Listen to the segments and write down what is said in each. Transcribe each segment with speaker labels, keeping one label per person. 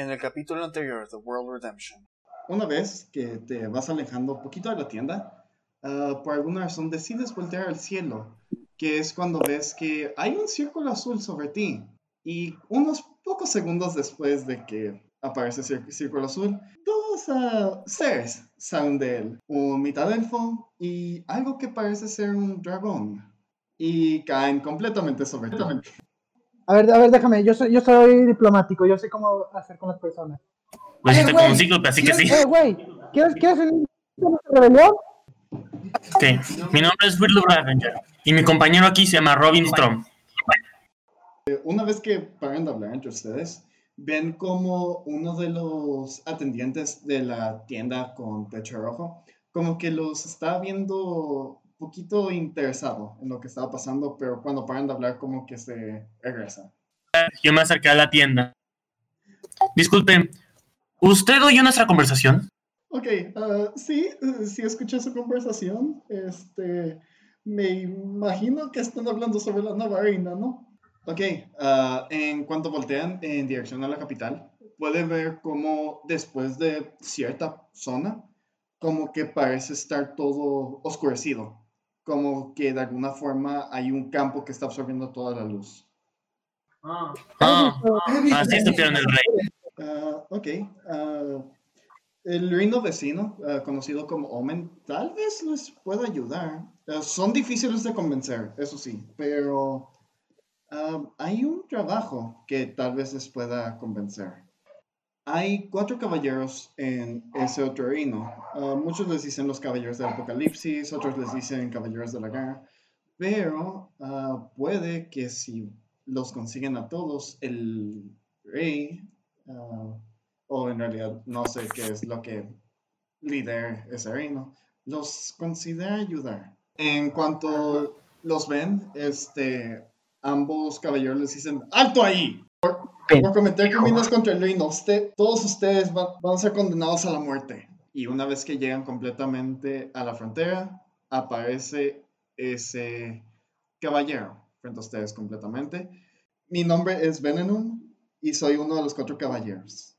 Speaker 1: En el capítulo anterior de World Redemption.
Speaker 2: Una vez que te vas alejando un poquito de la tienda, ah, por alguna razón decides voltear al cielo, que es cuando ves que hay un círculo azul sobre ti. Y unos pocos segundos después de que aparece ese círculo azul, dos uh, seres salen de él, un mitad elfo y algo que parece ser un dragón. Y caen completamente sobre ti.
Speaker 3: A ver, a ver, déjame, yo soy, yo soy diplomático, yo sé cómo hacer con las personas.
Speaker 4: Pues está
Speaker 3: güey,
Speaker 4: como un cíclope, así que sí.
Speaker 3: Eh, güey, ¿quieres, ¿quieres unirte a rebelión?
Speaker 4: Ok, mi nombre es Whitlow Ravenger y mi compañero aquí se llama Robin Strom.
Speaker 2: Una vez que paran de hablar entre ustedes, ven como uno de los atendientes de la tienda con pecho rojo, como que los está viendo poquito interesado en lo que estaba pasando, pero cuando paran de hablar como que se regresa.
Speaker 4: Yo me acerqué a la tienda. Disculpe, ¿usted oyó nuestra conversación?
Speaker 2: Ok, ah, sí, sí escuché su conversación. Este, me imagino que están hablando sobre la nueva reina, ¿no? Ok, ah, en cuanto voltean en dirección a la capital, pueden ver como después de cierta zona, como que parece estar todo oscurecido, como que de alguna forma hay un campo que está absorbiendo toda la luz.
Speaker 4: Ah, así supieron el rey.
Speaker 2: Ah, ok. ah, el reino vecino, ah, conocido como Omen, tal vez les pueda ayudar. Ah, son difíciles de convencer, eso sí, pero ah, hay un trabajo que tal vez les pueda convencer. Hay cuatro caballeros en ese otro reino. Ah, muchos les dicen los caballeros del apocalipsis, otros les dicen caballeros de la guerra, pero ah, puede que si los consiguen a todos, el rey ah, o en realidad no sé qué es lo que lidera ese reino, los considera ayudar. En cuanto los ven, este, ambos caballeros les dicen, ¡alto ahí! Por, cometer crímenes contra el reino, usted, todos ustedes van, van a ser condenados a la muerte. Y una vez que llegan completamente a la frontera, aparece ese caballero frente a ustedes completamente. Mi nombre es Venenum y soy uno de los cuatro caballeros.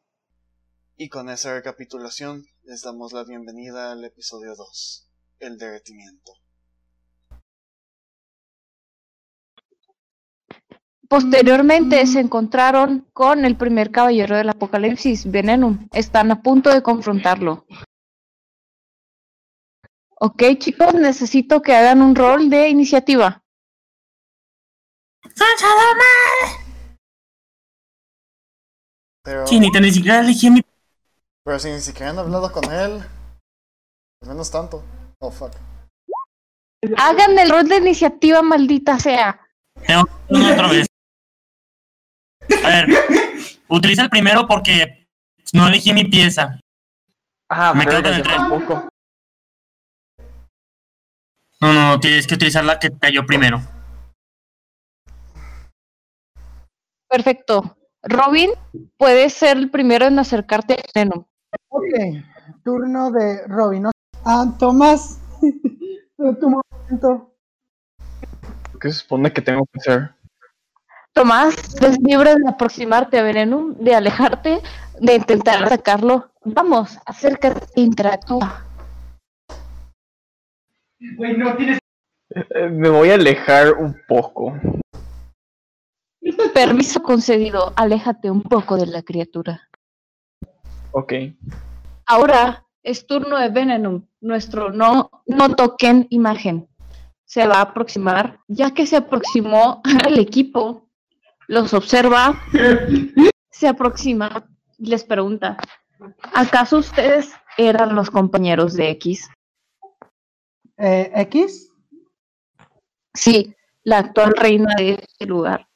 Speaker 1: Y con esa recapitulación les damos la bienvenida al episodio 2, el derretimiento.
Speaker 5: Posteriormente se encontraron con el primer caballero del apocalipsis, Venenum. Están a punto de confrontarlo. Ok, chicos, necesito que hagan un rol de iniciativa.
Speaker 1: Pero,
Speaker 4: Chinita, ni siquiera elegí a mi...
Speaker 1: pero si ni siquiera han hablado con él, al menos tanto. Oh, fuck.
Speaker 5: Hagan el rol de iniciativa, maldita sea.
Speaker 4: Tengo que hacerlo otra vez. A ver, utiliza el primero porque no elegí mi pieza.
Speaker 6: Ah,
Speaker 4: Me quedo con el
Speaker 6: yo tampoco.
Speaker 4: No, no, tienes que utilizar la que cayó primero.
Speaker 5: Perfecto. Robin, puedes ser el primero en acercarte a Venenum.
Speaker 3: Ok, turno de Robin. ¿no? Ah, Tomás, tu momento.
Speaker 6: ¿Qué se supone que tengo que hacer?
Speaker 5: Tomás, es libre de aproximarte a Venenum, de alejarte, de intentar atacarlo. Vamos, acércate e interactúa.
Speaker 6: Eh, Me voy a alejar un poco.
Speaker 5: Permiso concedido, aléjate un poco de la criatura.
Speaker 6: Ok.
Speaker 5: Ahora es turno de Venenum, nuestro no, no toquen imagen. Se va a aproximar, ya que se aproximó al equipo, los observa, se aproxima y les pregunta, ¿acaso ustedes eran los compañeros de X?
Speaker 3: Eh, ¿X?
Speaker 5: Sí, la actual reina de este lugar.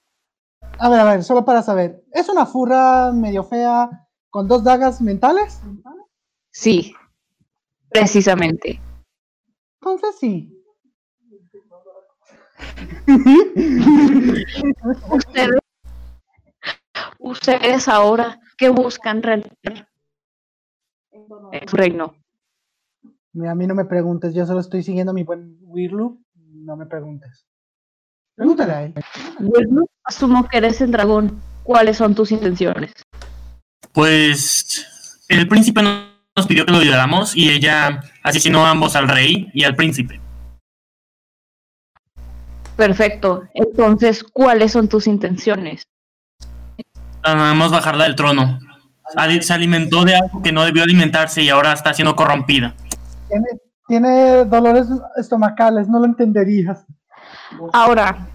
Speaker 3: A ver, a ver, solo para saber. ¿Es una furra medio fea con dos dagas mentales?
Speaker 5: Sí, precisamente.
Speaker 3: Entonces sí.
Speaker 5: Ustedes, ustedes ahora, ¿qué buscan realizar en su reino?
Speaker 3: Mira, a mí no me preguntes, yo solo estoy siguiendo a mi buen Wirlu. No me preguntes. Pregúntale a él.
Speaker 5: Bueno, asumo que eres el dragón. ¿Cuáles son tus intenciones?
Speaker 4: Pues el príncipe no- nos pidió que lo ayudáramos y ella asesinó a ambos al rey y al príncipe.
Speaker 7: Perfecto. Entonces, ¿cuáles son tus intenciones?
Speaker 4: Vamos a bajarla del trono. Se alimentó de algo que no debió alimentarse y ahora está siendo corrompida.
Speaker 3: Tiene, tiene dolores estomacales, no lo entenderías.
Speaker 7: Ahora,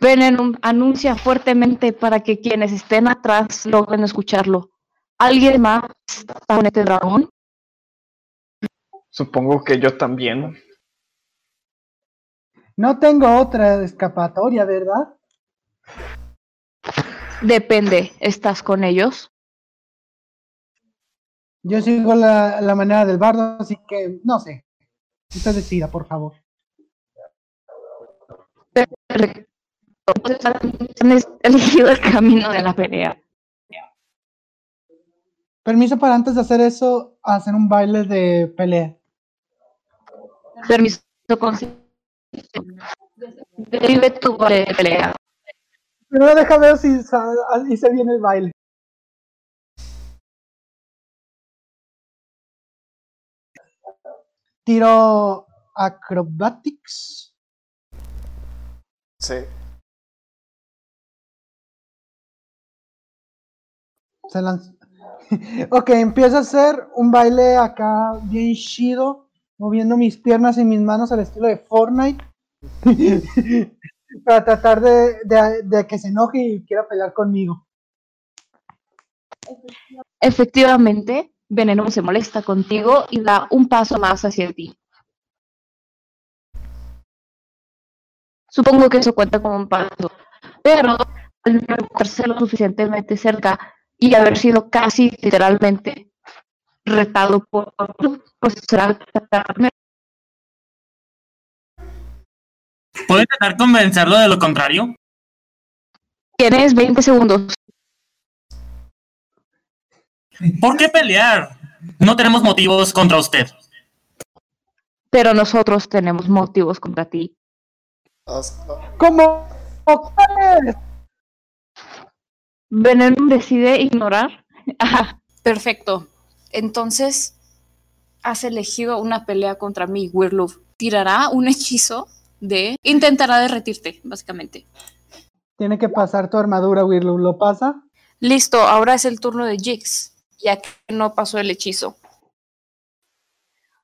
Speaker 7: Venenum anuncia fuertemente para que quienes estén atrás logren escucharlo. ¿Alguien más está con este dragón?
Speaker 6: Supongo que yo también.
Speaker 3: No tengo otra escapatoria, ¿verdad?
Speaker 7: Depende. ¿Estás con ellos?
Speaker 3: Yo sigo la, la manera del bardo, así que no sé. Usted decida, por favor.
Speaker 7: Han elegido el camino de la pelea.
Speaker 3: Permiso para antes de hacer eso, hacer un baile de pelea.
Speaker 7: Permiso con... Vive tu baile de pelea.
Speaker 3: Primero deja ver si hice bien el baile. Tiro acrobatics.
Speaker 1: Sí.
Speaker 3: Se lanza. ok, empiezo a hacer un baile acá bien chido, moviendo mis piernas y mis manos al estilo de Fortnite. para tratar de, que se enoje y quiera pelear conmigo.
Speaker 7: Efectivamente, Venenum se molesta contigo y da un paso más hacia ti. Supongo que eso cuenta como un paso, pero al no encontrarse lo suficientemente cerca y haber sido casi literalmente retado por pues será.
Speaker 4: ¿Puede intentar convencerlo de lo contrario?
Speaker 7: Tienes 20 segundos.
Speaker 4: ¿Por qué pelear? No tenemos motivos contra usted.
Speaker 7: pero nosotros tenemos motivos contra ti.
Speaker 3: ¿Cómo?
Speaker 7: Venenum decide ignorar. Ajá,
Speaker 5: Perfecto. Entonces, has elegido una pelea contra mí, Wirloof. Tirará un hechizo de... Intentará derretirte, básicamente.
Speaker 3: Tiene que pasar tu armadura, Wirlu. ¿Lo pasa?
Speaker 5: Listo, ahora es el turno de Jix, ya que no pasó el hechizo.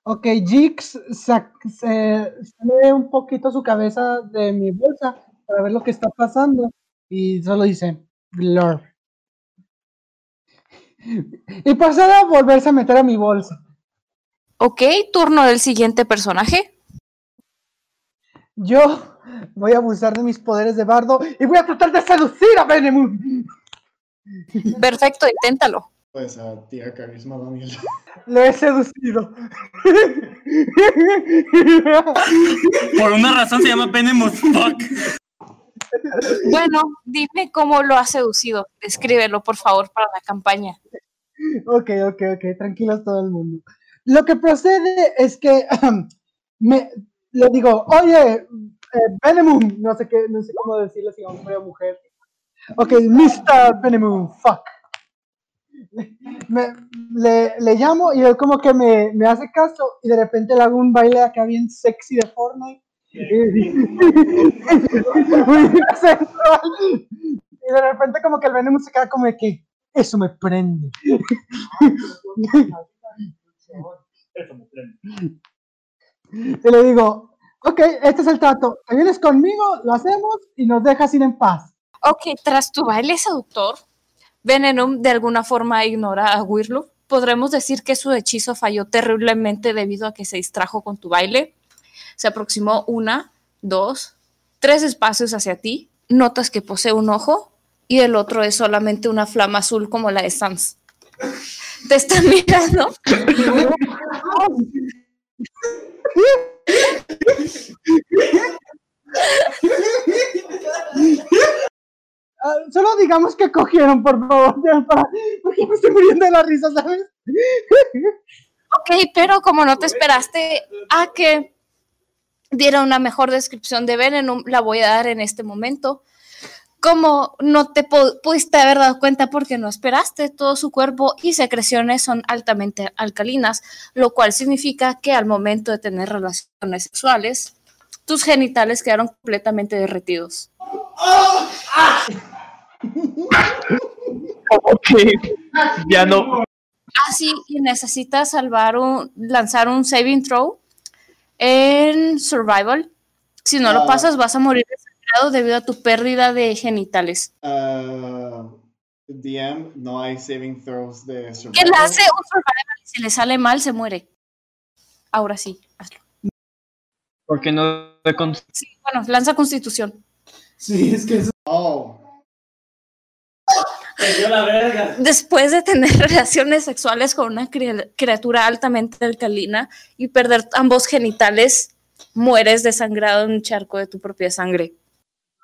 Speaker 3: Ok, Jix se sale un poquito su cabeza de mi bolsa para ver lo que está pasando y solo dice Glor. Y pasa a volverse a meter a mi bolsa.
Speaker 5: Ok, turno del siguiente personaje.
Speaker 3: Yo voy a abusar de mis poderes de bardo y voy a tratar de seducir a Benemoon.
Speaker 5: Perfecto, inténtalo.
Speaker 2: Pues a tía carisma, Daniel.
Speaker 3: Lo he seducido.
Speaker 4: Por una razón se llama Venomous Fuck.
Speaker 5: Bueno, dime cómo lo has seducido. Descríbelo, por favor, para la campaña.
Speaker 3: Ok, ok, ok, tranquilos todo el mundo. Lo que procede es que me, le digo, oye, eh, no sé qué, no sé cómo decirle si hombre o mujer. Ok, Mr. Benemoon, fuck. Me- le, le llamo y él como que me, me hace caso y de repente le hago un baile acá bien sexy de Fortnite. Y de repente como que el Venom se queda como de que eso me prende. Y le digo, ok, este es el trato. Te vienes conmigo, lo hacemos y nos dejas ir en paz.
Speaker 5: Ok, tras tu baile seductor, Venenum de alguna forma ignora a Wirloof. Podremos decir que su hechizo falló terriblemente debido a que se distrajo con tu baile. Se aproximó una, dos, tres espacios hacia ti. Notas que posee un ojo y el otro es solamente una flama azul como la de Sans. Te está mirando.
Speaker 3: Ah, solo digamos que cogieron, por favor, porque me estoy muriendo de la risa, ¿sabes?
Speaker 5: Ok, pero como no te esperaste a que diera una mejor descripción de Venenum, la voy a dar en este momento. Como no te pu- pudiste haber dado cuenta porque no esperaste, todo su cuerpo y secreciones son altamente alcalinas, lo cual significa que al momento de tener relaciones sexuales, tus genitales quedaron completamente derretidos.
Speaker 6: Ok. Ya no.
Speaker 5: Así y necesitas salvar un, lanzar un saving throw en survival. Si no lo
Speaker 2: Ah.
Speaker 5: pasas, vas a morir desangrado debido a tu pérdida de genitales.
Speaker 2: Ah, DM, no hay saving throws de
Speaker 5: Que
Speaker 2: survival.
Speaker 5: le hace un survival y si le sale mal, se muere. Ahora sí, hazlo.
Speaker 6: Porque no de con-
Speaker 5: Sí, bueno, lanza constitución.
Speaker 3: Sí, es que eso.
Speaker 2: Oh,
Speaker 5: Después de tener relaciones sexuales con una cri- criatura altamente alcalina y perder ambos genitales, mueres desangrado en un charco de tu propia sangre.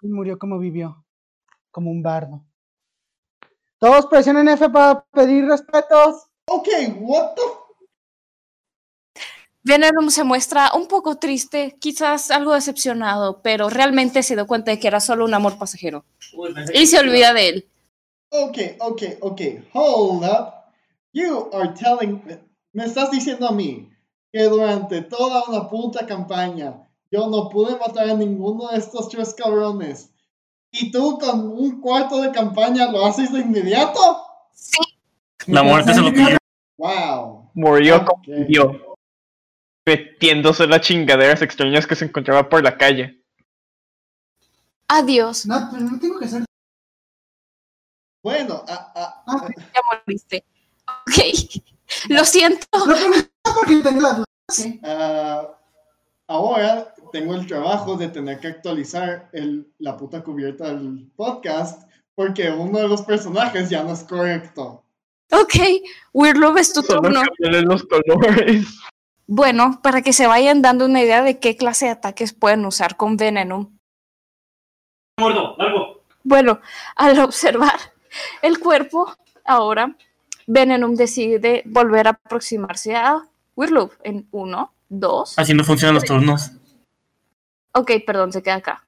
Speaker 3: Murió como vivió, como un bardo. Todos presionen F para pedir respetos.
Speaker 2: ok, what the
Speaker 5: Venom se muestra un poco triste, quizás algo decepcionado, pero realmente se dio cuenta de que era solo un amor pasajero y se olvida de él.
Speaker 2: Okay, okay, okay. Hold up. You are telling. Me estás diciendo a mí que durante toda una puta campaña yo no pude matar a ninguno de estos tres cabrones. Y tú con un cuarto de campaña lo haces de inmediato?
Speaker 4: La muerte se lo pidió.
Speaker 2: Wow.
Speaker 6: murió como
Speaker 2: Ok.
Speaker 6: vivió. Metiéndose en las chingaderas extrañas que se encontraba por la calle.
Speaker 5: Adiós,
Speaker 3: No, pero no tengo que hacer.
Speaker 2: Bueno, ah, ah,
Speaker 3: Ah,
Speaker 5: ya moriste. Ok, lo siento.
Speaker 3: Lo pregunté porque tenía la duda. Sí.
Speaker 2: ah, ahora tengo el trabajo de tener que actualizar el, la puta cubierta del podcast porque uno de los personajes ya no es correcto.
Speaker 5: Ok, Weirdlove es tu
Speaker 6: Solo
Speaker 5: turno.
Speaker 6: los colores.
Speaker 5: Bueno, para que se vayan dando una idea de qué clase de ataques pueden usar con Venom.
Speaker 4: Muerto, algo.
Speaker 5: Bueno, al observar el cuerpo, ahora Venom decide volver a aproximarse a Weirdlove en uno, dos.
Speaker 4: Así no funcionan los turnos.
Speaker 5: Ok, perdón, se queda acá.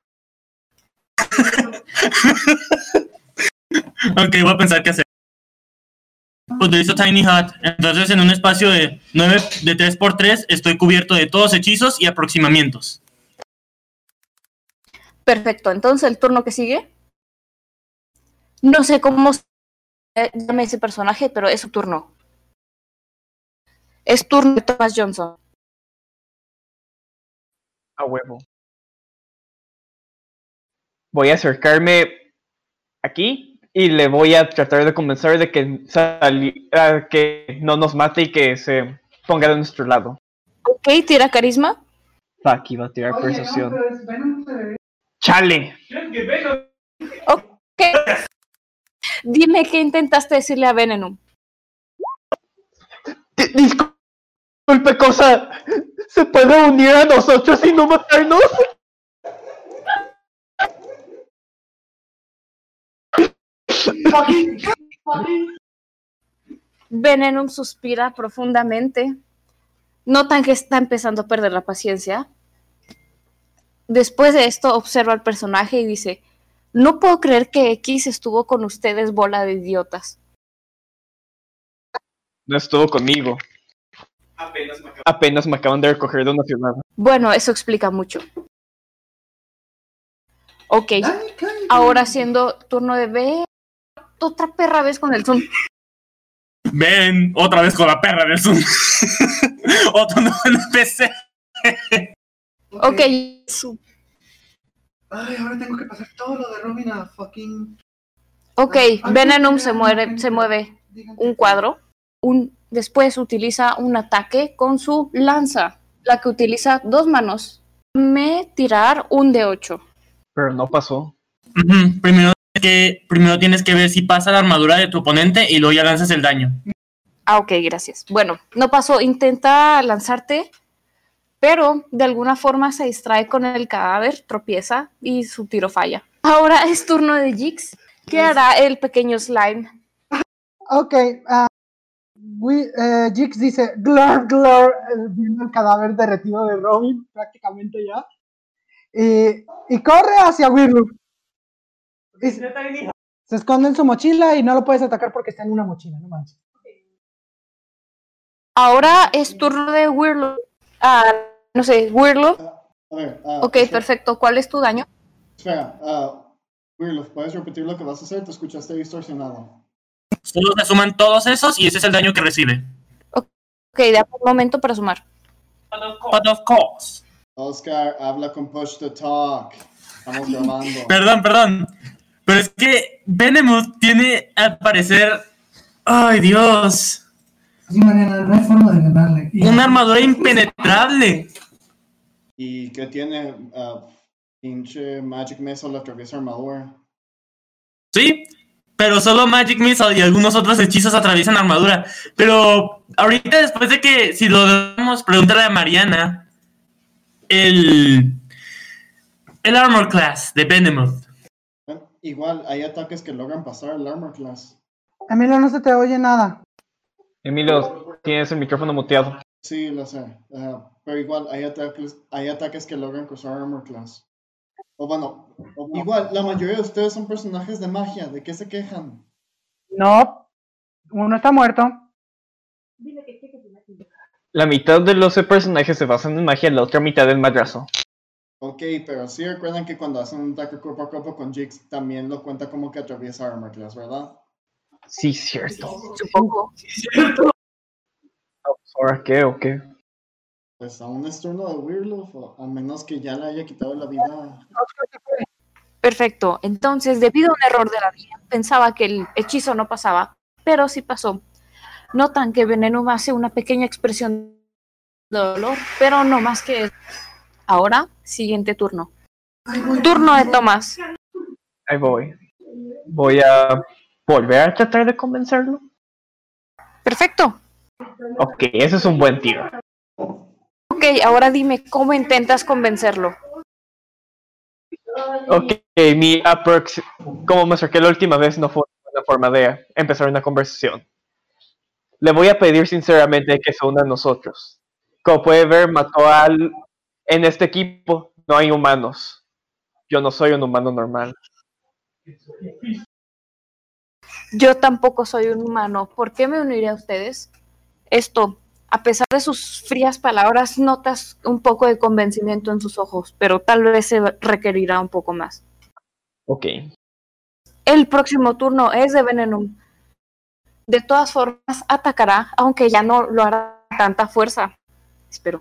Speaker 4: Ok, voy a pensar qué hacer. Utilizo Tiny Hat. Entonces, en un espacio de 9 de 3x3, estoy cubierto de todos hechizos y aproximamientos.
Speaker 5: Perfecto, entonces el turno que sigue. No sé cómo se llama ese personaje, pero es su turno. Es turno de Thomas Johnson.
Speaker 6: A huevo. Voy a acercarme aquí y le voy a tratar de convencer de que, sali- ah, que no nos mate y que se ponga de nuestro lado.
Speaker 5: Ok, tira carisma.
Speaker 6: Fuck, iba a tirar
Speaker 3: Oye, no, es Venom
Speaker 6: ¡Chale!
Speaker 5: Ok. Dime qué intentaste decirle a Venom.
Speaker 6: Di- Disculpe, cosa. ¿Se puede unir a nosotros y no matarnos?
Speaker 5: Venom suspira profundamente. Notan que está empezando a perder la paciencia. Después de esto, observa al personaje y dice: No puedo creer que X estuvo con ustedes, bola de idiotas.
Speaker 6: No estuvo conmigo. Apenas me acaban de recoger de una ciudad.
Speaker 5: Bueno, eso explica mucho. Ok, ahora siendo turno de B. Otra perra vez con el zoom.
Speaker 4: Ven, otra vez con la perra del Zoom. Otro nuevo NPC.
Speaker 5: Ok, su-
Speaker 3: Ay, ahora tengo que pasar todo lo de Robin a fucking.
Speaker 5: ok,
Speaker 3: ay,
Speaker 5: se muere, se mueve un cuadro. Un, después utiliza un ataque con su lanza, la que utiliza dos manos. Me tirar un de 8.
Speaker 6: Pero no pasó.
Speaker 4: Primero, que, primero tienes que ver si pasa la armadura de tu oponente y luego ya lanzas el daño.
Speaker 5: Ah, ok, gracias. Bueno, no pasó. Intenta lanzarte, pero de alguna forma se distrae con el cadáver, tropieza y su tiro falla. Ahora es turno de Jix. ¿Qué hará el pequeño slime?
Speaker 3: Ok, ah, we- eh, Jix dice, glor, glor, eh, viendo el cadáver derretido de Robin, prácticamente ya. Y, y corre hacia Wirlu. Y se se esconde en su mochila y no lo puedes atacar porque está en una mochila, no manches.
Speaker 5: Ahora es turno de Wirlo. Ah, no sé, Wirlo.
Speaker 2: A ver, ah,
Speaker 5: Ok,
Speaker 2: espera,
Speaker 5: perfecto. ¿Cuál es tu daño?
Speaker 2: Espera, ah, Wirlof, ¿puedes repetir lo que vas a hacer? Te escuchaste distorsionado.
Speaker 4: Solo se suman todos esos y ese es el daño que recibe.
Speaker 5: Ok, da un momento para sumar.
Speaker 4: But of course.
Speaker 2: Oscar, habla con Push to Talk. Estamos grabando.
Speaker 4: Perdón, perdón. Pero es que Benemuth tiene al parecer. Ay, Dios.
Speaker 3: Sí, Mariana, no hay forma de ganarle. Y-
Speaker 4: Una armadura impenetrable.
Speaker 2: ¿Y qué tiene? ah, pinche Magic Missile atraviesa armadura.
Speaker 4: Sí, pero solo Magic Missile y algunos otros hechizos atraviesan armadura. Pero ahorita, después de que, si lo damos, preguntarle a Mariana. El. El Armor Class de Benemuth.
Speaker 2: Igual, hay ataques que logran pasar el Armor Class.
Speaker 3: Emilio, no se te oye nada.
Speaker 6: Emilio, tienes el micrófono muteado.
Speaker 2: Sí, lo sé. ah, pero igual, hay ataques, hay ataques que logran cruzar Armor Class. O bueno, igual, la mayoría de ustedes son personajes de magia. ¿De qué se quejan?
Speaker 3: No, uno está muerto.
Speaker 6: La mitad de los personajes se basan en magia, la otra mitad en madrazo.
Speaker 2: Ok, pero sí recuerdan que cuando hacen un ataque cuerpo a cuerpo con Jix, también lo cuenta como que atraviesa Armor Class, ¿verdad?
Speaker 6: Sí, cierto.
Speaker 5: Supongo.
Speaker 6: ¿Ahora qué o qué?
Speaker 2: Pues aún es turno de Weirdloof, o a menos que ya le haya quitado la vida.
Speaker 5: Perfecto. Entonces, debido a un error de la vida, pensaba que el hechizo no pasaba, pero sí pasó. Notan que Veneno hace una pequeña expresión de dolor, pero no más que eso. Ahora, siguiente turno. Turno de Tomás.
Speaker 6: Ahí voy. Voy a volver a tratar de convencerlo.
Speaker 5: Perfecto.
Speaker 6: Ok, ese es un buen tiro.
Speaker 5: Ok, ahora dime cómo intentas convencerlo.
Speaker 6: Ok, mi aprox... Como me acerqué la última vez, no fue una forma de empezar una conversación. Le voy a pedir sinceramente que se una a nosotros. Como puede ver, mató al... En este equipo no hay humanos. Yo no soy un humano normal.
Speaker 5: Yo tampoco soy un humano. ¿Por qué me uniré a ustedes? Esto, a pesar de sus frías palabras, notas un poco de convencimiento en sus ojos, pero tal vez se requerirá un poco más.
Speaker 6: Ok.
Speaker 5: El próximo turno es de Venenum. De todas formas, atacará, aunque ya no lo hará tanta fuerza. Espero.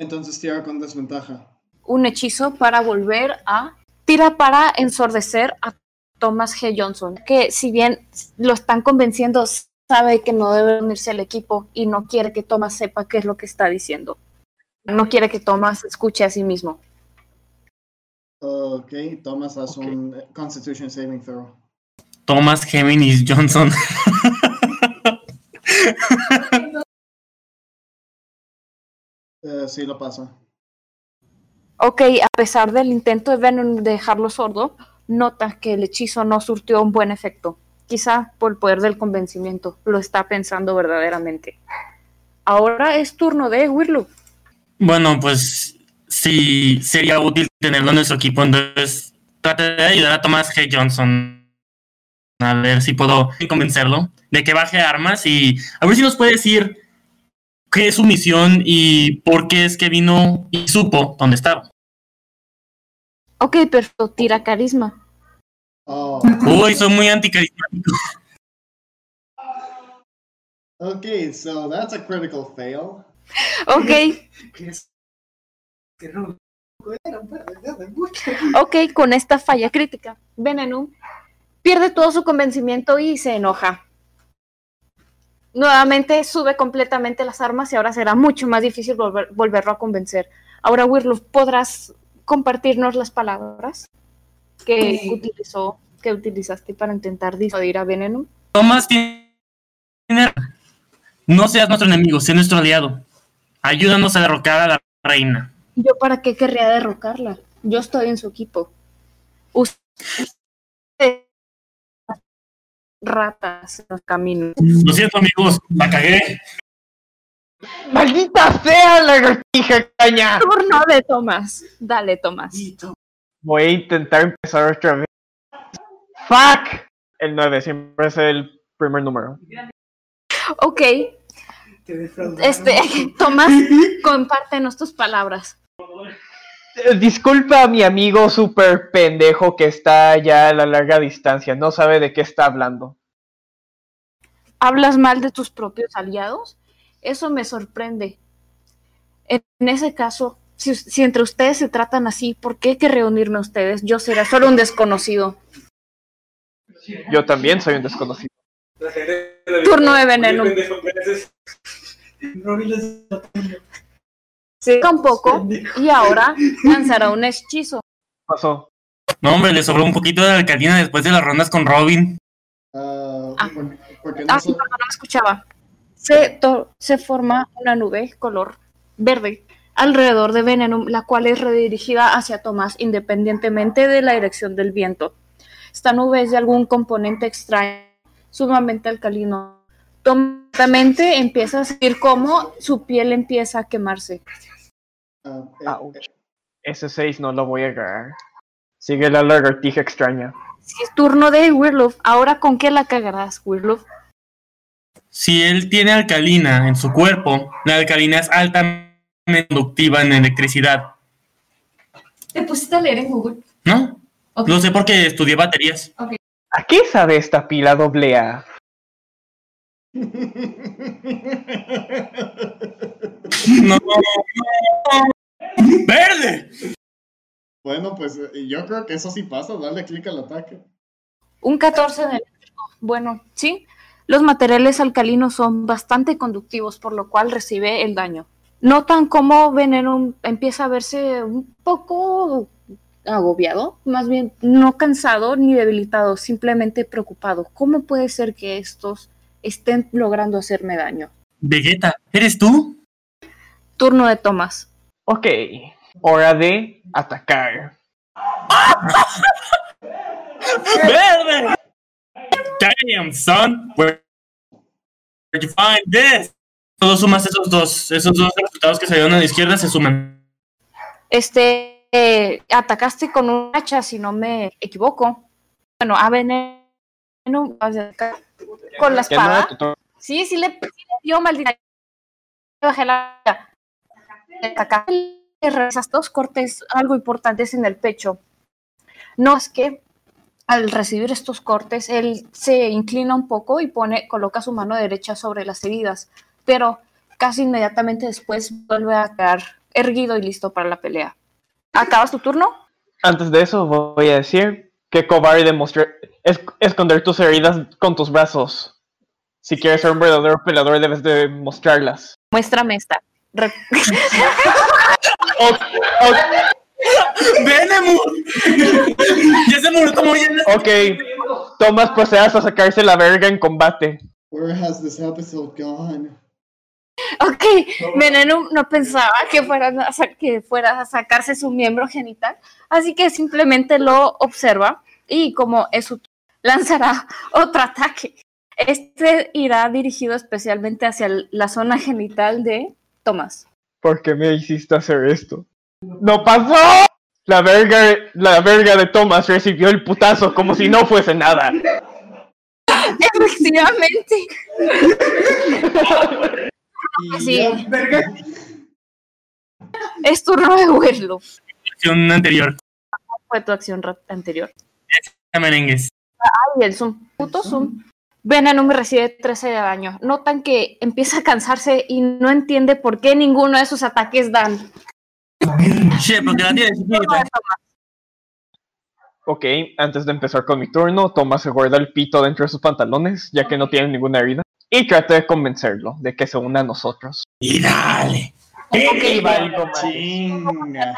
Speaker 2: Entonces tira con desventaja.
Speaker 5: Un hechizo para volver a. Tira para ensordecer a Thomas G. Johnson, que si bien lo están convenciendo, sabe que no debe unirse al equipo y no quiere que Thomas sepa qué es lo que está diciendo. No quiere que Thomas escuche a sí mismo.
Speaker 2: Ok, Thomas haz un eh, Constitution Saving Throw.
Speaker 4: Thomas Géminis Johnson.
Speaker 2: Eh, sí, lo pasa.
Speaker 5: Ok, a pesar del intento de Venom de dejarlo sordo, nota que el hechizo no surtió un buen efecto. Quizá por el poder del convencimiento, lo está pensando verdaderamente. Ahora es turno de Wirlu.
Speaker 4: Bueno, pues sí, sería útil tenerlo en nuestro equipo. Entonces, trataré de ayudar a Thomas G. Johnson. A ver si puedo convencerlo de que baje armas y a ver si nos puede decir qué es su misión y por qué es que vino y supo dónde estaba.
Speaker 5: Ok, perfecto, tira carisma.
Speaker 2: Oh,
Speaker 4: Uy, soy muy anticarismático.
Speaker 2: ok, so that's a critical fail.
Speaker 5: Ok, ok, con esta falla crítica, Venenum pierde todo su convencimiento y se enoja. Nuevamente sube completamente las armas y ahora será mucho más difícil volver- volverlo a convencer. Ahora, Wirloof, ¿podrás compartirnos las palabras que
Speaker 3: Sí.
Speaker 5: utilizó, que utilizaste para intentar disuadir a Venenum?
Speaker 4: Thomas tiene... No seas nuestro enemigo, sé nuestro aliado. Ayúdanos a derrocar a la reina.
Speaker 5: ¿Yo para qué querría derrocarla? Yo estoy en su equipo. Usted ratas en los caminos.
Speaker 4: Lo siento, amigos, la cagué.
Speaker 6: ¡Maldita sea la lagartija caña!
Speaker 5: Turno de Tomás. Dale, Tomás.
Speaker 6: Voy a intentar empezar otra vez. ¡Fuck! El 9 siempre es el primer número.
Speaker 5: Ok, este, Tomás, compártenos tus palabras.
Speaker 6: Eh, Disculpa a mi amigo super pendejo que está ya a la larga distancia. No sabe de qué está hablando.
Speaker 5: ¿Hablas mal de tus propios aliados? Eso me sorprende. En en ese caso, si, si entre ustedes se tratan así, ¿por qué hay que reunirme a ustedes? Yo seré solo un desconocido.
Speaker 6: Yo también soy un desconocido.
Speaker 5: Turno de veneno. Se un poco y ahora lanzará un hechizo.
Speaker 6: Pasó.
Speaker 4: No, hombre, le sobró un poquito de alcalina después de las rondas con Robin.
Speaker 2: Ah,
Speaker 5: Ah.
Speaker 2: porque no
Speaker 5: Ah, sí, perdón, no escuchaba. Se, to- se forma una nube color verde alrededor de Venenum, la cual es redirigida hacia Tomás independientemente de la dirección del viento. Esta nube es de algún componente extraño, sumamente alcalino. Tontamente empieza a sentir cómo su piel empieza a quemarse.
Speaker 2: ah, eh,
Speaker 6: Ouch. Ese 6 no lo voy a agarrar. Sigue la lagartija extraña.
Speaker 5: Si es turno de Wirloof, ahora con qué la cagarás, Wirloof.
Speaker 4: Si él tiene alcalina en su cuerpo, la alcalina es altamente conductiva en electricidad,
Speaker 5: ¿Te pusiste a leer en Google?
Speaker 4: ¿no?
Speaker 5: Ok.
Speaker 4: Lo sé porque estudié baterías.
Speaker 6: ¿A qué sabe esta pila doble A?
Speaker 4: No, no. ¡Verde!
Speaker 2: bueno, pues eh, yo creo que eso sí pasa, dale clic al ataque.
Speaker 5: Un 14 en eléctrico. Bueno, sí. Los materiales alcalinos son bastante conductivos, por lo cual recibe el daño. Notan cómo Veneno empieza a verse un poco agobiado, más bien no cansado ni debilitado, simplemente preocupado. ¿Cómo puede ser que estos estén logrando hacerme daño?
Speaker 4: Vegeta, ¿eres tú?
Speaker 5: Turno de Tomás.
Speaker 6: Ok, hora de atacar.
Speaker 4: ¡Verde! Damn, son. Where, you find this? Todos sumas esos dos, esos dos resultados que salieron a la izquierda se suman.
Speaker 5: Este, eh, atacaste con un hacha, si no me equivoco. Bueno, a Veneno con la
Speaker 6: no,
Speaker 5: espada.
Speaker 6: turno.
Speaker 5: Sí, sí le, sí le dio, maldita. Bajé la. Realizas dos cortes algo importantes en el pecho. No es que al recibir estos cortes, él se inclina un poco y pone, coloca su mano derecha sobre las heridas, pero casi inmediatamente después vuelve a quedar erguido y listo para la pelea. ¿Acabas tu turno?
Speaker 6: Antes de eso voy a decir que cobarde mostrar es- esconder tus heridas con tus brazos. Si quieres ser un verdadero peleador debes de mostrarlas.
Speaker 5: Muéstrame esta. Re-
Speaker 6: Ok, ok,
Speaker 4: ¡Venemur! ya se murió como ya.
Speaker 6: ok. Thomas procedas a sacarse la verga en combate.
Speaker 2: Where has this episode gone?
Speaker 5: Ok, Veneno no pensaba que fuera, a que fuera a sacarse su miembro genital, así que simplemente lo observa y como es su lanzará otro ataque. Este irá dirigido especialmente hacia la zona genital de Tomás.
Speaker 6: ¿Por qué me hiciste hacer esto? ¡No pasó! La verga, la verga de Thomas recibió el putazo como si no fuese nada.
Speaker 5: Efectivamente.
Speaker 2: Y
Speaker 5: Sí. Es turno de Werlo.
Speaker 4: Acción anterior.
Speaker 5: Fue tu acción anterior.
Speaker 4: Merengues.
Speaker 5: Y el zoom. Puto zoom. Veneno me recibe 13 de daño. Notan que empieza a cansarse y no entiende por qué ninguno de sus ataques dan.
Speaker 4: Che, porque la tienes.
Speaker 6: Ok, antes de empezar con mi turno, Thomas se guarda el pito dentro de sus pantalones, ya que no tiene ninguna herida. Y trata de convencerlo de que se una a nosotros.
Speaker 4: Y dale.
Speaker 6: Valgo madre.
Speaker 2: Chinga.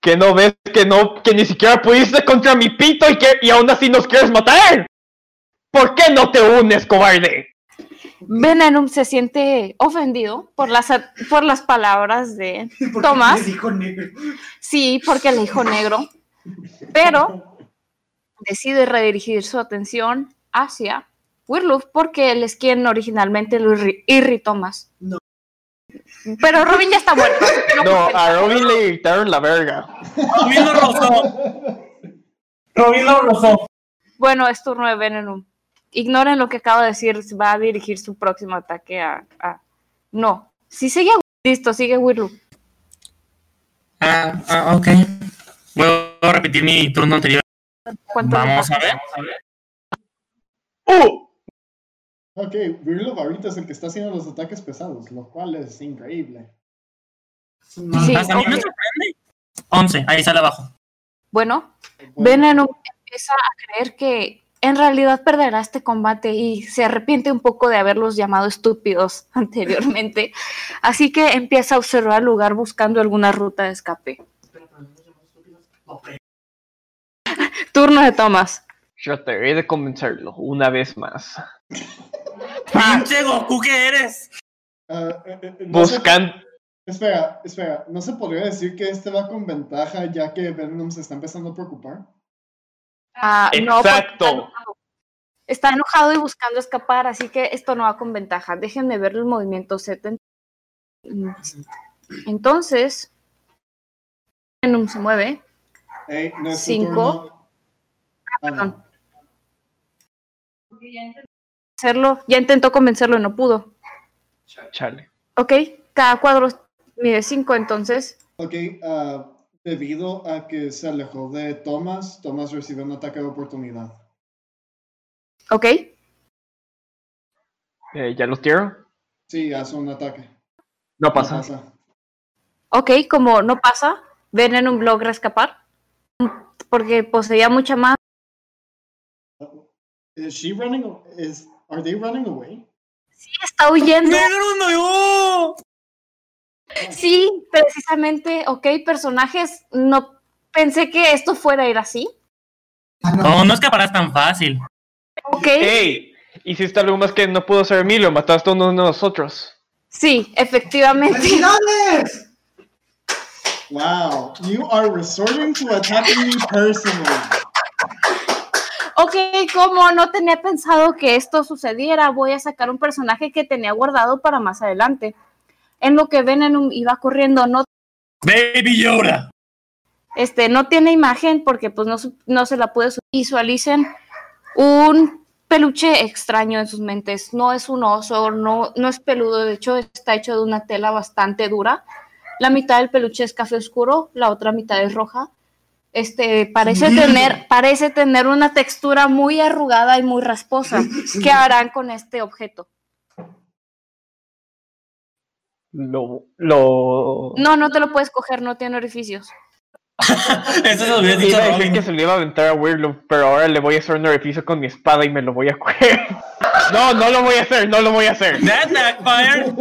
Speaker 6: Que no ves que no, que ni siquiera pudiste contra mi pito y que y aún así nos quieres matar. ¿Por qué no te unes, cobarde?
Speaker 5: Venenum se siente ofendido por las, por las palabras de Tomás. Sí, porque le dijo negro. Pero decide redirigir su atención hacia Wirloof porque él es quien originalmente lo irri- irritó más. Pero Robin ya está muerto. no
Speaker 6: No, a Robin le gritaron la verga.
Speaker 4: Robin lo rozó. Robin lo rozó.
Speaker 5: Bueno, es turno de Venenum. Ignoren lo que acabo de decir, va a dirigir su próximo ataque a... a- No, si sigue... Listo, sigue Wirlu.
Speaker 4: Ah, ah, ok. Voy a repetir mi turno anterior.
Speaker 5: ¿Cuánto
Speaker 4: Vamos a
Speaker 5: le
Speaker 4: ver.
Speaker 6: ¡Uh!
Speaker 2: Ok, Virlov ahorita es el que está haciendo los ataques pesados, lo cual es increíble.
Speaker 5: Sí,
Speaker 4: Hasta a mí me sorprende. 11, ahí sale abajo.
Speaker 5: Bueno,
Speaker 2: Bueno,
Speaker 5: Venenum empieza a creer que en realidad perderá este combate y se arrepiente un poco de haberlos llamado estúpidos anteriormente. Así que empieza a observar el lugar buscando alguna ruta de escape. Turno de Thomas.
Speaker 6: Trataré de convencerlo una vez más.
Speaker 4: ¡Pinche Goku que eres!
Speaker 2: ah, eh, eh, no sé-
Speaker 6: Buscando.
Speaker 2: Espera, espera, ¿no se podría decir que este va con ventaja ya que Venom se está empezando a preocupar?
Speaker 5: Ah, no,
Speaker 6: Exacto.
Speaker 5: está enojado. Está enojado y buscando escapar, así que esto no va con ventaja. Déjenme ver el movimiento 70. Entonces, Venom se mueve.
Speaker 2: Ey, no. Ah, no.
Speaker 5: perdón. Hacerlo, ya intentó convencerlo y no pudo.
Speaker 6: Chale.
Speaker 5: Ok, cada cuadro mide 5, entonces.
Speaker 2: Ok, ah, debido a que se alejó de Thomas, Thomas recibe un ataque de oportunidad.
Speaker 5: Ok,
Speaker 6: Eh, ¿Ya los tiro?
Speaker 2: Sí, hace un ataque.
Speaker 6: No
Speaker 2: No
Speaker 6: pasa.
Speaker 2: pasa.
Speaker 5: ok, como no pasa, Venom logra escapar. Porque poseía mucha más.
Speaker 2: Is she running? a- Is, are they running away?
Speaker 5: Sí, está huyendo.
Speaker 4: ¡Negro no!
Speaker 5: Sí, precisamente, ok, personajes, no pensé que esto fuera a ir así.
Speaker 4: No, no escaparás tan fácil.
Speaker 5: Ok,
Speaker 6: ¡Ey! Hiciste algo más que no pudo ser Emilio, mataste a uno de nosotros.
Speaker 5: sí, efectivamente.
Speaker 3: ¡Felicidades!
Speaker 2: Wow, you are resorting to attacking me personally.
Speaker 5: Ok, como no tenía pensado que esto sucediera, voy a sacar un personaje que tenía guardado para más adelante. En lo que Venom iba corriendo, no,
Speaker 4: Baby Yoda.
Speaker 5: este, no tiene imagen porque pues no, no se la puede su- visualicen un peluche extraño en sus mentes. No es un oso, no, no es peludo, de hecho está hecho de una tela bastante dura. La mitad del peluche es café oscuro, la otra mitad es roja. Este parece tener, parece tener una textura muy arrugada y muy rasposa. ¿Qué harán con este objeto?
Speaker 6: Lo. Lo.
Speaker 5: No, no te lo puedes coger, no tiene orificios.
Speaker 4: Eso se lo habías dicho
Speaker 6: Iba
Speaker 4: a
Speaker 6: a decir
Speaker 4: Robin.
Speaker 6: que se lo iba a aventar a Weirdo, pero ahora le voy a hacer un orificio con mi espada y me lo voy a coger. No, no lo voy a hacer, no lo voy a hacer.
Speaker 4: That backfired.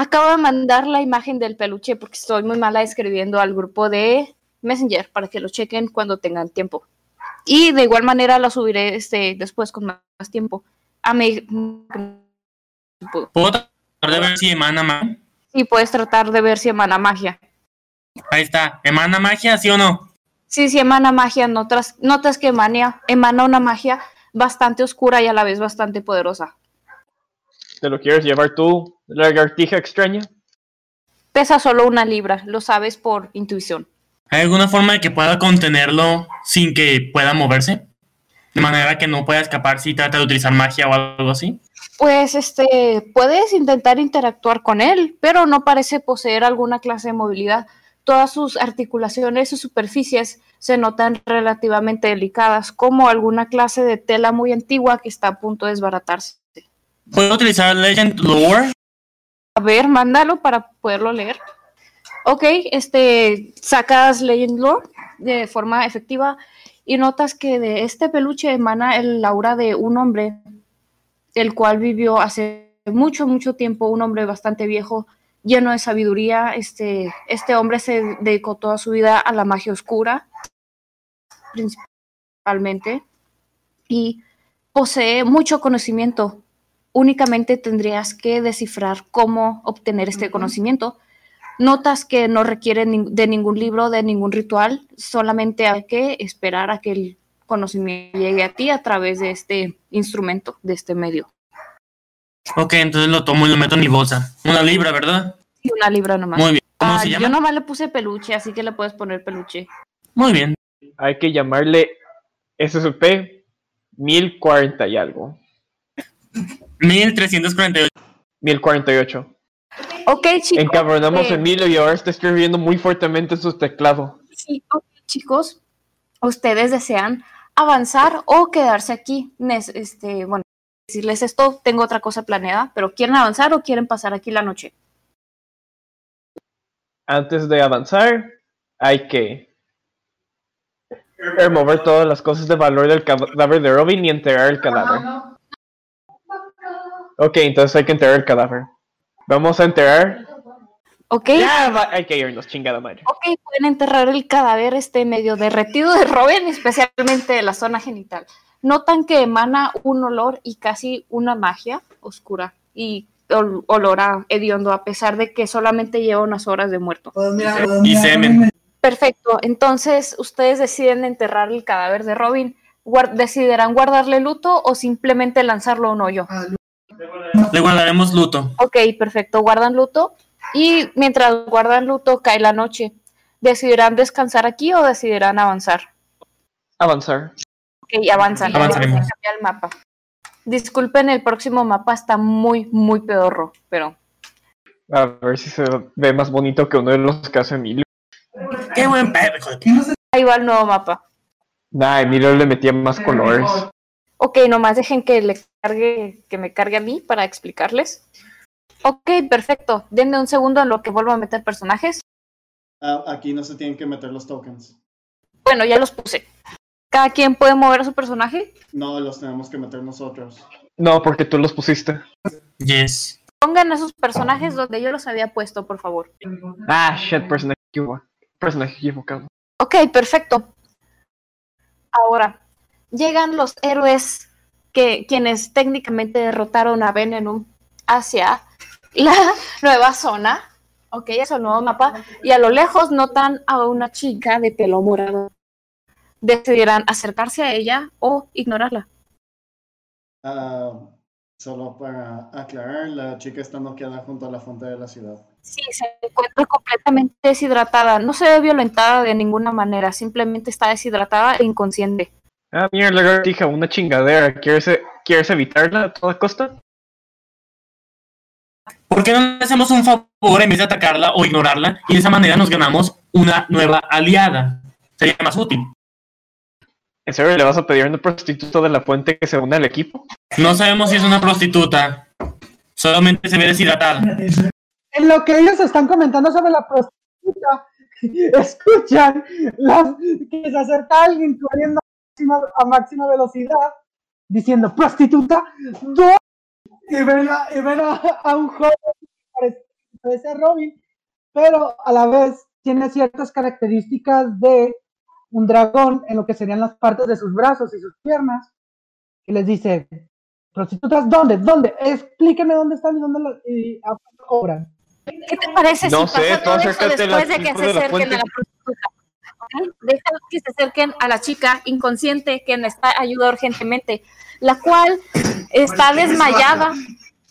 Speaker 5: Acabo de mandar la imagen del peluche porque estoy muy mala escribiendo al grupo de Messenger para que lo chequen cuando tengan tiempo. Y de igual manera lo subiré este, después con más tiempo. A mi...
Speaker 4: ¿Puedo tratar de ver si emana magia?
Speaker 5: Y puedes tratar de ver si emana magia.
Speaker 4: Ahí está. ¿Emana magia, sí o no?
Speaker 5: Sí, si emana magia, notas, notas que emana, emana una magia bastante oscura y a la vez bastante poderosa.
Speaker 6: ¿Te lo quieres llevar tú, lagartija extraña?
Speaker 5: Pesa solo una libra, lo sabes por intuición.
Speaker 4: ¿Hay alguna forma de que pueda contenerlo sin que pueda moverse? De manera que no pueda escapar si trata de utilizar magia o algo así.
Speaker 5: Pues este, puedes intentar interactuar con él, pero no parece poseer alguna clase de movilidad. Todas sus articulaciones y superficies se notan relativamente delicadas, como alguna clase de tela muy antigua que está a punto de desbaratarse.
Speaker 4: ¿Puedo utilizar Legend Lore?
Speaker 5: A ver, mándalo para poderlo leer. Ok, este, sacas Legend Lore de forma efectiva y notas que de este peluche emana el aura de un hombre, el cual vivió hace mucho, mucho tiempo, un hombre bastante viejo, lleno de sabiduría. Este, este hombre se dedicó toda su vida a la magia oscura, principalmente, y posee mucho conocimiento. Únicamente tendrías que descifrar cómo obtener este conocimiento. Notas que no requiere nin- de ningún libro, de ningún ritual, solamente hay que esperar a que el conocimiento llegue a ti a través de este instrumento, de este medio.
Speaker 4: Ok, entonces lo tomo y lo meto en mi bolsa. Una libra, ¿verdad?
Speaker 5: Y una libra nomás.
Speaker 4: Muy bien.
Speaker 5: Ah,
Speaker 4: ¿Cómo
Speaker 5: Ah,
Speaker 4: se
Speaker 5: yo
Speaker 4: llama?
Speaker 5: nomás le puse peluche, así que le puedes poner peluche.
Speaker 4: Muy bien.
Speaker 6: Hay que llamarle SSP 1040 y algo.
Speaker 4: 1348.
Speaker 6: 1048.
Speaker 5: Ok, chicos.
Speaker 6: Encabronamos
Speaker 5: eh,
Speaker 6: a Emilio y ahora está escribiendo muy fuertemente en su teclado.
Speaker 5: Sí, ok, chicos, ustedes desean avanzar o quedarse aquí. Este, bueno, decirles esto, tengo otra cosa planeada, pero ¿quieren avanzar o quieren pasar aquí la noche?
Speaker 6: Antes de avanzar, hay que remover todas las cosas de valor del cadáver de Robin y enterrar el cadáver. Ok, entonces hay que enterrar el cadáver. Vamos a enterrar.
Speaker 5: Ok,
Speaker 6: Ya, hay que irnos, chingada madre.
Speaker 5: ok, pueden enterrar el cadáver este medio derretido de Robin, especialmente de la zona genital. Notan que emana un olor y casi una magia oscura y ol- olor a hediondo, a pesar de que solamente lleva unas horas de muerto.
Speaker 3: Pues mira,
Speaker 4: Y
Speaker 3: pues
Speaker 4: semen.
Speaker 5: Perfecto, entonces ustedes deciden enterrar el cadáver de Robin. Guar- ¿Decidirán guardarle luto o simplemente lanzarlo a un hoyo?
Speaker 4: Le guardaremos luto.
Speaker 5: Ok, perfecto, guardan luto. Y mientras guardan luto, cae la noche. ¿Decidirán descansar aquí o decidirán avanzar?
Speaker 6: Avanzar.
Speaker 5: Ok, avanzan.
Speaker 4: Avanzaremos.
Speaker 5: El mapa. Disculpen, el próximo mapa está muy, muy pedorro, pero
Speaker 6: A ver si se ve más bonito que uno de los que hace Emilio.
Speaker 4: Qué buen pedo, hijo de p-
Speaker 5: ahí va el nuevo mapa.
Speaker 6: Nah, Emilio le metía más colores.
Speaker 5: Ok, nomás dejen que le cargue, que me cargue a mí para explicarles. Ok, perfecto. Denme un segundo en lo que vuelvo a meter personajes.
Speaker 2: Ah, aquí no se tienen que meter los tokens.
Speaker 5: Bueno, ya los puse. Cada quien puede mover a su personaje.
Speaker 2: No, los tenemos que meter nosotros.
Speaker 6: No, porque tú los pusiste.
Speaker 4: Yes.
Speaker 5: Pongan a sus personajes donde yo los había puesto, por favor.
Speaker 6: Ah, shit, personaje equivocado. Personaje equivocado.
Speaker 5: Ok, perfecto. Ahora, llegan los héroes que quienes técnicamente derrotaron a Venenum hacia la nueva zona. Ok, es el nuevo mapa. Y a lo lejos notan a una chica de pelo morado. Decidirán acercarse a ella o ignorarla.
Speaker 2: Ah, solo para aclarar, la chica está noqueada junto a la fuente de la ciudad.
Speaker 5: Sí, se encuentra completamente deshidratada. No se ve violentada de ninguna manera. Simplemente está deshidratada e inconsciente.
Speaker 6: Ah, mira, lagartija, una chingadera. ¿Quieres, e- ¿Quieres evitarla a toda costa?
Speaker 4: ¿Por qué no le hacemos un favor en vez de atacarla o ignorarla? Y de esa manera nos ganamos una nueva aliada. Sería más útil.
Speaker 6: ¿En serio le vas a pedir a una prostituta de la fuente que se una al equipo?
Speaker 4: No sabemos si es una prostituta. Solamente se ve deshidratada.
Speaker 3: En lo que ellos están comentando sobre la prostituta, escuchan las, que se acerca alguien corriendo máxima, a máxima velocidad, diciendo prostituta, ¿dónde?". y ven, a, y ven a, a un joven que parece, a Robin, pero a la vez tiene ciertas características de un dragón en lo que serían las partes de sus brazos y sus piernas, y les dice, prostitutas, ¿dónde? ¿Dónde? Explíqueme dónde están y dónde lo- y a cuánto cobran.
Speaker 5: ¿Qué te parece
Speaker 6: No
Speaker 5: si
Speaker 6: sé,
Speaker 5: pasa
Speaker 6: tú
Speaker 5: todo eso después de que se
Speaker 6: de la
Speaker 5: acerquen a la prostituta? ¿Ok? Deja que se acerquen a la chica inconsciente que necesita ayuda urgentemente, la cual está desmayada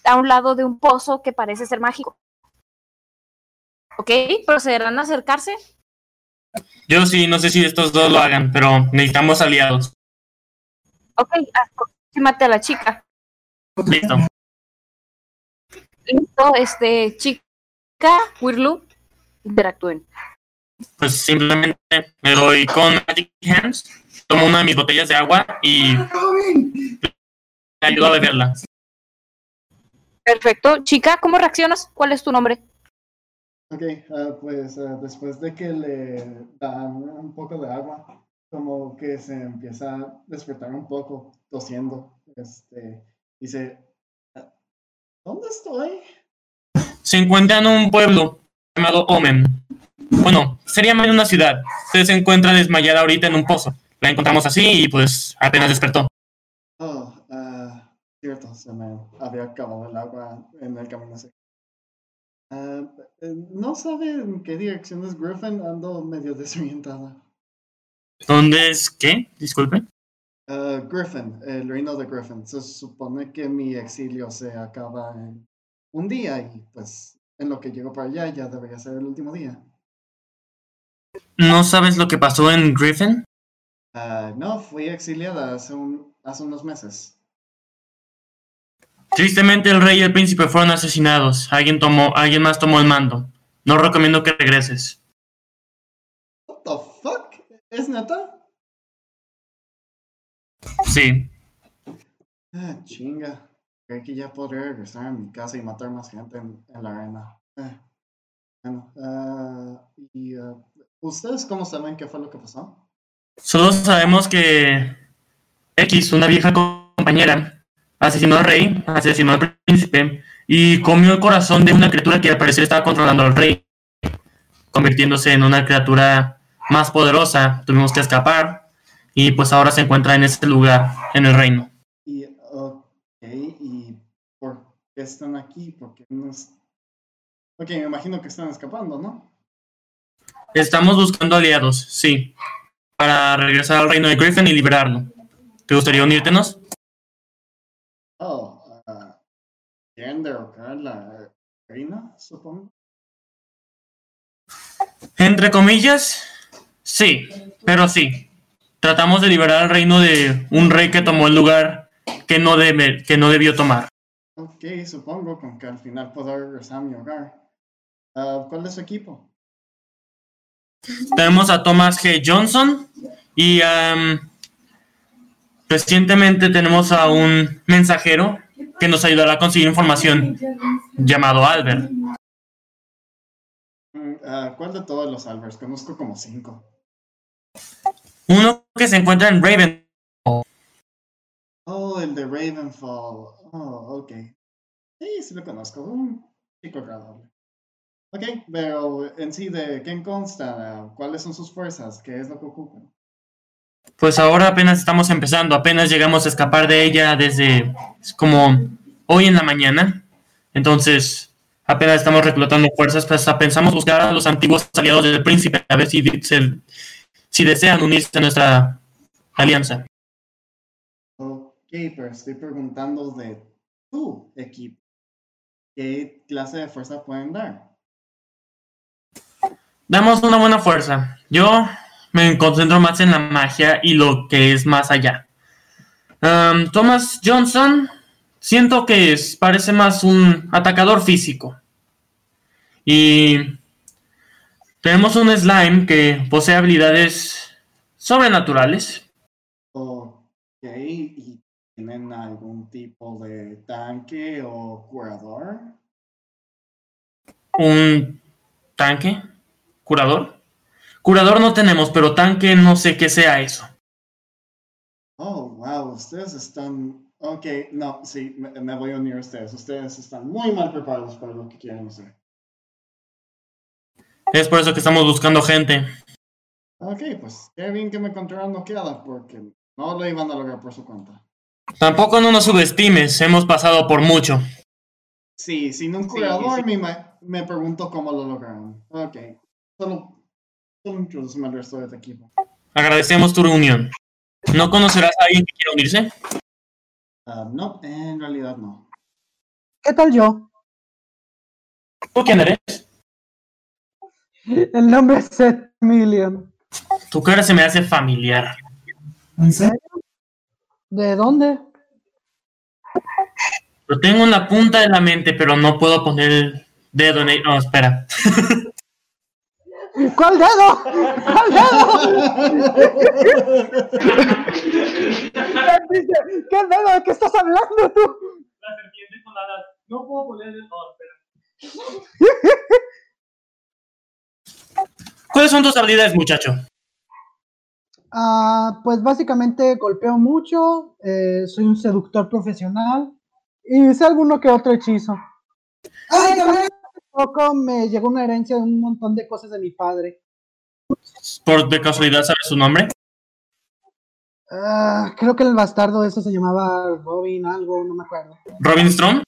Speaker 5: a un lado de un pozo que parece ser mágico. ¿Ok? ¿Procederán a acercarse?
Speaker 4: Yo sí, no sé si estos dos lo hagan, pero necesitamos aliados.
Speaker 5: Ok, aproxímate a la chica.
Speaker 4: Listo.
Speaker 5: Listo, este, chica, Wirlu, interactúen.
Speaker 4: Pues simplemente me doy con Magic Hands, tomo una de mis botellas de agua y le ayudo a beberla.
Speaker 5: Perfecto. Chica, ¿cómo reaccionas? ¿Cuál es tu nombre?
Speaker 2: Ok, ah, pues ah, después de que le dan un poco de agua, como que se empieza a despertar un poco, tosiendo. Este, dice, "Ah, ¿dónde estoy?
Speaker 4: Se encuentra en un pueblo llamado Omen. Bueno, sería más una ciudad. Usted se encuentra desmayada ahorita en un pozo. La encontramos así y pues apenas despertó.
Speaker 2: Oh, ah, cierto, se me había acabado el agua en el camino eh, no sabe en qué dirección es Griffin, ando medio desorientada.
Speaker 4: ¿Dónde es qué? Disculpe.
Speaker 2: Ah, Griffin, el reino de Griffin. Se supone que mi exilio se acaba en un día y pues en lo que llego para allá ya debería ser el último día.
Speaker 4: ¿No sabes lo que pasó en Griffin?
Speaker 2: Ah, no, fui exiliada hace, un, hace unos meses.
Speaker 4: Tristemente el rey y el príncipe fueron asesinados. Alguien tomó, alguien más tomó el mando. No recomiendo que regreses.
Speaker 2: What the fuck? ¿Es neta?
Speaker 4: Sí.
Speaker 2: Ah, chinga. Creí que ya podría regresar a mi casa y matar más gente en, en la arena. Ah, Bueno, ah, y ¿ustedes cómo saben qué fue lo que pasó?
Speaker 4: Solo sabemos que X, una vieja compañera, asesinó al rey, asesinó al príncipe y comió el corazón de una criatura que al parecer estaba controlando al rey, convirtiéndose en una criatura más poderosa. Tuvimos que escapar y pues ahora se encuentra en ese lugar, en el reino.
Speaker 2: Y, ok, ¿y por qué están aquí? ¿Por qué no es- Ok, me imagino que están escapando, ¿no?
Speaker 4: Estamos buscando aliados, sí, para regresar al reino de Griffin y liberarlo. ¿Te gustaría unírtenos?
Speaker 2: Oh, ah, ¿quieren derrocar a la reina, supongo?
Speaker 4: Entre comillas, sí, pero sí. Tratamos de liberar al reino de un rey que tomó el lugar que no, debe, que no debió tomar.
Speaker 2: Ok, supongo con que al final puedo regresar a mi hogar. Ah, ¿Cuál es su equipo?
Speaker 4: Tenemos a Thomas G. Johnson y am, recientemente tenemos a un mensajero que nos ayudará a conseguir información llamado Albert.
Speaker 2: Ah, ¿Cuál de todos los Alberts? Conozco como cinco.
Speaker 4: Uno que se encuentra en Raven.
Speaker 2: Oh, el de Ravenfall. Oh, ok. Sí, sí lo conozco. Un chico agradable. Ok, pero en sí, ¿de qué consta? ¿Cuáles son sus fuerzas? ¿Qué es lo que ocupan?
Speaker 4: Pues ahora apenas estamos empezando, apenas llegamos a escapar de ella desde como hoy en la mañana. Entonces, apenas estamos reclutando fuerzas, pues pensamos buscar a los antiguos aliados del príncipe a ver si, se- si desean unirse a nuestra alianza.
Speaker 2: Ok, pero estoy preguntando de tu equipo. ¿Qué clase de fuerza pueden dar?
Speaker 4: Damos una buena fuerza. Yo me concentro más en la magia y lo que es más allá. Thomas Johnson, siento que es, parece más un atacador físico. Y tenemos un slime que posee habilidades sobrenaturales.
Speaker 2: Ok, ¿y tienen algún tipo de tanque o curador?
Speaker 4: Un tanque, curador. Curador no tenemos, pero tanque no sé qué sea eso.
Speaker 2: Oh, wow, ustedes están... Ok, no, sí, me, me voy a unir a ustedes. Ustedes están muy mal preparados para lo que quieren hacer.
Speaker 4: Es por eso que estamos buscando gente.
Speaker 2: Ok, pues qué bien que me encontraron noqueada porque no lo iban a lograr por su cuenta.
Speaker 4: Tampoco no nos subestimes, hemos pasado por mucho.
Speaker 2: Sí, sin un curador
Speaker 6: sí.
Speaker 2: Me, me pregunto cómo lo lograron. Ok, solo, introduceme al resto de tu equipo.
Speaker 4: Agradecemos tu reunión. ¿No conocerás a alguien que quiera unirse?
Speaker 2: Ah, no, en realidad no.
Speaker 3: ¿Qué tal yo?
Speaker 4: ¿Tú quién eres?
Speaker 3: El nombre es Seth Million.
Speaker 4: Tu cara se me hace familiar.
Speaker 3: ¿En serio? ¿De dónde?
Speaker 4: Lo tengo en la punta de la mente, pero no puedo poner el dedo en el... No, espera.
Speaker 3: ¿Cuál dedo? ¿Cuál dedo? ¿Qué dedo? ¿De qué estás hablando tú?
Speaker 4: La serpiente con alas. No puedo poner el... ¿Cuáles son tus habilidades, muchacho?
Speaker 3: Ah, pues básicamente golpeo mucho, eh, soy un seductor profesional y sé alguno que otro hechizo. Ay, hace poco me llegó una herencia de un montón de cosas de mi padre.
Speaker 4: ¿Por de casualidad sabes su nombre?
Speaker 3: Ah, creo que el bastardo ese se llamaba Robin algo, no me acuerdo.
Speaker 4: ¿Robin Strong?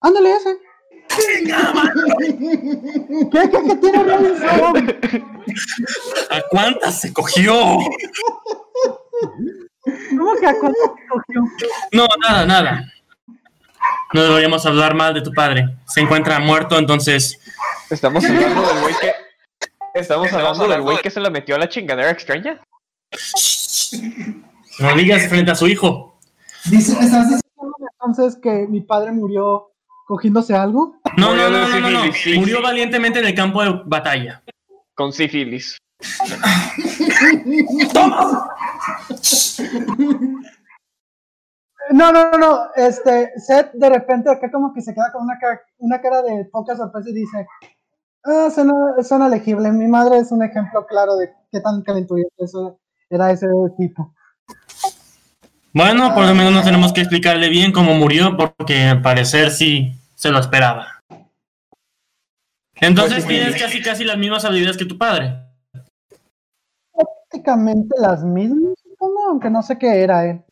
Speaker 3: Ándale ese. ¿Qué, qué, qué tiene Robin Strong?
Speaker 4: ¿A cuántas se cogió?
Speaker 3: ¿Cómo que a cuánto te cogió?
Speaker 4: No, nada, nada. No deberíamos hablar mal de tu padre. Se encuentra muerto, entonces
Speaker 6: Estamos hablando del güey que. Estamos hablando del güey que se la metió a la chingadera extraña.
Speaker 4: no digas frente a su hijo.
Speaker 3: Dice, ¿Estás diciendo entonces que mi padre murió cogiéndose algo?
Speaker 4: No, no, no, no. Murió valientemente en el campo de batalla.
Speaker 6: Con sífilis.
Speaker 3: No, no, no, no. Este, Seth de repente acá como que se queda con una cara, una cara de poca sorpresa y dice, ah, suena, suena legible. Mi madre es un ejemplo claro de qué tan calenturiento eso era ese tipo.
Speaker 4: Bueno, por lo menos no tenemos que explicarle bien cómo murió, porque al parecer sí se lo esperaba. Entonces tienes casi casi las mismas habilidades que tu padre.
Speaker 3: Prácticamente las mismas, supongo, aunque no sé qué era él.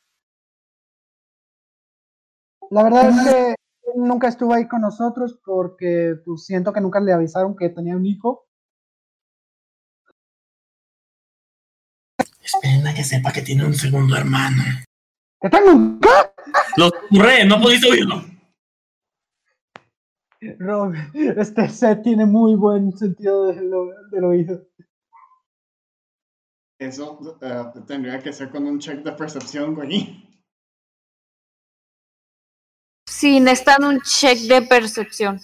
Speaker 3: La verdad es que él nunca estuvo ahí con nosotros porque pues, siento que nunca le avisaron que tenía un hijo.
Speaker 4: Esperen a que sepa que tiene un segundo hermano.
Speaker 3: ¿Que tengo un qué?
Speaker 4: Lo curré, no pudiste oírlo.
Speaker 3: Rob, este Seth tiene muy buen sentido del, del oído.
Speaker 2: Eso eh, tendría que ser con un check de percepción, güey.
Speaker 5: Sí, necesitan un check de percepción.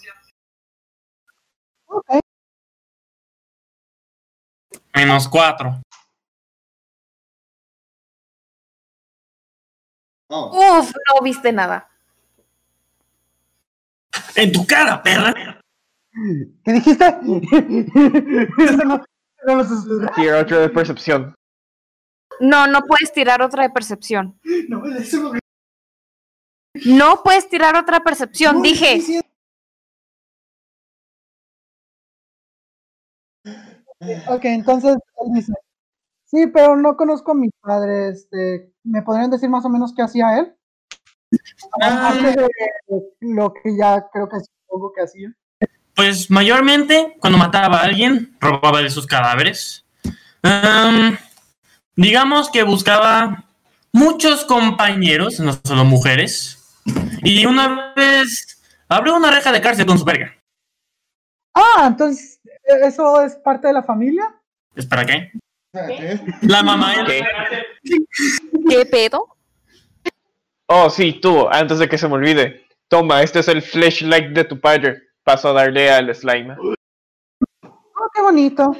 Speaker 3: Ok.
Speaker 4: Menos cuatro.
Speaker 2: Oh,
Speaker 5: Uf, no viste nada.
Speaker 4: En tu cara, perra.
Speaker 3: ¿Qué dijiste? No, no.
Speaker 6: Tira otro de percepción.
Speaker 5: No, no puedes tirar otra de percepción.
Speaker 3: No, eso no-
Speaker 5: No puedes tirar otra percepción, dije.
Speaker 3: Ok, entonces él dice, sí, pero no conozco a mi padre, este, ¿me podrían decir más o menos qué hacía él? Aparte de lo que ya creo que supongo que hacía.
Speaker 4: Pues mayormente cuando mataba a alguien, robaba de sus cadáveres. Am, digamos que buscaba muchos compañeros, no solo mujeres. Y una vez abrió una reja de cárcel con su verga.
Speaker 3: Ah, entonces, ¿eso es parte de la familia?
Speaker 4: ¿Es para qué?
Speaker 2: espérate.
Speaker 4: La mamá
Speaker 6: ¿Qué?
Speaker 5: ¿Qué pedo?
Speaker 6: Oh, sí, tú, antes de que se me olvide. Toma, este es el flashlight de tu padre. Paso a darle al slime.
Speaker 3: Oh, qué bonito.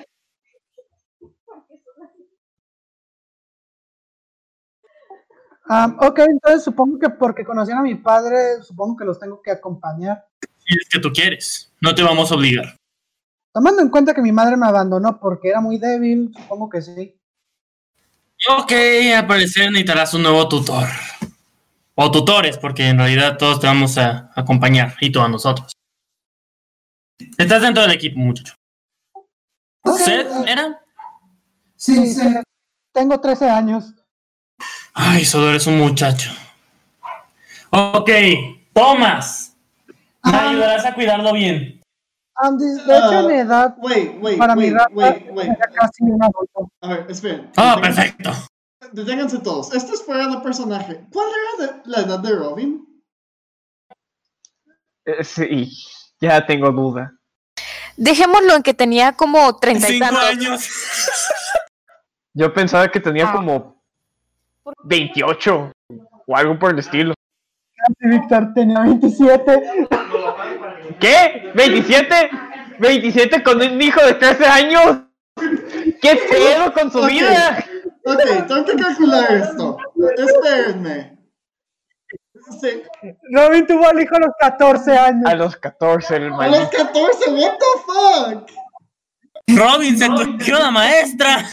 Speaker 3: Ah, ok, entonces supongo que porque conocían a mi padre, supongo que los tengo que acompañar.
Speaker 4: Si es que tú quieres. No te vamos a obligar.
Speaker 3: Tomando en cuenta que mi madre me abandonó porque era muy débil, supongo que sí.
Speaker 4: Ok, al parecer necesitarás un nuevo tutor. O tutores, porque en realidad todos te vamos a acompañar. Y tú a nosotros. Estás dentro del equipo, muchacho.
Speaker 3: Ok,
Speaker 4: ¿Seth era?
Speaker 3: Sí, sí, tengo 13 años.
Speaker 4: Ay, solo eres un muchacho. Ok, Tomás. Me
Speaker 3: Ah.
Speaker 4: ayudarás a cuidarlo bien.
Speaker 3: Andy, de hecho, en edad,
Speaker 2: Wait, wait,
Speaker 3: para mi
Speaker 2: wait,
Speaker 3: raza,
Speaker 2: wait, wait.
Speaker 3: era casi un adulto.
Speaker 2: A ver, esperen.
Speaker 4: Ah, perfecto.
Speaker 2: Deténganse todos. Esto es fuera de personaje. ¿Cuál era de- la edad de Robin?
Speaker 6: Eh, sí, ya tengo duda.
Speaker 5: Dejémoslo en que tenía como treinta y tantos.
Speaker 4: años.
Speaker 6: Yo pensaba que tenía
Speaker 5: Ah.
Speaker 6: como 28 o algo por el estilo.
Speaker 3: Víctor tenía 27.
Speaker 6: ¿Qué? ¿27? ¿27 con un hijo de 13 años? ¿Qué pedo con su
Speaker 2: Ok.
Speaker 6: vida?
Speaker 2: Ok, tengo que calcular esto. Espérenme. Sí,
Speaker 3: Robin tuvo al hijo a los 14 años.
Speaker 6: A los 14, el
Speaker 2: a los
Speaker 6: maldito.
Speaker 2: 14, what the fuck?
Speaker 4: Robin se cogió la maestra.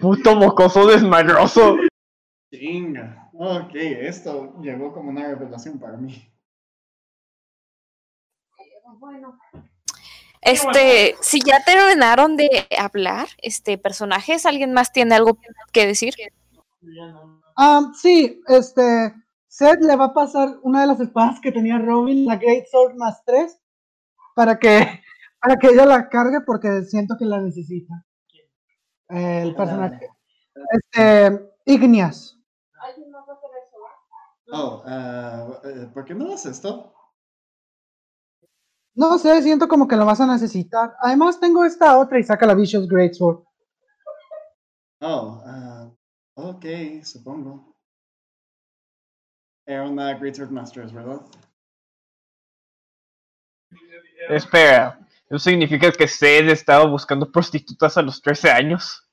Speaker 6: Puto mocoso desmadroso.
Speaker 2: Chinga. Ok, esto llegó como una revelación para mí.
Speaker 5: Este, si ya terminaron de hablar, este, personajes, ¿alguien más tiene algo que decir?
Speaker 3: Ah, sí, este. Seth le va a pasar una de las espadas que tenía Robin, la Great Sword más 3, para que, para que ella la cargue porque siento que la necesita. El personaje. Este, Igneas.
Speaker 2: Oh, ah, eh, ¿por qué me das esto?
Speaker 3: No sé, siento como que lo vas a necesitar. Además, tengo esta otra y saca la Vicious Greatsword.
Speaker 2: Oh, ah, ok, supongo. Era una Greatsword Masters, ¿verdad?
Speaker 6: Espera, ¿eso significa que Sed estaba buscando prostitutas a los 13 años?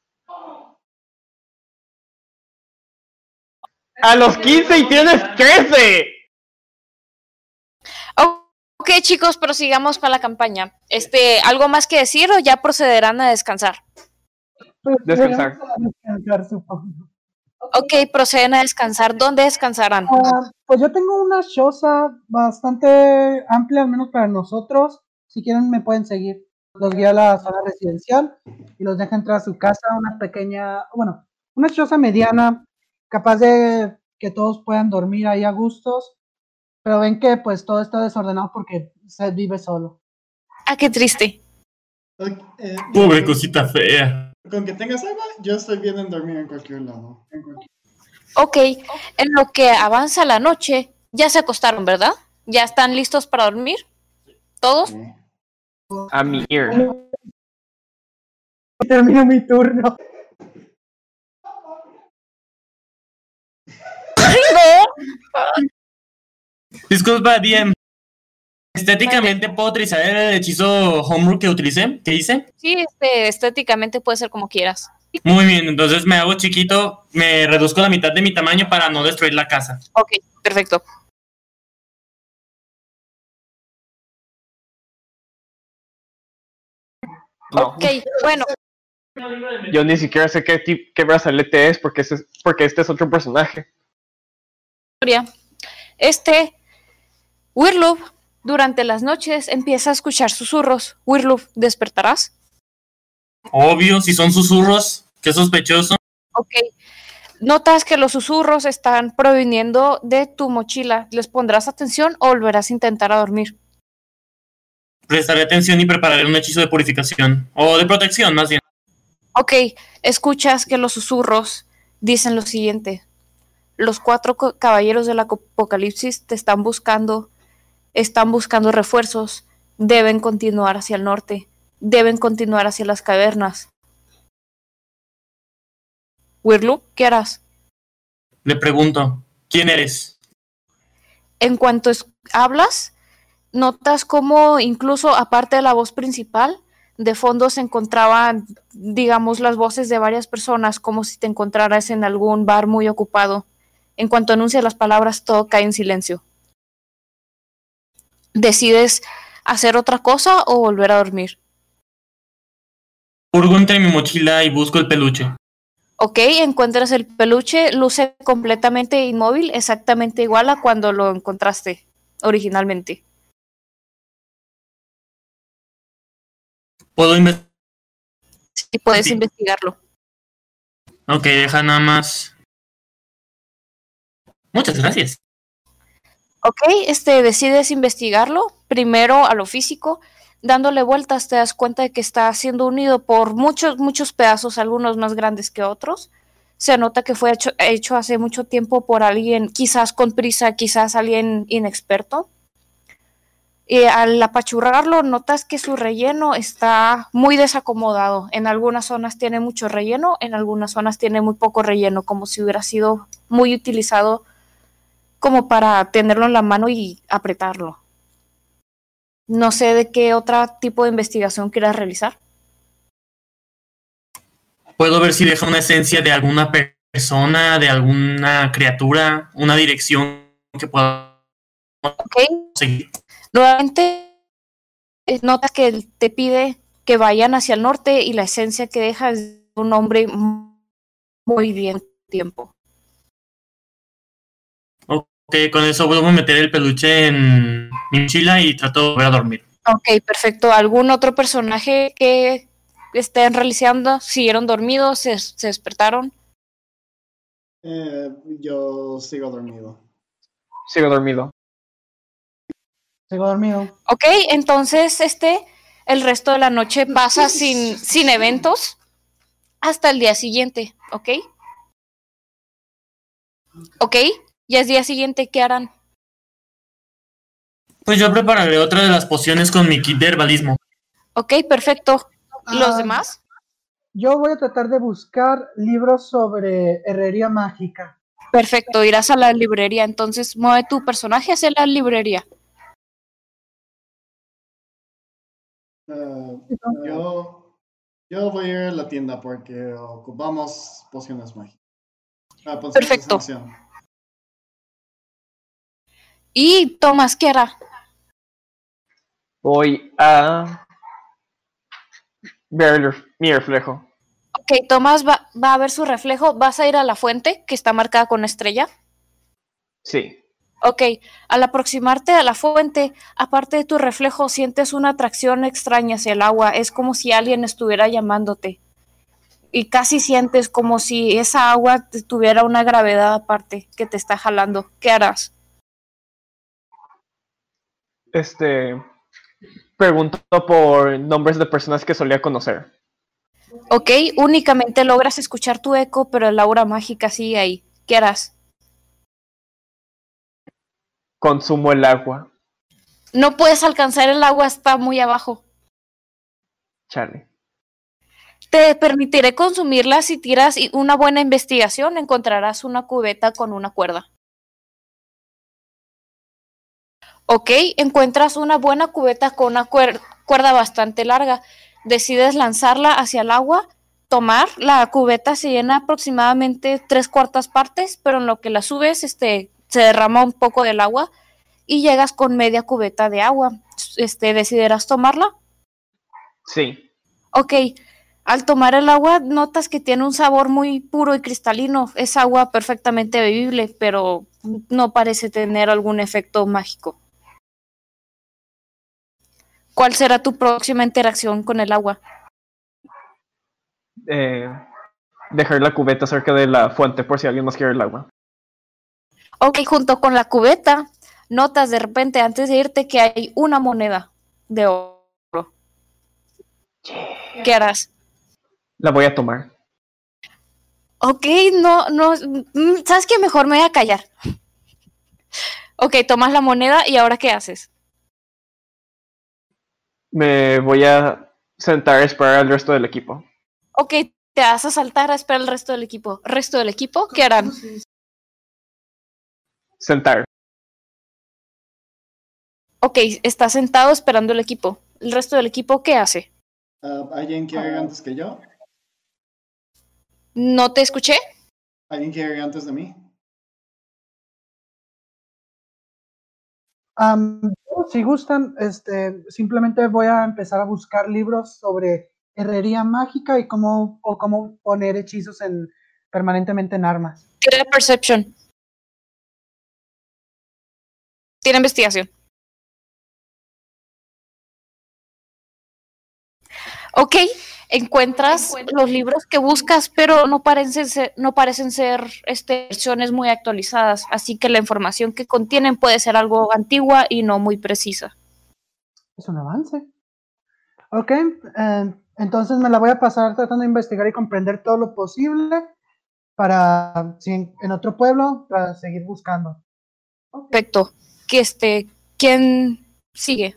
Speaker 6: ¡A los 15 y tienes 13!
Speaker 5: Ok, chicos, prosigamos con la campaña. Este, ¿algo más que decir o ya procederán a descansar?
Speaker 6: Descansar.
Speaker 3: Descansar, supongo.
Speaker 5: Ok, proceden a descansar. ¿Dónde descansarán?
Speaker 3: Ah, pues yo tengo una choza bastante amplia, al menos para nosotros. Si quieren, me pueden seguir. Los guía a la zona residencial y los deja entrar a su casa, una pequeña, bueno, una choza mediana, capaz de que todos puedan dormir ahí a gustos. Pero ven que pues todo está desordenado porque Seth vive solo.
Speaker 5: Ah, qué triste.
Speaker 2: Ok, eh,
Speaker 4: Pobre
Speaker 2: con-
Speaker 4: cosita fea.
Speaker 2: Con que tengas agua, yo estoy bien en dormir en cualquier lado. En cualquier-
Speaker 5: Ok, en lo que avanza la noche, ya se acostaron, ¿verdad? ¿Ya están listos para dormir? ¿Todos?
Speaker 2: Sí.
Speaker 6: A mi ear.
Speaker 3: Termino mi turno.
Speaker 4: Disculpa, DM. Estéticamente puedo utilizar el hechizo Homebrew que utilicé, que hice.
Speaker 5: Sí, este, estéticamente puede ser como quieras.
Speaker 4: Muy bien, entonces me hago chiquito, me reduzco la mitad de mi tamaño para no destruir la casa.
Speaker 5: Ok, perfecto.
Speaker 6: No,
Speaker 5: Ok, bueno,
Speaker 6: yo ni siquiera sé qué, tip- qué brazalete es porque, ese- porque este es otro personaje.
Speaker 5: Este Wirloop durante las noches empieza a escuchar susurros. Wirloop, ¿despertarás?
Speaker 4: Obvio, si son susurros, qué sospechoso.
Speaker 5: Ok. Notas que los susurros están proviniendo de tu mochila. ¿Les pondrás atención o volverás a intentar a dormir?
Speaker 4: Prestaré atención y prepararé un hechizo de purificación. O de protección, más bien.
Speaker 5: Ok, escuchas que los susurros dicen lo siguiente. Los cuatro caballeros del apocalipsis te están buscando, están buscando refuerzos, deben continuar hacia el norte, deben continuar hacia las cavernas. Wirlu, ¿qué harás?
Speaker 4: Le pregunto, ¿quién eres?
Speaker 5: En cuanto hablas, notas como incluso aparte de la voz principal, de fondo se encontraban, digamos, las voces de varias personas, como si te encontraras en algún bar muy ocupado. En cuanto anuncias las palabras, todo cae en silencio. ¿Decides hacer otra cosa o volver a dormir?
Speaker 4: Hurgo entre mi mochila y busco el peluche.
Speaker 5: Ok, encuentras el peluche, luce completamente inmóvil, exactamente igual a cuando lo encontraste originalmente.
Speaker 4: ¿Puedo investigar?
Speaker 5: Y puedes
Speaker 4: Sí.
Speaker 5: investigarlo.
Speaker 4: Ok, deja nada más. Muchas gracias.
Speaker 5: Ok, este, decides investigarlo, primero a lo físico, dándole vueltas te das cuenta de que está siendo unido por muchos, muchos pedazos, algunos más grandes que otros. Se nota que fue hecho, hecho hace mucho tiempo por alguien, quizás con prisa, quizás alguien inexperto. Y al apachurrarlo, notas que su relleno está muy desacomodado. En algunas zonas tiene mucho relleno, en algunas zonas tiene muy poco relleno, como si hubiera sido muy utilizado como para tenerlo en la mano y apretarlo. No sé de qué otro tipo de investigación quieras realizar.
Speaker 4: ¿Puedo ver si deja una esencia de alguna per- persona, de alguna criatura, una dirección que pueda seguir?
Speaker 5: Nuevamente eh, notas que él te pide que vayan hacia el norte y la esencia que deja es un hombre muy bien tiempo.
Speaker 4: Ok, con eso vuelvo a meter el peluche en mi mochila y trato de volver a dormir.
Speaker 5: Ok, perfecto. ¿Algún otro personaje que estén realizando? ¿Siguieron dormidos? ¿Se, se despertaron?
Speaker 2: Eh, yo sigo dormido.
Speaker 6: Sigo dormido.
Speaker 3: Sigo dormido.
Speaker 5: Ok, entonces este, el resto de la noche pasa sin, sin eventos hasta el día siguiente, ¿ok? ¿Ok? Ya es día siguiente, ¿qué harán?
Speaker 4: Pues yo prepararé otra de las pociones con mi kit de herbalismo.
Speaker 5: Ok, perfecto. ¿Los
Speaker 3: Ah,
Speaker 5: demás?
Speaker 3: Yo voy a tratar de buscar libros sobre herrería mágica.
Speaker 5: Perfecto, irás a la librería. Entonces, mueve tu personaje hacia la librería.
Speaker 2: Ah, yo, yo voy a ir a la tienda porque ocupamos pociones mágicas. Ah,
Speaker 5: Perfecto. Y Tomás, ¿qué hará?
Speaker 6: Voy a ver mi reflejo.
Speaker 5: Ok, Tomás va, va a ver su reflejo. ¿Vas a ir a la fuente que está marcada con estrella?
Speaker 6: Sí.
Speaker 5: Ok, al aproximarte a la fuente, aparte de tu reflejo, sientes una atracción extraña hacia el agua. Es como si alguien estuviera llamándote. Y casi sientes como si esa agua tuviera una gravedad aparte que te está jalando. ¿Qué harás?
Speaker 6: Este. Pregunto por nombres de personas que solía conocer.
Speaker 5: Ok, únicamente logras escuchar tu eco, pero el aura mágica sigue ahí. ¿Qué harás?
Speaker 6: Consumo el agua.
Speaker 5: No puedes alcanzar el agua, está muy abajo.
Speaker 6: Chale.
Speaker 5: Te permitiré consumirla si tiras una buena investigación, encontrarás una cubeta con una cuerda. Ok, encuentras una buena cubeta con una cuer- cuerda bastante larga. Decides lanzarla hacia el agua, tomar. La cubeta se llena aproximadamente tres cuartas partes, pero en lo que la subes, este, se derrama un poco del agua y llegas con media cubeta de agua. Este, ¿decidirás tomarla?
Speaker 6: Sí.
Speaker 5: Ok, al tomar el agua notas que tiene un sabor muy puro y cristalino. Es agua perfectamente bebible, pero no parece tener algún efecto mágico. ¿Cuál será tu próxima interacción con el agua?
Speaker 6: Eh, dejar la cubeta cerca de la fuente por si alguien más quiere el agua.
Speaker 5: Ok, junto con la cubeta, notas de repente antes de irte que hay una moneda de oro. ¿Qué harás?
Speaker 6: La voy a tomar.
Speaker 5: Ok, no, no, mm, ¿sabes qué? Mejor me voy a callar. Ok, tomas la moneda y ahora ¿qué haces?
Speaker 6: Me voy a sentar a esperar al resto del equipo.
Speaker 5: Ok, te vas a saltar a esperar al resto del equipo. ¿Resto del equipo? ¿Qué harán?
Speaker 6: Sentar.
Speaker 5: Ok, está sentado esperando el equipo. ¿El resto del equipo qué hace?
Speaker 2: Ah, ¿Alguien quiere ir antes que yo?
Speaker 5: ¿No te escuché?
Speaker 2: ¿Alguien quiere ir antes de mí?
Speaker 3: Yo, si gustan, este, simplemente voy a empezar a buscar libros sobre herrería mágica y cómo, o cómo poner hechizos en, permanentemente en armas.
Speaker 5: Tira Perception. Tira investigación. Ok, encuentras los libros que buscas, pero no parecen ser, no parecen ser este, versiones muy actualizadas, así que la información que contienen puede ser algo antigua y no muy precisa.
Speaker 3: Es un avance. Ok, eh, entonces me la voy a pasar tratando de investigar y comprender todo lo posible para, si en, en otro pueblo, para seguir buscando.
Speaker 5: Perfecto. Que este, ¿quién sigue?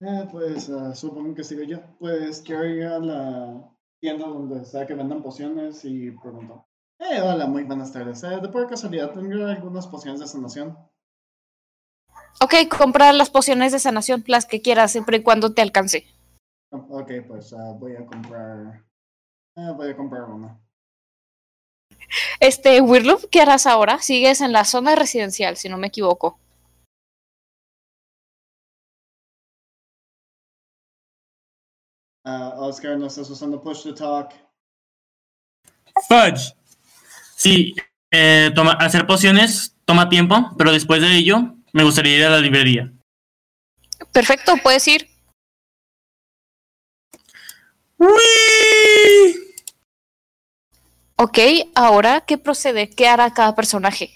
Speaker 2: Eh, pues ah, supongo que sigo yo. Pues quiero ir a la tienda donde sea que vendan pociones y pregunto. Eh, hola, muy buenas tardes. Eh, de por casualidad, ¿tengo algunas pociones de sanación?
Speaker 5: Ok, compra las pociones de sanación, las que quieras, siempre y cuando te alcance.
Speaker 2: Ok, pues ah, voy a comprar. eh, voy a comprar una.
Speaker 5: Este, Wirloop, ¿qué harás ahora? Sigues en la zona residencial, si no me equivoco.
Speaker 2: Ah, Oscar, ¿no estás usando push to talk?
Speaker 4: Fudge. Sí, eh, toma, hacer pociones toma tiempo, pero después de ello me gustaría ir a la librería.
Speaker 5: Perfecto, puedes ir.
Speaker 4: ¡Uy!
Speaker 5: Ok, ahora, ¿qué procede? ¿Qué hará cada personaje?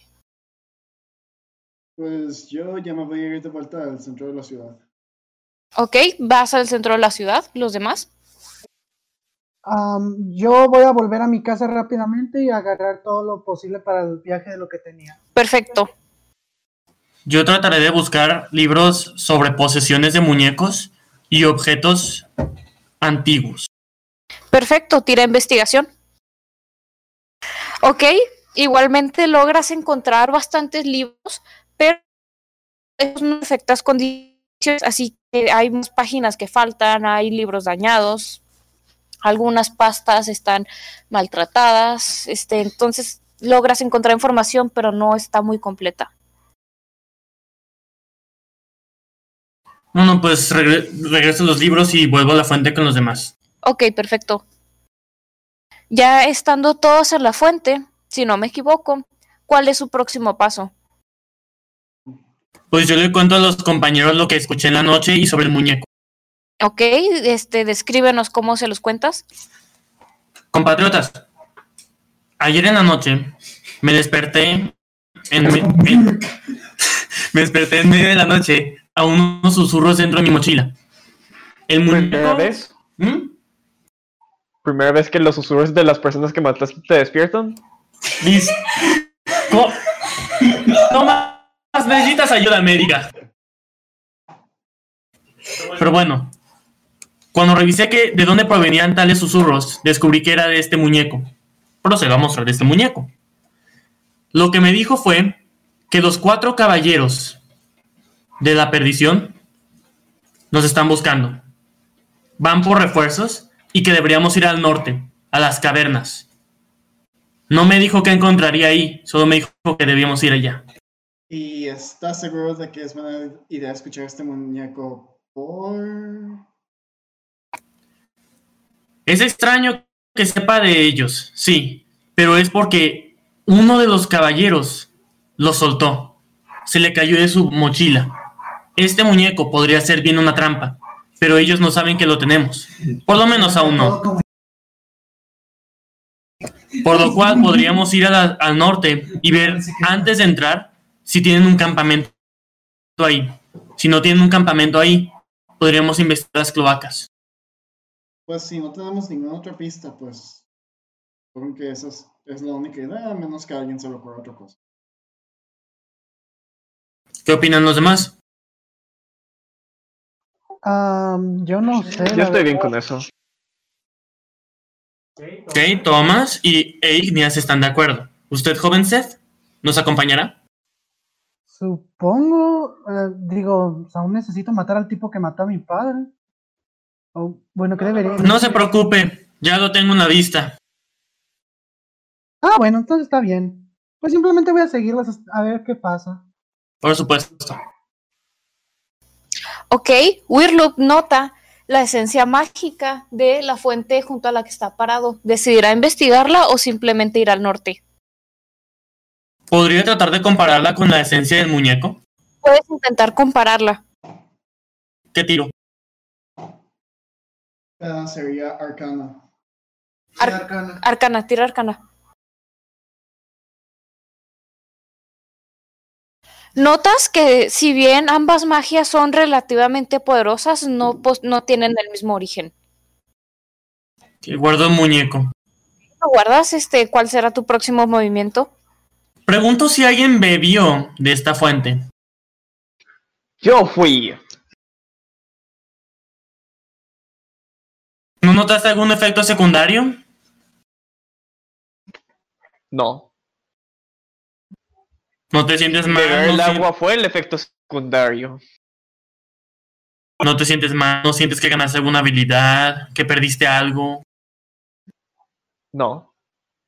Speaker 2: Pues yo ya me voy a ir de vuelta al centro de la ciudad.
Speaker 5: Ok, vas al centro de la ciudad, los demás.
Speaker 3: Am, yo voy a volver a mi casa rápidamente y agarrar todo lo posible para el viaje de lo que tenía.
Speaker 5: Perfecto.
Speaker 4: Yo trataré de buscar libros sobre posesiones de muñecos y objetos antiguos.
Speaker 5: Perfecto, tira investigación. Ok, igualmente logras encontrar bastantes libros, pero esos no condiciones, así que hay más páginas que faltan, hay libros dañados, algunas pastas están maltratadas, este, entonces logras encontrar información, pero no está muy completa.
Speaker 4: Bueno, pues regre- regreso los libros y vuelvo a la fuente con los demás.
Speaker 5: Ok, perfecto. Ya estando todos en la fuente, si no me equivoco, ¿cuál es su próximo paso?
Speaker 4: Pues yo le cuento a los compañeros lo que escuché en la noche y sobre el muñeco.
Speaker 5: Ok, este, descríbenos cómo se los cuentas.
Speaker 4: Compatriotas, ayer en la noche me desperté en, me, me- me desperté en medio de la noche a unos susurros dentro de mi mochila. El
Speaker 6: ¿Primera
Speaker 4: muñeco... ¿Mm?
Speaker 6: ¿Primera vez que los susurros de las personas que mataste te despiertan?
Speaker 4: Liz, No necesitas ayuda médica. Pero bueno, cuando revisé que de dónde provenían tales susurros, descubrí que era de este muñeco. Procedo a mostrar este muñeco. Lo que me dijo fue que los cuatro caballeros de la perdición nos están buscando. Van por refuerzos y que deberíamos ir al norte, a las cavernas. No me dijo que encontraría ahí, solo me dijo que debíamos ir allá.
Speaker 2: ¿Y estás seguro de que es buena idea escuchar este muñeco por...?
Speaker 4: Es extraño que sepa de ellos, sí, pero es porque uno de los caballeros lo soltó. Se le cayó de su mochila. Este muñeco podría ser bien una trampa, pero ellos no saben que lo tenemos. Por lo menos aún no. Por lo cual podríamos ir la- al norte y ver antes de entrar si tienen un campamento ahí. Si no tienen un campamento ahí, podríamos investigar las cloacas.
Speaker 2: Pues si no tenemos ninguna otra pista, pues... Supongo que esa es, es la única idea, a menos que alguien se le ocurra otra cosa.
Speaker 4: ¿Qué opinan los demás?
Speaker 3: Am, yo no sé.
Speaker 6: Yo estoy bien con eso.
Speaker 4: Ok, Thomas y e Igneas están de acuerdo. ¿Usted, joven Seth, nos acompañará?
Speaker 3: Supongo, eh, digo, aún necesito matar al tipo que mató a mi padre. O, bueno, ¿qué debería?
Speaker 4: No se preocupe, ya lo tengo en la vista.
Speaker 3: Ah, bueno, entonces está bien. Pues simplemente voy a seguirlas a ver qué pasa.
Speaker 4: Por supuesto.
Speaker 5: Ok, Wirloop nota la esencia mágica de la fuente junto a la que está parado. ¿Decidirá investigarla o simplemente ir al norte?
Speaker 4: ¿Podría tratar de compararla con la esencia del muñeco?
Speaker 5: Puedes intentar compararla.
Speaker 4: ¿Qué tiro?
Speaker 2: Ah, sería Arcana.
Speaker 5: Ar-
Speaker 3: Arcana.
Speaker 5: Arcana, tira arcana. Notas que si bien ambas magias son relativamente poderosas, no, no tienen el mismo origen.
Speaker 4: Que guardo el muñeco.
Speaker 5: ¿Lo guardas? Este, ¿Cuál será tu próximo movimiento?
Speaker 4: Pregunto si alguien bebió de esta fuente.
Speaker 6: Yo fui.
Speaker 4: ¿No notaste algún efecto secundario?
Speaker 6: No.
Speaker 4: ¿No te sientes mal?
Speaker 6: Beber
Speaker 4: ¿No,
Speaker 6: el
Speaker 4: si-
Speaker 6: agua fue el efecto secundario.
Speaker 4: ¿No te sientes mal? ¿No sientes que ganaste alguna habilidad? ¿Que perdiste algo?
Speaker 6: No.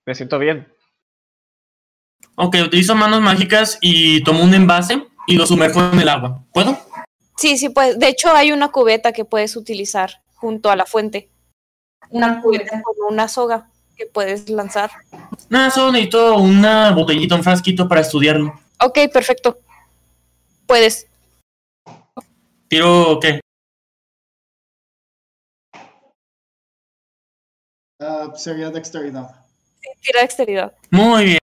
Speaker 6: Me siento bien.
Speaker 4: Ok, utilizo manos mágicas y tomo un envase y lo sumerjo en el agua. ¿Puedo?
Speaker 5: Sí, sí, pues. De hecho, hay una cubeta que puedes utilizar junto a la fuente. Una cubeta con una soga que puedes lanzar.
Speaker 4: Nada, solo necesito una botellita, un frasquito para estudiarlo.
Speaker 5: Ok, perfecto. Puedes.
Speaker 4: ¿Tiro qué?
Speaker 2: Ah, sería dexteridad.
Speaker 5: Tira dexteridad.
Speaker 4: Muy bien.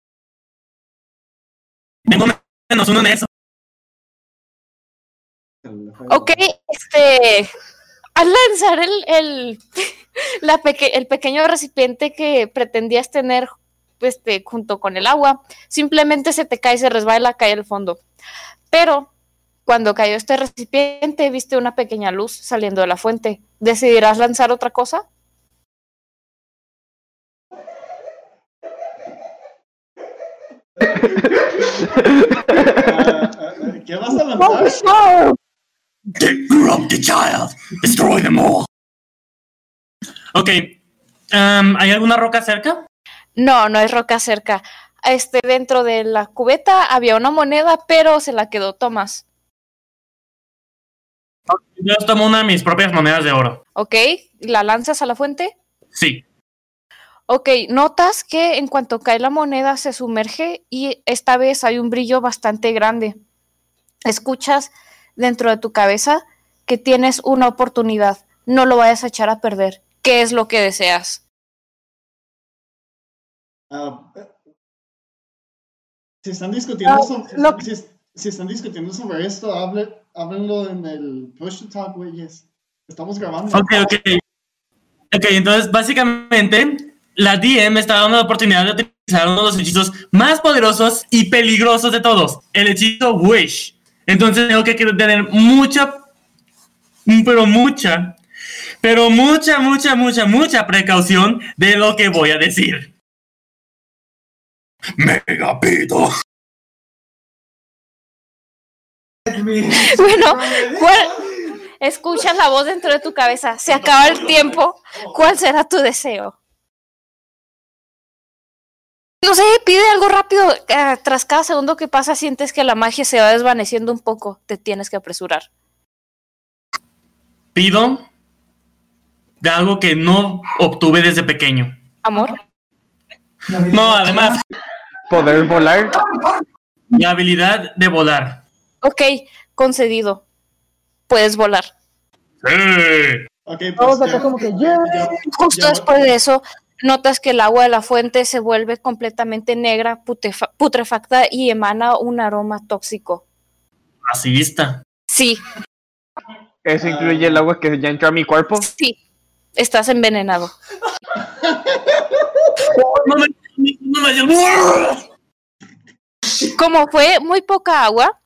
Speaker 4: Tengo menos uno en eso.
Speaker 5: Ok, este. Al lanzar el, el, la peque- el pequeño recipiente que pretendías tener este, junto con el agua, simplemente se te cae, se resbala, cae al fondo. Pero cuando cayó este recipiente, viste una pequeña luz saliendo de la fuente. ¿Decidirás lanzar otra cosa?
Speaker 2: Ah, ah, ah, ¿Qué vas a lanzar?
Speaker 3: ¡Oh,
Speaker 4: Corrupt the child. Destroy them all. Ok. um, ¿Hay alguna roca cerca?
Speaker 5: No, no hay roca cerca. Este, dentro de la cubeta había una moneda, pero se la quedó Tomás.
Speaker 4: Yo tomo una de mis propias monedas de oro.
Speaker 5: ¿Ok? ¿La lanzas a la fuente?
Speaker 4: Sí.
Speaker 5: Ok, notas que en cuanto cae la moneda se sumerge y esta vez hay un brillo bastante grande. Escuchas dentro de tu cabeza que tienes una oportunidad. No lo vayas a echar a perder. ¿Qué es lo que deseas?
Speaker 2: Ah, eh, si están discutiendo
Speaker 3: Ah,
Speaker 2: sobre,
Speaker 3: lo-
Speaker 2: si, si están discutiendo sobre esto, hable, háblenlo en el push to talk, güeyes. Estamos grabando.
Speaker 4: Ok, ok. Ok, entonces básicamente la DM está dando la oportunidad de utilizar uno de los hechizos más poderosos y peligrosos de todos, el hechizo Wish. Entonces tengo que tener mucha, pero mucha, pero mucha, mucha, mucha, mucha precaución de lo que voy a decir. Megapito.
Speaker 5: Bueno, ¿cuál? Escuchas la voz dentro de tu cabeza. Se acaba el tiempo. ¿Cuál será tu deseo? No sé, pide algo rápido. Ah, Tras cada segundo que pasa, sientes que la magia se va desvaneciendo un poco. Te tienes que apresurar.
Speaker 4: Pido de algo que no obtuve desde pequeño.
Speaker 5: Amor.
Speaker 4: No, además,
Speaker 6: Poder volar.
Speaker 4: la habilidad de volar.
Speaker 5: Ok, concedido. Puedes volar.
Speaker 4: Sí.
Speaker 2: Ok, pues
Speaker 3: Todos acá
Speaker 2: ya-
Speaker 3: como que, yeah.
Speaker 5: Justo
Speaker 2: ya-
Speaker 5: después de eso, notas que el agua de la fuente se vuelve completamente negra, putefa- putrefacta y emana un aroma tóxico.
Speaker 4: Racista.
Speaker 5: Sí,
Speaker 6: Eso incluye el agua que ya entró a mi cuerpo.
Speaker 5: sí. Estás envenenado. Como fue muy poca agua,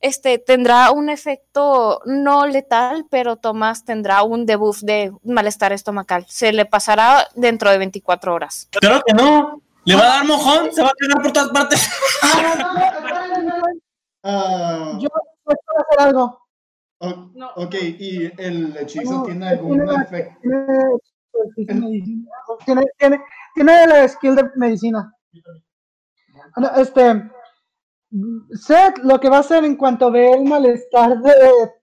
Speaker 5: este tendrá un efecto no letal, pero Tomás tendrá un debuff de malestar estomacal. Se le pasará dentro de 24 horas.
Speaker 4: Claro que no. Le va a dar mojón, se va a quedar por todas partes.
Speaker 2: Ah,
Speaker 3: Yo puedo hacer algo.
Speaker 2: o- Ok, ¿y el hechizo
Speaker 3: No,
Speaker 2: tiene
Speaker 3: tiene
Speaker 2: algún
Speaker 3: la-
Speaker 2: efecto?
Speaker 3: Tiene, tiene, tiene, tiene la skill de medicina. Este, Seth lo que va a hacer en cuanto ve el malestar de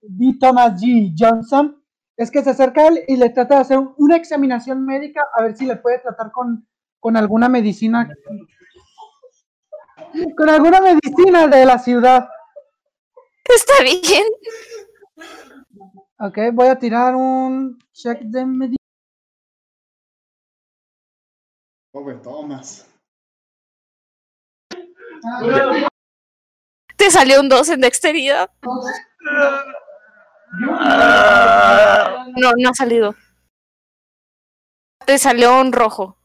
Speaker 3: D. Thomas G. Johnson es que se acerca a él y le trata de hacer una examinación médica a ver si le puede tratar con, con alguna medicina. Con alguna medicina de la ciudad.
Speaker 5: Está bien.
Speaker 3: Ok, voy a tirar un check de medicina.
Speaker 2: Pobre Thomas.
Speaker 5: Te salió un 2 en dexteridad. No, no ha salido. Te salió un rojo.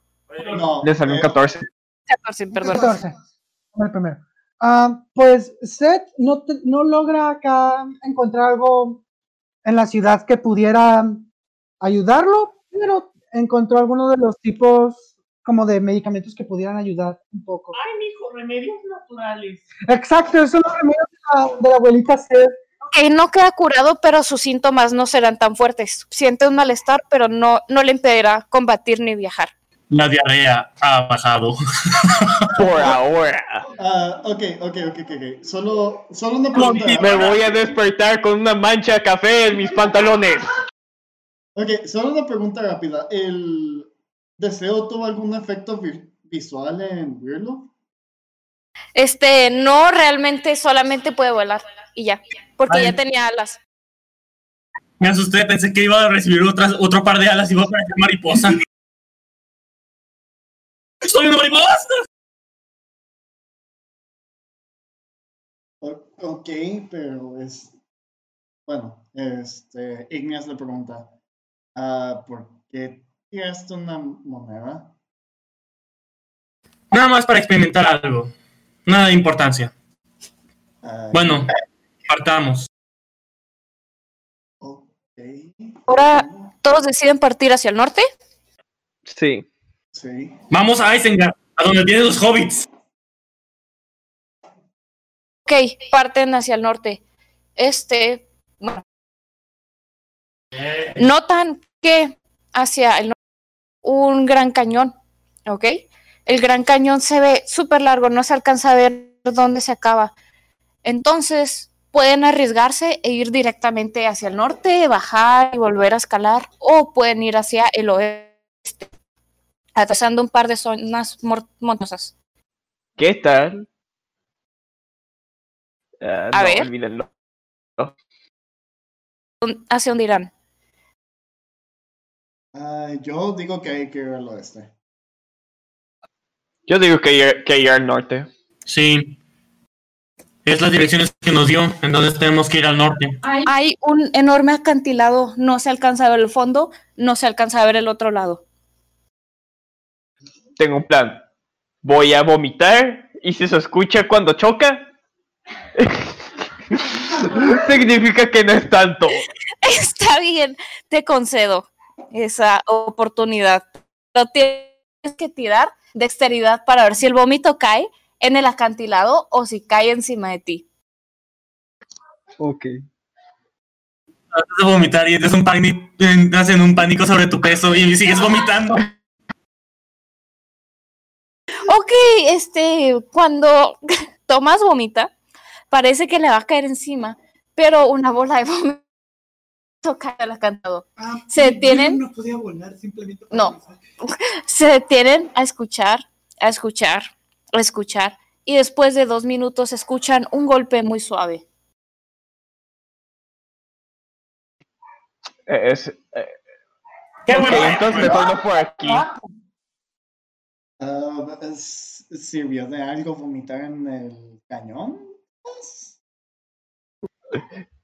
Speaker 2: No,
Speaker 6: Le salió un
Speaker 2: eh,
Speaker 6: 14.
Speaker 5: 14, perdón.
Speaker 3: 14. El primero. Ah, pues Seth no, te- no logra acá encontrar algo en la ciudad que pudiera ayudarlo, pero encontró algunos de los tipos como de medicamentos que pudieran ayudar un poco.
Speaker 4: Ay, mijo, remedios naturales.
Speaker 3: Exacto, eso es lo primero de la, de la abuelita Seth.
Speaker 5: Ok, no queda curado, pero sus síntomas no serán tan fuertes. Siente un malestar, pero no, no le impedirá combatir ni viajar.
Speaker 4: La diarrea ha bajado.
Speaker 6: Por ahora.
Speaker 2: ah, ok, ok, ok, ok, ok. Solo, solo una pregunta.
Speaker 6: Me voy a despertar con una mancha de café en mis pantalones.
Speaker 2: Ok, solo una pregunta rápida. ¿El deseo tuvo algún efecto vi- visual en Weirdo?
Speaker 5: Este, no realmente solamente puede volar y ya, porque
Speaker 4: Ay.
Speaker 5: ya tenía alas.
Speaker 4: Me asusté, pensé que iba a recibir otras, otro par de alas y iba a parecer mariposa. ¡Soy una mariposa!
Speaker 2: Ok, pero es... bueno, este, Igneas le pregunta, ah, ¿por qué tiraste una moneda?
Speaker 4: Nada más para experimentar algo. Nada de importancia.
Speaker 2: Ah,
Speaker 4: Bueno, partamos.
Speaker 2: ok.
Speaker 5: Ahora- ¿Todos deciden partir hacia el norte?
Speaker 6: Sí.
Speaker 2: Sí.
Speaker 4: Vamos a Isengard, a donde tienen los hobbits.
Speaker 5: Ok, parten hacia el norte. Este, bueno. Notan que hacia el norte un gran cañón, ¿ok? El gran cañón se ve súper largo, no se alcanza a ver dónde se acaba. Entonces, pueden arriesgarse e ir directamente hacia el norte, bajar y volver a escalar, o pueden ir hacia el oeste, atravesando un par de zonas montañosas.
Speaker 6: ¿Qué tal? Ah,
Speaker 5: A
Speaker 6: no,
Speaker 5: ver.
Speaker 6: olvídenlo.
Speaker 5: ¿Hacia dónde irán?
Speaker 2: Ah, yo digo que hay que ir al oeste.
Speaker 6: Yo digo que ir, que ir al norte.
Speaker 4: Sí. Es las direcciones que nos dio, entonces tenemos que ir al norte.
Speaker 5: Hay un enorme acantilado, no se alcanza a ver el fondo, no se alcanza a ver el otro lado.
Speaker 6: Tengo un plan. Voy a vomitar y si se escucha cuando choca, significa que no es tanto.
Speaker 5: Está bien, te concedo esa oportunidad. Pero tienes que tirar dexteridad para ver si el vómito cae en el acantilado o si cae encima de ti.
Speaker 6: Ok.
Speaker 4: Tratas de vomitar y entras un pánico, entras en un pánico sobre tu peso y sigues vomitando.
Speaker 5: Ok, este, cuando Tomás vomita, parece que le va a caer encima, pero una bola de vómito cae al acantilado.
Speaker 8: Ah,
Speaker 5: Se detienen.
Speaker 8: No podía volar simplemente. por
Speaker 5: No.
Speaker 8: pensar.
Speaker 5: se detienen a escuchar, a escuchar, a escuchar, y después de dos minutos escuchan un golpe muy suave.
Speaker 6: Eh, Es, eh,
Speaker 4: Qué bueno.
Speaker 6: entonces me torno por aquí.
Speaker 2: Es- ¿Sirvió de algo vomitar en el cañón?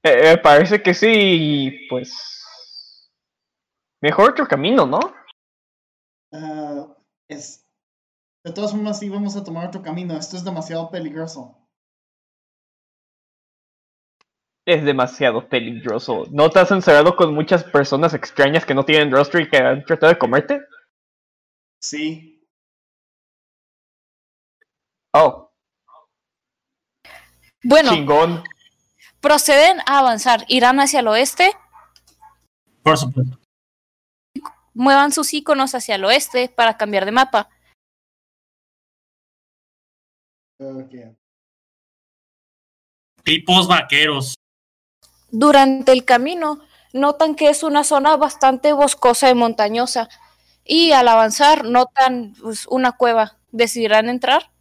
Speaker 6: Eh, eh, parece que sí, y pues. Mejor otro camino, ¿no?
Speaker 2: ah, es, de todas formas, sí vamos a tomar otro camino. Esto es demasiado peligroso.
Speaker 6: Es demasiado peligroso. ¿No te has encerrado con muchas personas extrañas que no tienen rostro y que han tratado de comerte?
Speaker 2: Sí.
Speaker 6: Oh,
Speaker 5: Bueno,
Speaker 6: chingón.
Speaker 5: Proceden a avanzar, irán hacia el oeste,
Speaker 4: Por supuesto.
Speaker 5: muevan sus iconos hacia el oeste para cambiar de mapa.
Speaker 4: Tipos vaqueros.
Speaker 5: Durante el camino notan que es una zona bastante boscosa y montañosa y al avanzar notan pues, una cueva. ¿Decidirán entrar?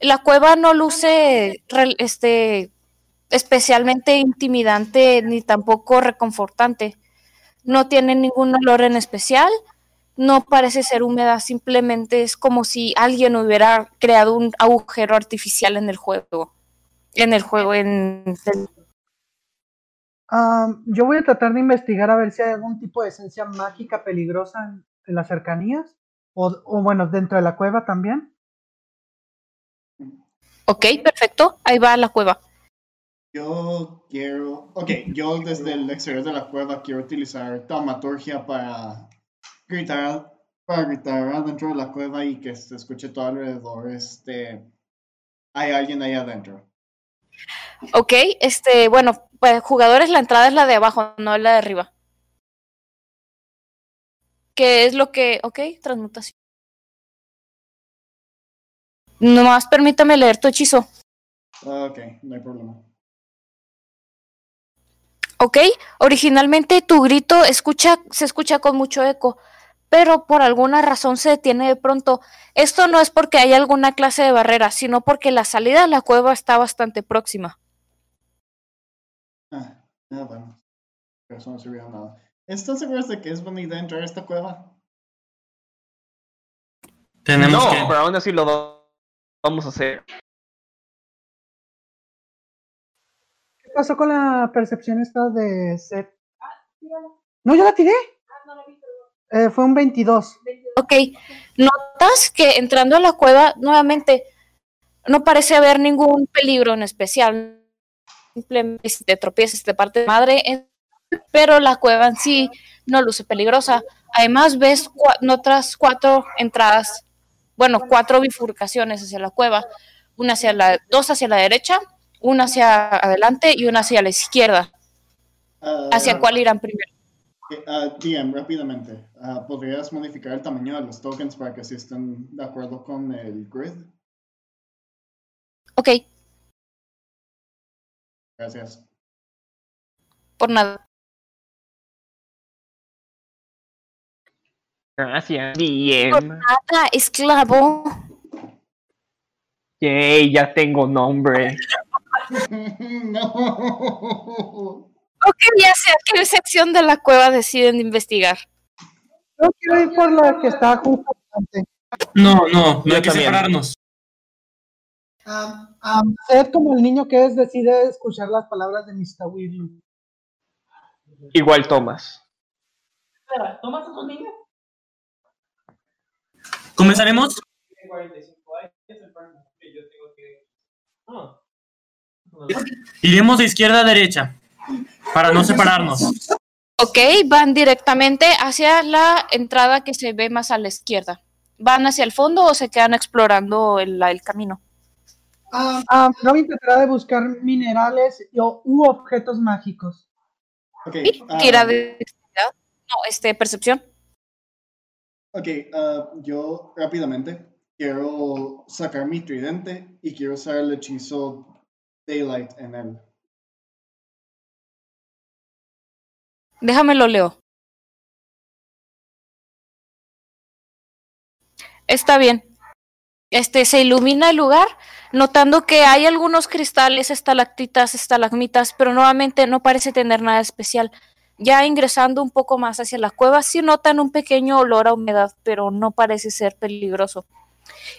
Speaker 5: La cueva no luce este, especialmente intimidante ni tampoco reconfortante. No tiene ningún olor en especial, no parece ser húmeda, simplemente es como si alguien hubiera creado un agujero artificial en el juego. En el juego, en el
Speaker 3: Am, yo voy a tratar de investigar a ver si hay algún tipo de esencia mágica peligrosa en, en las cercanías. O, o bueno, dentro de la cueva también.
Speaker 5: Ok, perfecto. Ahí va la cueva.
Speaker 2: Yo quiero. Ok, yo desde el exterior de la cueva quiero utilizar taumaturgia para gritar. Para gritar adentro de la cueva y que se escuche todo alrededor. Este. Hay alguien ahí adentro.
Speaker 5: Ok, este, bueno, pues jugadores, la entrada es la de abajo, no la de arriba. ¿Qué es lo que. Ok, transmutación. Nomás permítame leer tu hechizo.
Speaker 2: Ok, no hay problema.
Speaker 5: Ok, originalmente tu grito escucha, se escucha con mucho eco, pero por alguna razón se detiene de pronto. Esto no es porque hay alguna clase de barrera, sino porque la salida a la cueva está bastante próxima.
Speaker 2: Ah, ah, bueno. Pero eso no sirvió de nada. ¿Están seguros de que es buena idea entrar a esta cueva?
Speaker 4: Tenemos
Speaker 6: no,
Speaker 4: que.
Speaker 6: pero aún así lo va- vamos a hacer.
Speaker 3: Pasó con la percepción esta de Seth? No, yo la tiré. Eh, fue un 22.
Speaker 5: Ok, notas que entrando a la cueva, nuevamente, no parece haber ningún peligro en especial. Simplemente si te tropiezas de parte de madre, pero la cueva en sí no luce peligrosa. Además, ves cua- otras cuatro entradas, bueno, cuatro bifurcaciones hacia la cueva, una hacia la, dos hacia la derecha, una hacia adelante y una hacia la izquierda.
Speaker 2: Ah,
Speaker 5: ¿Hacia cuál irán primero?
Speaker 2: DM, rápidamente. ah, ¿Podrías modificar el tamaño de los tokens para que así estén de acuerdo con el grid?
Speaker 5: Ok,
Speaker 2: Gracias.
Speaker 5: por nada.
Speaker 6: Gracias. Bien.
Speaker 5: Nada, esclavo.
Speaker 6: Yay, ya tengo nombre.
Speaker 2: no.
Speaker 5: Ok, ya sé a qué sección de la cueva deciden investigar.
Speaker 3: Yo quiero ir por la que está justo adelante.
Speaker 4: No, no, no
Speaker 6: Yo
Speaker 4: hay que separarnos.
Speaker 3: Seth, como el niño que es, decide escuchar las palabras de Mr. Weasley.
Speaker 6: Igual Thomas.
Speaker 4: ¿Comenzaremos? Iremos de izquierda a derecha para no separarnos.
Speaker 5: Ok, van directamente hacia la entrada que se ve más a la izquierda. ¿Van hacia el fondo o se quedan explorando el, la- el camino?
Speaker 3: Ah, Robin intentará de buscar minerales y- o- u objetos mágicos.
Speaker 2: Ok,
Speaker 5: ¿Sí?
Speaker 2: ah,
Speaker 5: Tira de. No, este, percepción.
Speaker 2: Ok, ah, yo rápidamente quiero sacar mi tridente y quiero usar el hechizo Daylight en.
Speaker 5: Déjame lo leo. Está bien. Este se ilumina el lugar, notando que hay algunos cristales, estalactitas, estalagmitas, pero nuevamente no parece tener nada especial. Ya ingresando un poco más hacia la cueva, sí notan un pequeño olor a humedad, pero no parece ser peligroso.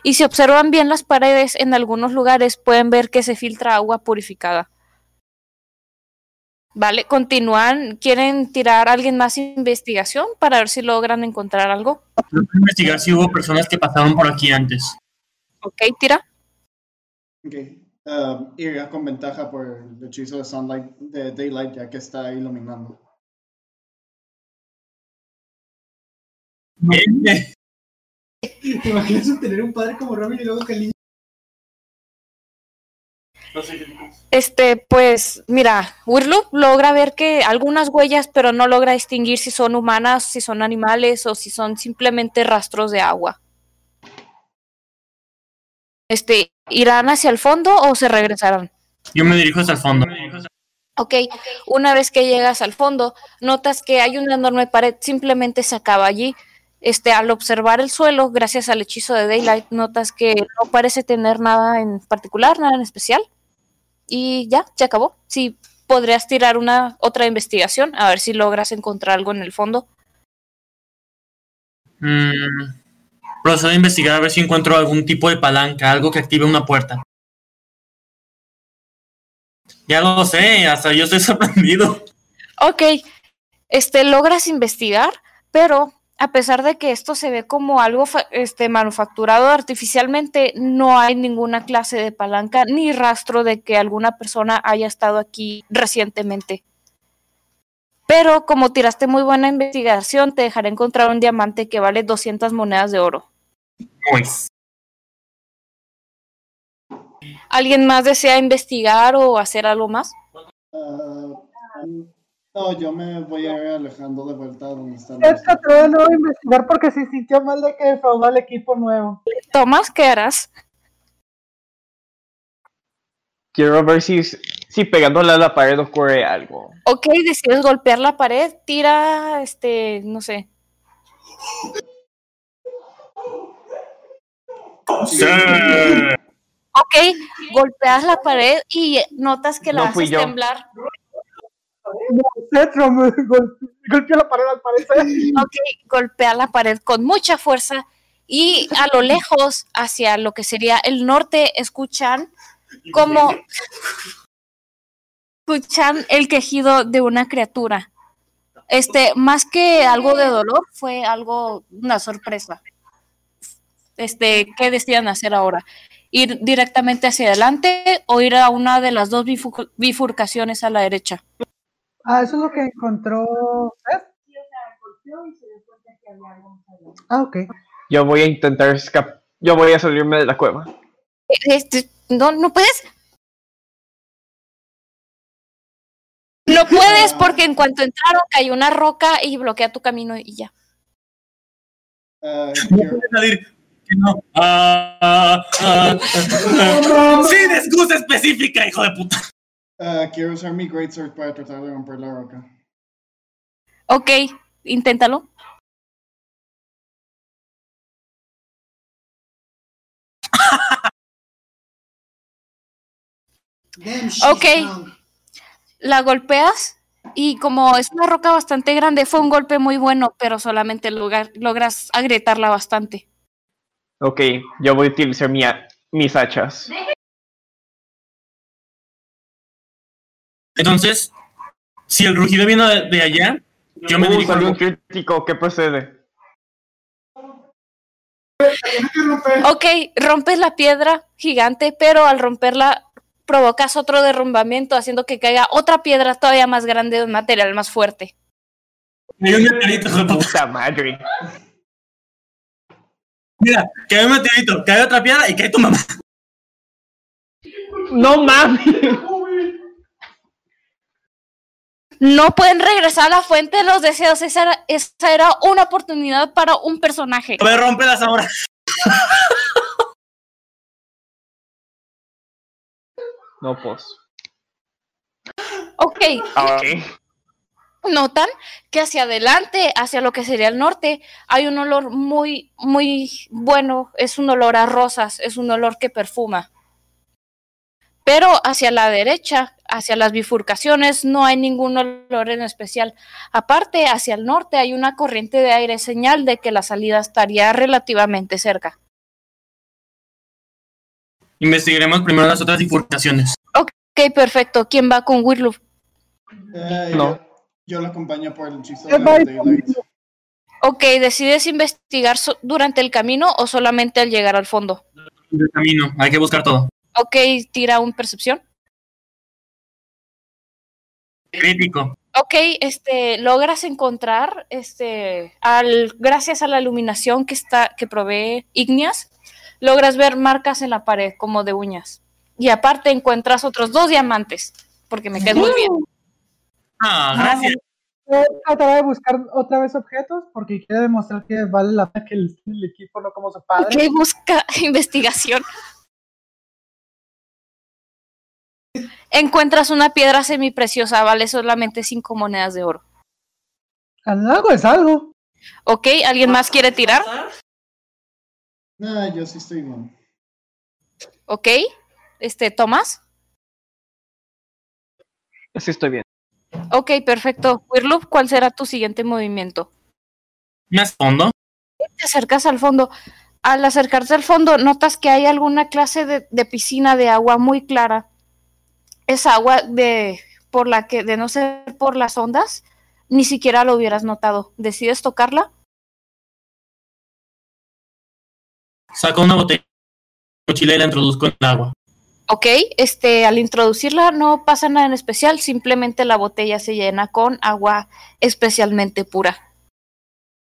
Speaker 5: Y si observan bien las paredes, en algunos lugares pueden ver que se filtra agua purificada. Vale, continúan. ¿Quieren tirar a alguien más investigación para ver si logran encontrar algo?
Speaker 4: Investigar si hubo personas que pasaron por aquí antes.
Speaker 5: Ok, tira.
Speaker 2: Ok, ah, iría con ventaja por el hechizo de Sunlight, de Daylight, ya que está iluminando.
Speaker 8: ¿Te imaginas tener un padre como Robin y luego que el niño
Speaker 5: Este, pues, mira, Wirloop logra ver que algunas huellas, pero no logra distinguir si son humanas, si son animales o si son simplemente rastros de agua. Este, ¿irán hacia el fondo o se regresarán?
Speaker 4: Yo me dirijo hacia el fondo.
Speaker 5: Ok, una vez que llegas al fondo, notas que hay una enorme pared, simplemente se acaba allí. Este, al observar el suelo, gracias al hechizo de Daylight, notas que no parece tener nada en particular, nada en especial. Y ya, se acabó. Sí, podrías tirar una otra investigación, a ver si logras encontrar algo en el fondo.
Speaker 4: Mm, procedo a investigar a ver si encuentro algún tipo de palanca, algo que active una puerta. Ya lo sé, hasta yo estoy sorprendido.
Speaker 5: Ok, este, logras investigar, pero a pesar de que esto se ve como algo este, manufacturado artificialmente, no hay ninguna clase de palanca ni rastro de que alguna persona haya estado aquí recientemente. Pero como tiraste muy buena investigación, te dejaré encontrar un diamante que vale 200 monedas de oro.
Speaker 4: Pues,
Speaker 5: ¿Alguien más desea investigar o hacer algo más?
Speaker 2: Ah, no, yo me voy a ir alejando de vuelta a donde
Speaker 3: se atreve de nuevo a investigar porque se sintió mal de que defraudó al equipo nuevo.
Speaker 5: Tomás, ¿qué harás?
Speaker 6: Quiero ver si, si pegándole a la pared ocurre algo.
Speaker 5: Ok, decides golpear la pared, tira, este, no sé,
Speaker 4: sí.
Speaker 5: Ok, golpeas la pared y notas que la
Speaker 6: No
Speaker 5: haces
Speaker 6: yo.
Speaker 5: temblar.
Speaker 3: Gol- golpeó la pared al parecer.
Speaker 5: Ok, golpea la pared con mucha fuerza y a lo lejos, hacia lo que sería el norte, escuchan como escuchan el quejido de una criatura. Este, más que algo de dolor, fue algo, una sorpresa. Este, ¿qué decían hacer ahora? ¿Ir directamente hacia adelante o ir a una de las dos bifu- bifurcaciones a la derecha?
Speaker 3: Ah, eso es lo que encontró Seth. Ah, ok.
Speaker 6: Yo voy a intentar escapar. Yo voy a salirme de la cueva.
Speaker 5: Este, no, no puedes. No puedes porque en cuanto entraron cayó una roca y bloquea tu camino y ya.
Speaker 2: Ah,
Speaker 4: No puedes salir. No. Ah, ah, ah. Sin excusa específica, hijo de puta.
Speaker 2: Ah, quiero usar mi Greatsword para tratar de romper la roca.
Speaker 5: Ok, inténtalo. Ok. La golpeas y como es una roca bastante grande, fue un golpe muy bueno, pero solamente logra- logras agrietarla bastante.
Speaker 6: Ok, yo voy a utilizar mi mis hachas.
Speaker 4: Entonces, si el rugido viene de, de allá, yo me
Speaker 6: Uh,
Speaker 4: dirijo.
Speaker 6: salió
Speaker 4: al-
Speaker 6: un crítico, ¿qué procede?
Speaker 5: Ok, rompes la piedra gigante, pero al romperla provocas otro derrumbamiento, haciendo que caiga otra piedra todavía más grande de un material más fuerte.
Speaker 4: Hay un meteorito. Puta
Speaker 6: madre.
Speaker 4: Mira, cae un meteorito, cae otra piedra y cae tu mamá.
Speaker 6: No mames.
Speaker 5: No pueden regresar a la fuente de los deseos. Esa era, esa era una oportunidad para un personaje.
Speaker 4: A ver, rómpelas ahora.
Speaker 6: No, pues.
Speaker 5: Ok,
Speaker 6: Ok.
Speaker 5: notan que hacia adelante, hacia lo que sería el norte, hay un olor muy, muy bueno. Es un olor a rosas, es un olor que perfuma. Pero hacia la derecha, hacia las bifurcaciones, no hay ningún olor en especial. Aparte, hacia el norte hay una corriente de aire, señal de que la salida estaría relativamente cerca.
Speaker 4: Investigaremos primero las otras bifurcaciones.
Speaker 5: Ok, perfecto. ¿Quién va con Wirloof?
Speaker 2: Eh,
Speaker 6: No.
Speaker 2: Yo, yo lo acompaño por el hechizo de Daylight.
Speaker 5: Ok, ¿decides investigar so- durante el camino o solamente al llegar al fondo?
Speaker 4: El camino, hay que buscar todo.
Speaker 5: Ok, tira un percepción.
Speaker 4: Crítico.
Speaker 5: Ok, este, logras encontrar, este, al, gracias a la iluminación que está, que provee Igneas, logras ver marcas en la pared como de uñas. Y aparte encuentras otros dos diamantes, porque me quedé muy bien.
Speaker 4: Ah, gracias.
Speaker 3: Yo trataré de buscar otra vez objetos porque quiere demostrar que vale la pena que el, el equipo no como su padre.
Speaker 5: Ok, busca investigación. Encuentras una piedra semipreciosa, vale solamente cinco monedas de oro.
Speaker 3: Algo es algo.
Speaker 5: Ok, ¿alguien más quiere tirar?
Speaker 2: No, yo sí estoy bien.
Speaker 5: Ok, este, Tomás.
Speaker 6: Así estoy bien.
Speaker 5: Ok, perfecto. Wirloop, ¿cuál será tu siguiente movimiento?
Speaker 4: Más fondo.
Speaker 5: Te acercas al fondo. Al acercarse al fondo, notas que hay alguna clase de, de piscina de agua muy clara. Es agua de por la que, de no ser por las ondas, ni siquiera lo hubieras notado. ¿Decides tocarla?
Speaker 4: Saco una botella de mochila y la introduzco en el agua.
Speaker 5: Ok, este, al introducirla no pasa nada en especial, simplemente la botella se llena con agua especialmente pura.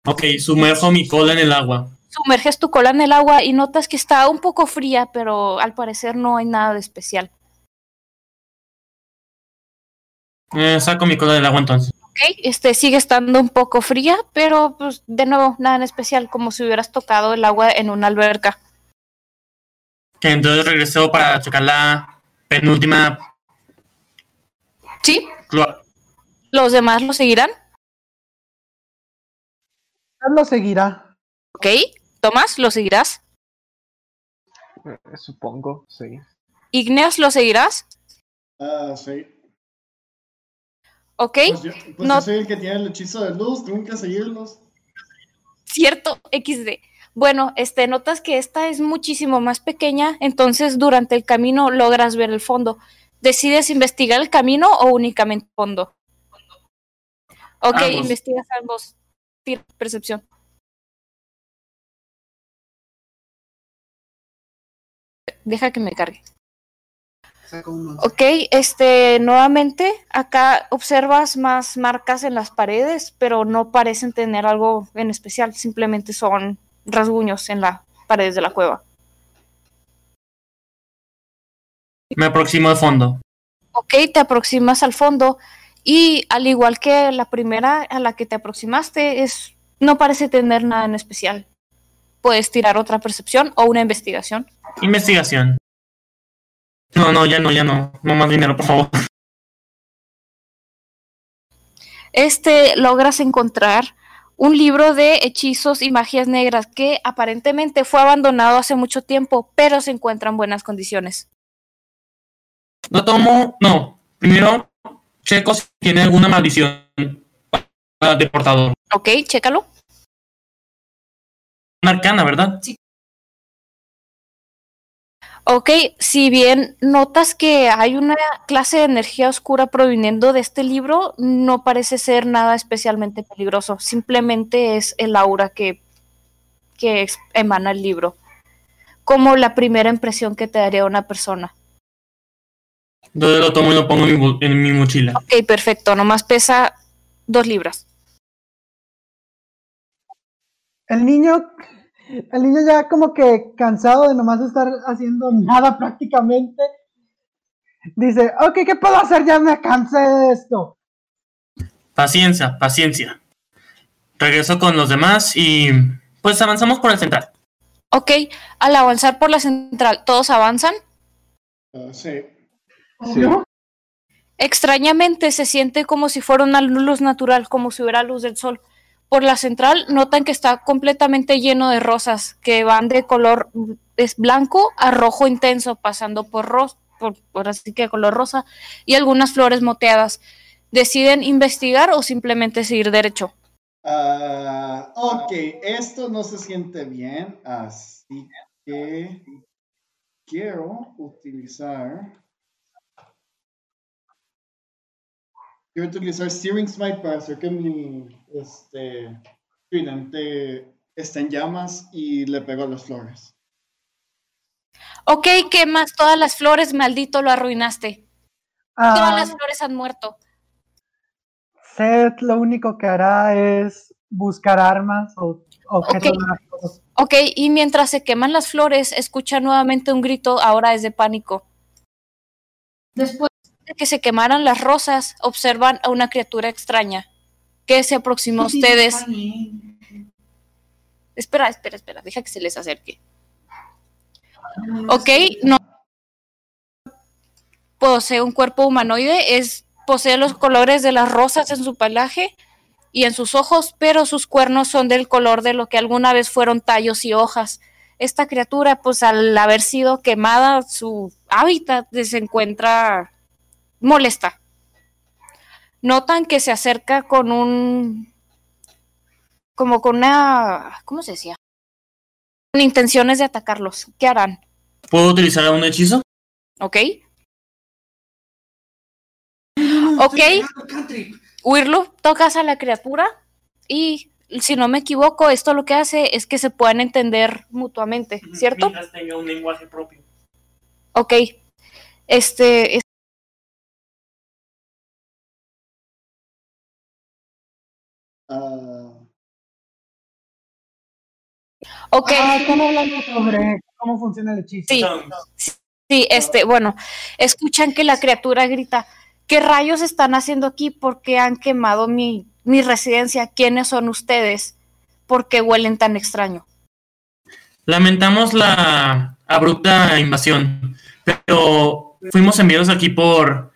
Speaker 4: Ok, sumerjo mi cola en el agua.
Speaker 5: Sumerges tu cola en el agua y notas que está un poco fría, pero al parecer no hay nada de especial.
Speaker 4: Eh, saco mi cola del agua entonces.
Speaker 5: Ok, este sigue estando un poco fría, pero pues de nuevo nada en especial, como si hubieras tocado el agua en una alberca.
Speaker 4: Que entonces regreso para checar la penúltima
Speaker 5: ¿Sí? ¿Los demás lo seguirán?
Speaker 3: Lo seguirá.
Speaker 5: Ok, Tomás, ¿lo seguirás?
Speaker 6: Eh, Supongo, sí.
Speaker 5: Igneas, ¿lo seguirás?
Speaker 2: Ah, sí.
Speaker 5: Ok,
Speaker 2: Pues yo, pues
Speaker 5: No-
Speaker 2: yo soy el que tiene el hechizo de luz, tengo que seguirlos.
Speaker 5: cierto, XD. Bueno, este, notas que esta es muchísimo más pequeña, entonces durante el camino logras ver el fondo. ¿Decides investigar el camino o únicamente el fondo? Ok,
Speaker 4: Ambos.
Speaker 5: investigas ambos. Tira percepción. Deja que me cargue. Ok, este, nuevamente, acá observas más marcas en las paredes, pero no parecen tener algo en especial, simplemente son rasguños en las paredes de la cueva.
Speaker 4: Me aproximo al fondo.
Speaker 5: Ok, te aproximas al fondo y al igual que la primera a la que te aproximaste, es, no parece tener nada en especial. Puedes tirar otra percepción o una investigación.
Speaker 4: Investigación. No, no, ya no, ya no. No más dinero, por favor.
Speaker 5: Este logras encontrar un libro de hechizos y magias negras que aparentemente fue abandonado hace mucho tiempo, pero se encuentra en buenas condiciones.
Speaker 4: Lo tomo. No. Primero, checo si tiene alguna maldición ah, de portador.
Speaker 5: Ok, chécalo.
Speaker 4: Una arcana, ¿verdad?
Speaker 5: Ok, si bien notas que hay una clase de energía oscura proviniendo de este libro, no parece ser nada especialmente peligroso. Simplemente es el aura que, emana el libro. Como la primera impresión que te daría una persona.
Speaker 4: Entonces lo tomo y lo pongo en mi, en mi mochila.
Speaker 5: Ok, perfecto. Nomás pesa dos libras.
Speaker 3: El niño, el niño ya como que cansado de nomás estar haciendo nada prácticamente, dice, ok, ¿qué puedo hacer? Ya me cansé de esto.
Speaker 4: Paciencia, paciencia. Regreso con los demás y pues avanzamos por el central.
Speaker 5: Ok, al avanzar por la central, todos avanzan.
Speaker 2: Ah, sí.
Speaker 6: Sí.
Speaker 5: Extrañamente se siente como si fuera una luz natural, como si hubiera luz del sol. Por la central notan que está completamente lleno de rosas que van de color es blanco a rojo intenso, pasando por ros por, por así que color rosa y algunas flores moteadas. Deciden investigar o simplemente seguir derecho.
Speaker 2: Ah, ok, esto no se siente bien, así que quiero utilizar. Quiero utilizar Steering Smite para hacer que mi este, tridente esté en llamas y le pego a las flores.
Speaker 5: Ok, quemas todas las flores, maldito, lo arruinaste. Todas
Speaker 3: Ah,
Speaker 5: las flores han muerto.
Speaker 3: Seth lo único que hará es buscar armas o objetos
Speaker 5: Ok.
Speaker 3: mágicos.
Speaker 5: Ok, y mientras se queman las flores, escucha nuevamente un grito, ahora es de pánico. Después de que se quemaran las rosas, observan a una criatura extraña que se aproxima a ustedes. Espera, espera, espera, deja que se les acerque. Ok, no. Posee un cuerpo humanoide, es, posee los colores de las rosas en su pelaje y en sus ojos, pero sus cuernos son del color de lo que alguna vez fueron tallos y hojas. Esta criatura, pues al haber sido quemada, su hábitat se encuentra molesta. Notan que se acerca con un... como con una... ¿cómo se decía? Con intenciones de atacarlos. ¿Qué harán?
Speaker 4: ¿Puedo utilizar un hechizo?
Speaker 5: ¿Ok? Ok. Wirlu, tocas a la criatura y si no me equivoco, esto lo que hace es que se puedan entender mutuamente, ¿cierto?
Speaker 4: Mientras tenga un lenguaje propio.
Speaker 5: Ok. Este. Ok.
Speaker 3: Ah, están hablando sobre cómo funciona el hechizo.
Speaker 5: Sí. Sí, este, bueno, escuchan que la criatura grita, ¿qué rayos están haciendo aquí? ¿Por qué han quemado mi, mi residencia? ¿Quiénes son ustedes? ¿Por qué huelen tan extraño?
Speaker 4: Lamentamos la abrupta invasión, pero fuimos enviados aquí por,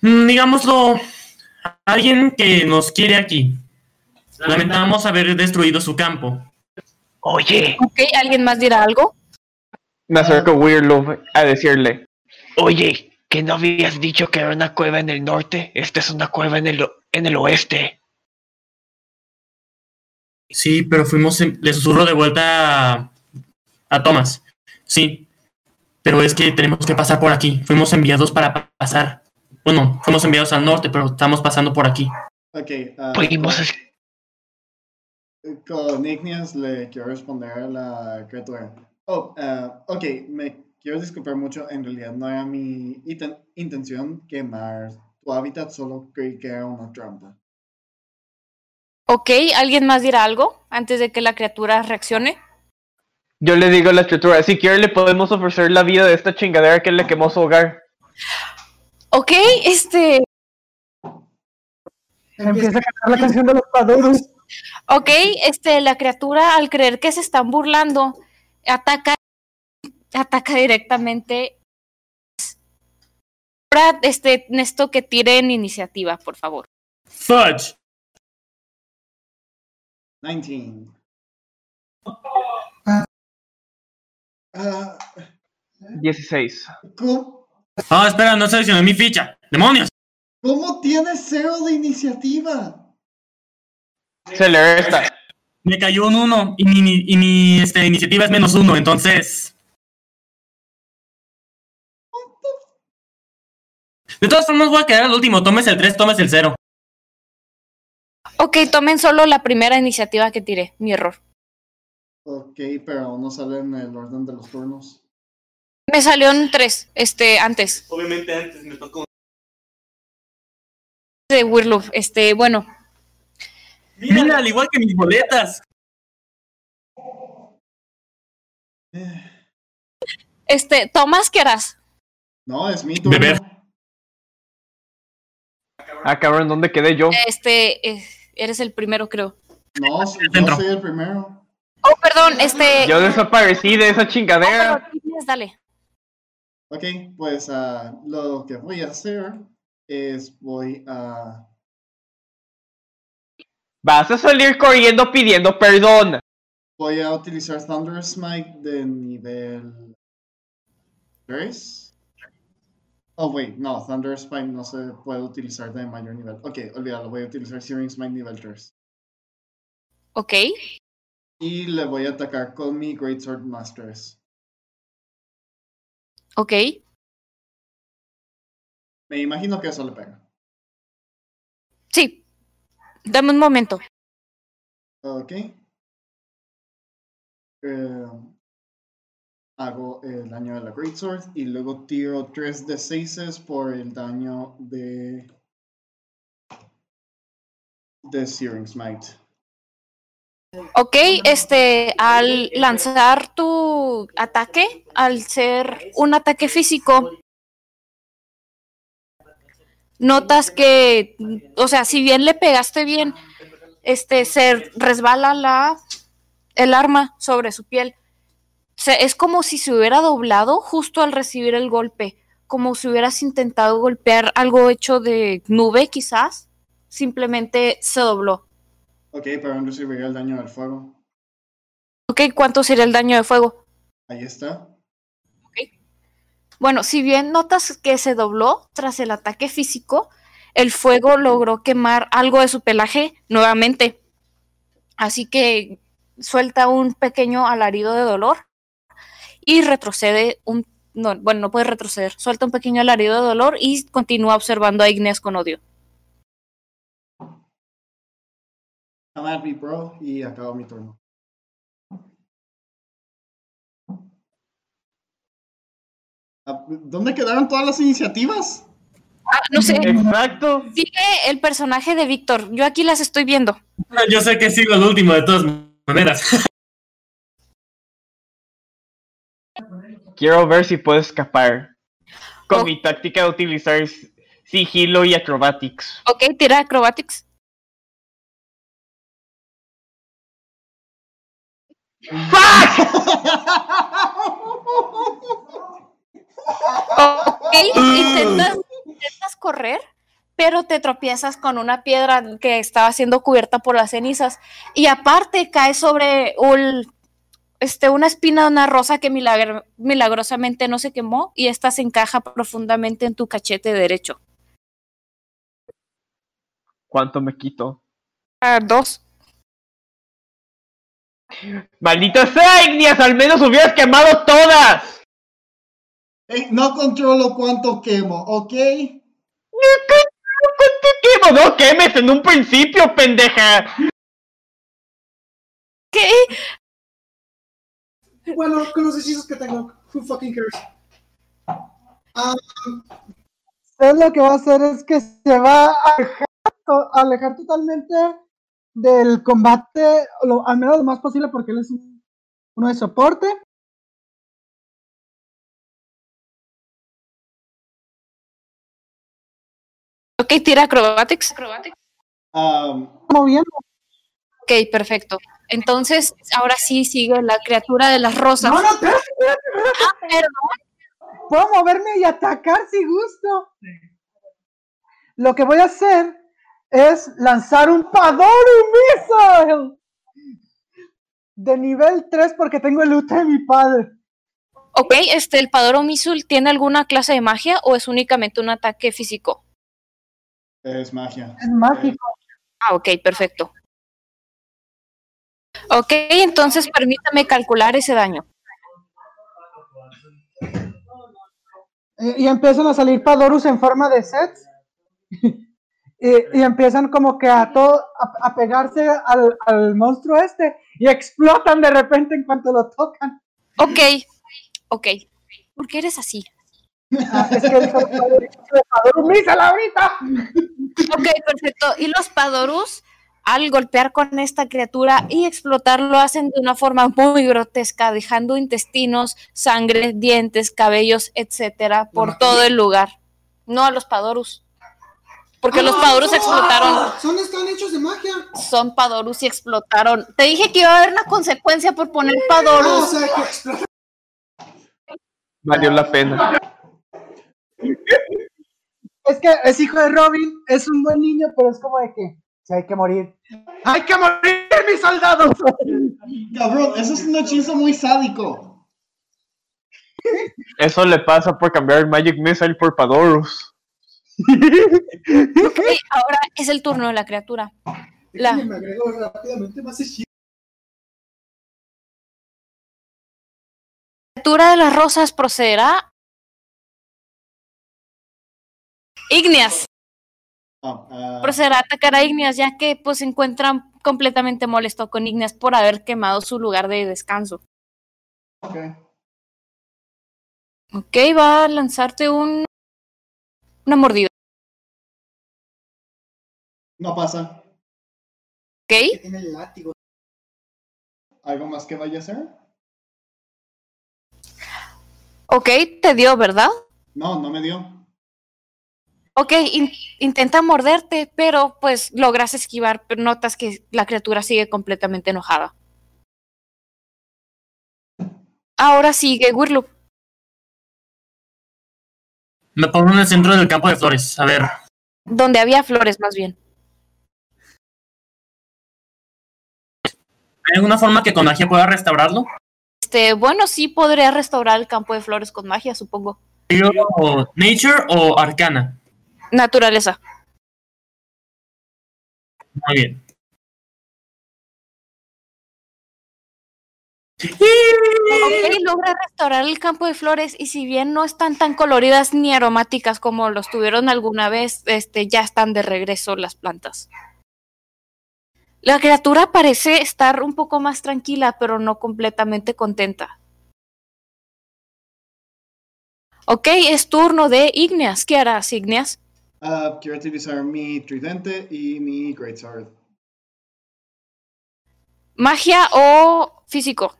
Speaker 4: mm, digámoslo, alguien que nos quiere aquí. Lamentamos haber destruido su campo.
Speaker 9: Oye,
Speaker 5: Ok, ¿alguien más dirá algo?
Speaker 6: Me acerco a Weirloof a decirle,
Speaker 9: oye, ¿que no habías dicho que era una cueva en el norte? Esta es una cueva en el, en el oeste.
Speaker 4: Sí, pero fuimos, en- le susurro de vuelta a, a Thomas. Sí, Pero es que tenemos que pasar por aquí. Fuimos enviados para pa- pasar. Bueno, fuimos enviados al norte, pero estamos pasando por aquí.
Speaker 2: Ok, ah,
Speaker 9: Pudimos es-
Speaker 2: con Igneas le quiero responder a la criatura. Oh, ah, ok, me quiero disculpar mucho. En realidad no era mi intención quemar tu hábitat, solo creí que era una trampa.
Speaker 5: Ok, ¿alguien más dirá algo antes de que la criatura reaccione?
Speaker 6: Yo le digo a la criatura, si quiere le podemos ofrecer la vida de esta chingadera que le quemó su hogar.
Speaker 5: Ok, este,
Speaker 3: Empieza a cantar la canción de los paduros.
Speaker 5: Ok, este, la criatura al creer que se están burlando, ataca, ataca directamente. Ahora, este, Nesto que tiren iniciativa, por favor.
Speaker 4: Fudge.
Speaker 2: 19. Ah,
Speaker 6: 16.
Speaker 2: ¿cómo,
Speaker 4: Ah, espera, no seleccioné mi ficha. ¡Demonios!
Speaker 2: ¿Cómo tienes cero de iniciativa?
Speaker 6: Se le resta.
Speaker 4: Me cayó un 1 y mi, y mi este, iniciativa es menos 1, entonces. De todas formas, voy a quedar al último. Tomes el 3, tomes el 0.
Speaker 5: Ok, tomen solo la primera iniciativa que tiré, mi error.
Speaker 2: Ok, pero no sale en el orden de los turnos.
Speaker 5: Me salió un 3, este, antes
Speaker 4: Obviamente antes me tocó.
Speaker 5: de Wirloop. Este, bueno,
Speaker 4: Mira, al igual que mis boletas.
Speaker 5: Este, Tomás, ¿qué harás?
Speaker 2: No, es mi turno.
Speaker 4: Beber.
Speaker 6: Ah, cabrón, ¿dónde quedé yo?
Speaker 5: Este, eh, eres el primero, creo.
Speaker 2: No, yo
Speaker 4: Centro.
Speaker 2: soy el primero.
Speaker 5: Oh, perdón, este.
Speaker 6: Yo desaparecí de esa chingadera.
Speaker 5: Oh, perdón, dale.
Speaker 2: Ok, pues ah, lo que voy a hacer es voy a...
Speaker 6: Vas a salir corriendo pidiendo perdón.
Speaker 2: Voy a utilizar Thunder Smite de nivel 3. Oh, wait, no, Thunder Smite no se puede utilizar de mayor nivel. Ok, olvídalo, voy a utilizar Searing Smite nivel 3.
Speaker 5: Ok,
Speaker 2: Y le voy a atacar con mi Great Sword Masters.
Speaker 5: ok.
Speaker 2: Me imagino que eso le pega.
Speaker 5: Dame un momento.
Speaker 2: Ok. Eh, hago el daño de la Great Sword y luego tiro 3 de 6 por el daño de. de Searing Smite.
Speaker 5: Ok, este, al lanzar tu ataque, al ser un ataque físico, notas que, o sea, si bien le pegaste bien, este, se resbala la, el arma sobre su piel. Se- es como si se hubiera doblado justo al recibir el golpe, como si hubieras intentado golpear algo hecho de nube, quizás. Simplemente se dobló.
Speaker 2: Ok, pero aún recibiría el daño del fuego.
Speaker 5: Ok, ¿cuánto sería el daño de fuego?
Speaker 2: Ahí está.
Speaker 5: Bueno, si bien notas que se dobló tras el ataque físico, el fuego logró quemar algo de su pelaje nuevamente. Así que suelta un pequeño alarido de dolor y retrocede un... No, bueno, no puede retroceder. Suelta un pequeño alarido de dolor y continúa observando a Igneas con odio.
Speaker 2: Bro. Y acabo mi turno. ¿Dónde quedaron todas las iniciativas?
Speaker 5: Ah, no sé,
Speaker 6: Exacto.
Speaker 5: sigue el personaje de Víctor. Yo aquí las estoy viendo.
Speaker 4: Yo sé que sigo el último de todas maneras.
Speaker 6: Quiero ver si puedo escapar. Con
Speaker 5: Oh.
Speaker 6: mi táctica de utilizar sigilo y acrobatics.
Speaker 5: Ok, tira acrobatics. Ok, intentas, intentas correr, pero te tropiezas con una piedra que estaba siendo cubierta por las cenizas. Y aparte caes sobre un, este, una espina de una rosa que milagr- milagrosamente no se quemó y esta se encaja profundamente en tu cachete derecho.
Speaker 6: ¿Cuánto me quito?
Speaker 5: Ah, dos.
Speaker 6: ¡Maldita sea! ¡Al menos hubieras quemado todas!
Speaker 2: No controlo cuánto quemo, ¿ok?
Speaker 6: ¿Qué? No quemes en un principio, pendeja.
Speaker 5: ¿Qué?
Speaker 8: Bueno, con los hechizos que tengo. Who fucking cares? Ah,
Speaker 3: Él lo que va a hacer es que se va a alejar, to- a alejar totalmente del combate, lo- al menos lo más posible porque él es un- uno de soporte.
Speaker 5: Ok, tira acrobatics.
Speaker 2: Um,
Speaker 3: Moviendo.
Speaker 5: Ok, perfecto. Entonces, ahora sí sigue la criatura de las rosas.
Speaker 3: No, no, espérate,
Speaker 5: Ah, perdón.
Speaker 3: puedo moverme y atacar si gusto. Lo que voy a hacer es lanzar un Padoru Missile de nivel 3 porque tengo el loot de mi padre.
Speaker 5: Ok, este, ¿el Padoro Misul tiene alguna clase de magia o es únicamente un ataque físico?
Speaker 2: Es magia.
Speaker 3: Es mágico.
Speaker 5: Ah, ok, perfecto. Ok, entonces permítame calcular ese daño.
Speaker 3: Y, y empiezan a salir Padorus en forma de sets. y, y empiezan como que a todo a, a pegarse al, al monstruo este y explotan de repente en cuanto lo tocan.
Speaker 5: Ok, ok. ¿Por qué eres así?
Speaker 3: Ah, es que el ahorita.
Speaker 5: Ok, perfecto. Y los Padorus, al golpear con esta criatura y explotar, lo hacen de una forma muy grotesca, dejando intestinos, sangre, dientes, cabellos, etcétera, por todo el lugar. No a los Padorus. Porque los
Speaker 8: ah,
Speaker 5: Padorus
Speaker 8: no,
Speaker 5: explotaron.
Speaker 8: Son están hechos de magia.
Speaker 5: Son Padorus y explotaron. Te dije que iba a haber una consecuencia por poner
Speaker 8: Ah, o
Speaker 5: Padorus.
Speaker 8: sea, que explota.
Speaker 6: Valió la pena.
Speaker 3: Es que es hijo de Robin, es un buen niño, pero es como de que si hay que morir. ¡Hay que morir, mis soldados!
Speaker 2: Cabrón, eso es un hechizo muy sádico.
Speaker 6: Eso le pasa por cambiar el Magic Missile por Padorus.
Speaker 5: Ok, ahora es el turno de la criatura. La-
Speaker 8: Déjame, Me agrego rápidamente más hechizos.
Speaker 5: criatura de las rosas procederá. Igneas.
Speaker 2: Ah, ah,
Speaker 5: procederá a atacar a Igneas, ya que pues se encuentra completamente molesto con Igneas por haber quemado su lugar de descanso.
Speaker 2: ok.
Speaker 5: Ok, va a lanzarte un una mordida.
Speaker 2: No pasa.
Speaker 5: Ok,
Speaker 8: tiene el látigo.
Speaker 2: ¿Algo más que vaya a hacer?
Speaker 5: ok, te dio, ¿verdad?
Speaker 2: No, no me dio.
Speaker 5: Ok, in- intenta morderte, pero pues logras esquivar, pero notas que la criatura sigue completamente enojada. Ahora sigue Wirloop.
Speaker 4: Me pongo en el centro del campo de flores. A ver.
Speaker 5: Donde había flores, más bien.
Speaker 4: ¿Hay alguna forma que con magia pueda restaurarlo?
Speaker 5: Este, bueno, sí podría restaurar el campo de flores con magia, supongo.
Speaker 4: ¿Nature o Arcana?
Speaker 5: Naturaleza.
Speaker 4: Muy bien.
Speaker 5: Ok, logra restaurar el campo de flores y si bien no están tan coloridas ni aromáticas como los tuvieron alguna vez, este, ya están de regreso las plantas. La criatura parece estar un poco más tranquila, pero no completamente contenta. Ok, es turno de Igneas. ¿Qué harás, Igneas?
Speaker 2: Ah, quiero utilizar mi tridente y mi greatsword.
Speaker 5: ¿Magia o físico?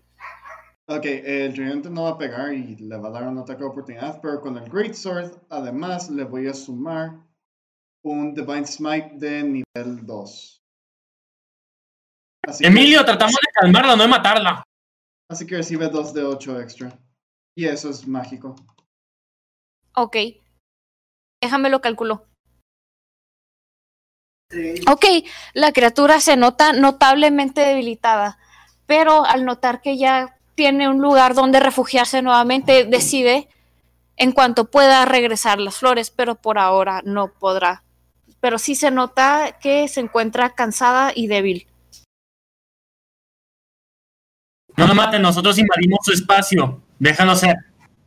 Speaker 2: Ok, el tridente no va a pegar y le va a dar un ataque de oportunidad, pero con el greatsword, además, le voy a sumar un Divine Smite de nivel 2. Así que-
Speaker 4: Emilio, tratamos de calmarla, no de matarla.
Speaker 2: así que recibe 2 de 8 extra. Y eso es mágico.
Speaker 5: Ok. Déjame lo calculo. Ok, la criatura se nota notablemente debilitada, pero al notar que ya tiene un lugar donde refugiarse nuevamente, decide en cuanto pueda regresar las flores, pero por ahora no podrá. Pero sí se nota que se encuentra cansada y débil.
Speaker 4: No lo maten, nosotros invadimos su espacio. Déjalo ser.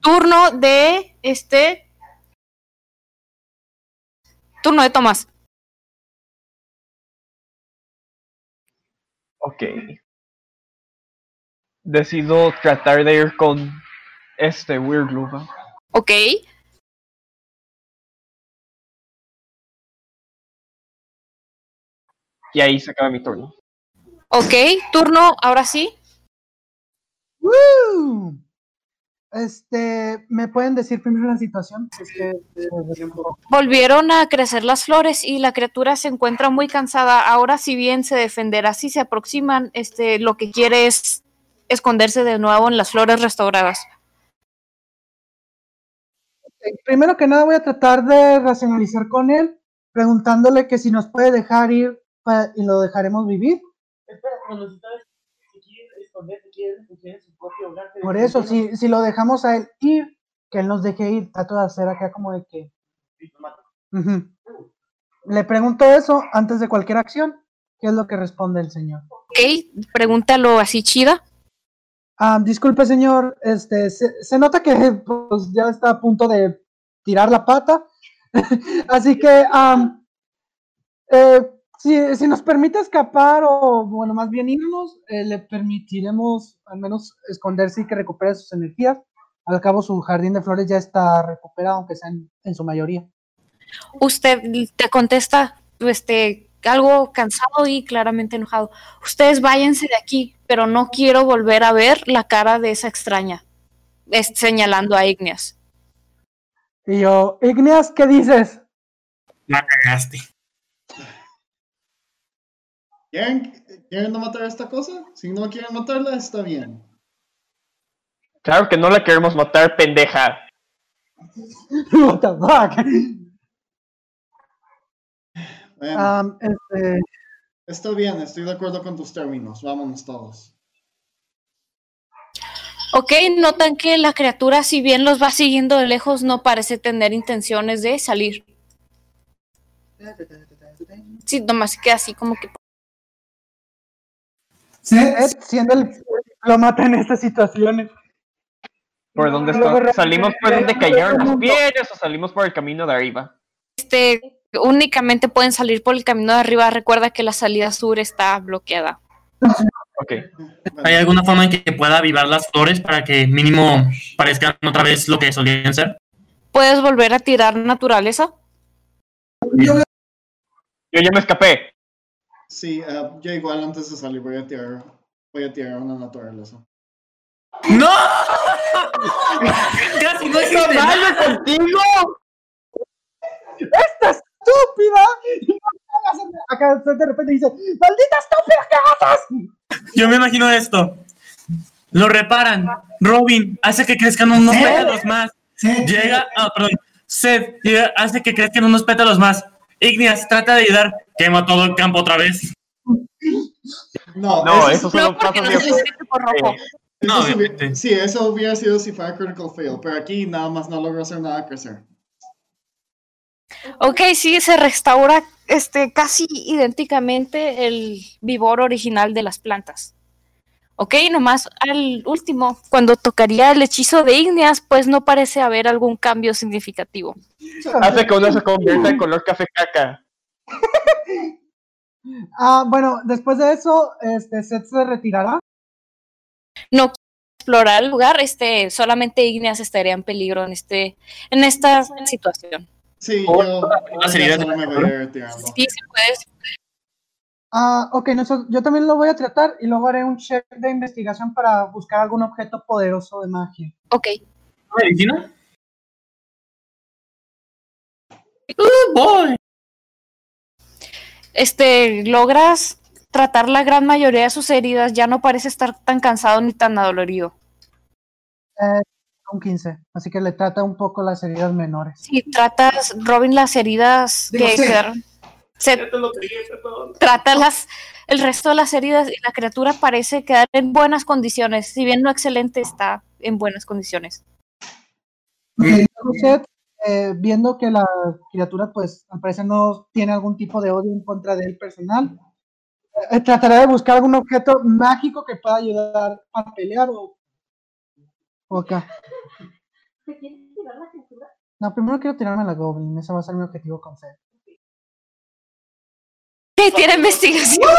Speaker 5: turno de este. Turno de Tomás.
Speaker 6: Ok. Decido tratar de ir con este Weird Luba.
Speaker 5: Ok.
Speaker 6: Y ahí se acaba mi turno.
Speaker 5: Ok, turno, ahora sí.
Speaker 3: ¡Woo! Este, ¿me pueden decir primero la situación? Eh,
Speaker 5: Volvieron a crecer las flores y la criatura se encuentra muy cansada. Ahora, si bien se defenderá si se aproximan, este, lo que quiere es esconderse de nuevo en las flores restauradas.
Speaker 3: primero que nada voy a tratar de racionalizar con él, preguntándole que si nos puede dejar ir pa- y lo dejaremos vivir. Por eso, si, si lo dejamos a él ir, que él nos deje ir, trato de hacer acá como de que... Ujú. Le pregunto eso antes de cualquier acción, ¿qué es lo que responde el señor?
Speaker 5: Ok, pregúntalo así chida.
Speaker 3: Ah, disculpe, señor, este, se, se nota que pues, ya está a punto de tirar la pata, así que eh, si, si nos permite escapar o, bueno, más bien irnos, eh, le permitiremos al menos esconderse y que recupere sus energías. Al cabo, su jardín de flores ya está recuperado, aunque sea en, en su mayoría.
Speaker 5: Usted te contesta, este, algo cansado y claramente enojado. Ustedes váyanse de aquí, pero no quiero volver a ver la cara de esa extraña. Es, señalando a Igneas.
Speaker 3: Y yo, Igneas, ¿qué dices?
Speaker 4: La cagaste.
Speaker 2: ¿Quieren, ¿Quieren no matar a esta cosa? Si no quieren matarla, está bien.
Speaker 6: Claro que no la queremos matar, pendeja.
Speaker 3: What the fuck?
Speaker 2: Bueno,
Speaker 3: Am, este,
Speaker 2: está bien, estoy de acuerdo con tus términos. Vámonos todos.
Speaker 5: Ok, notan que la criatura, si bien los va siguiendo de lejos, no parece tener intenciones de salir. Sí, nomás queda así como que.
Speaker 3: Ed, siendo el diplomata en estas situaciones.
Speaker 6: ¿Por dónde
Speaker 3: Luego
Speaker 6: está? ¿Salimos por donde cayeron las
Speaker 3: remonto.
Speaker 6: piedras o salimos por el camino de arriba?
Speaker 5: Este, únicamente pueden salir por el camino de arriba. Recuerda que la salida sur está bloqueada.
Speaker 6: Ok.
Speaker 4: ¿Hay alguna forma en que pueda avivar las flores para que mínimo parezcan otra vez lo que solían ser?
Speaker 5: ¿Puedes volver a tirar naturaleza?
Speaker 6: Yo ya me escapé.
Speaker 2: Sí, eh, yo igual antes de salir voy a tirar, voy a tirar una naturaleza.
Speaker 4: ¡No! ¡Casi no existe nada!
Speaker 6: contigo!
Speaker 3: ¡Esta estúpida! Acá de repente dice, ¡Maldita estúpida, qué haces!
Speaker 4: Yo me imagino esto. Lo reparan. Robin hace que crezcan unos pétalos más.
Speaker 8: Sí.
Speaker 4: Llega, ah, perdón. Seth llega, hace que crezcan unos pétalos más. Igneas trata de ayudar. Quema todo el campo otra vez.
Speaker 2: No,
Speaker 6: No,
Speaker 2: eso,
Speaker 6: eso
Speaker 5: No, porque no por rojo.
Speaker 4: No,
Speaker 2: sí, eso hubiera sido si fuera critical fail, pero aquí nada más no logro hacer nada crecer.
Speaker 5: Ok, sí, se restaura este, casi idénticamente el vigor original de las plantas. Ok, nomás al último, cuando tocaría el hechizo de Igneas, pues no parece haber algún cambio significativo.
Speaker 6: Hace que uno se convierta en color café caca.
Speaker 3: Ah, bueno, después de eso, este, Seth se retirará.
Speaker 5: No quiero explorar el lugar, este, solamente Igneas estaría en peligro en este, en esta situación.
Speaker 2: Sí, yo, solo
Speaker 4: de
Speaker 2: me voy a ir retirando.
Speaker 5: Sí, se puede.
Speaker 3: Ah, ok, noso- yo también lo voy a tratar y luego haré un check de investigación para buscar algún objeto poderoso de magia.
Speaker 5: Ok.
Speaker 4: ¿Medicina? Uh, boy.
Speaker 5: Este, logras tratar la gran mayoría de sus heridas, ya no parece estar tan cansado ni tan adolorido.
Speaker 3: Un 15, así que le trata un poco las heridas menores.
Speaker 5: Si tratas, Robin, las heridas
Speaker 8: Digo,
Speaker 5: que
Speaker 8: sí.
Speaker 5: quedaron. Se trata las, el resto de las heridas y la criatura parece quedar en buenas condiciones. Si bien no excelente, está en buenas condiciones.
Speaker 3: Eh, viendo que la criatura, pues, al parecer no tiene algún tipo de odio en contra del personal, eh, tratará de buscar algún objeto mágico que pueda ayudar a pelear o, o acá. No, primero quiero tirarme a la Goblin. Ese va a ser mi objetivo con Seth.
Speaker 5: Tiene investigación.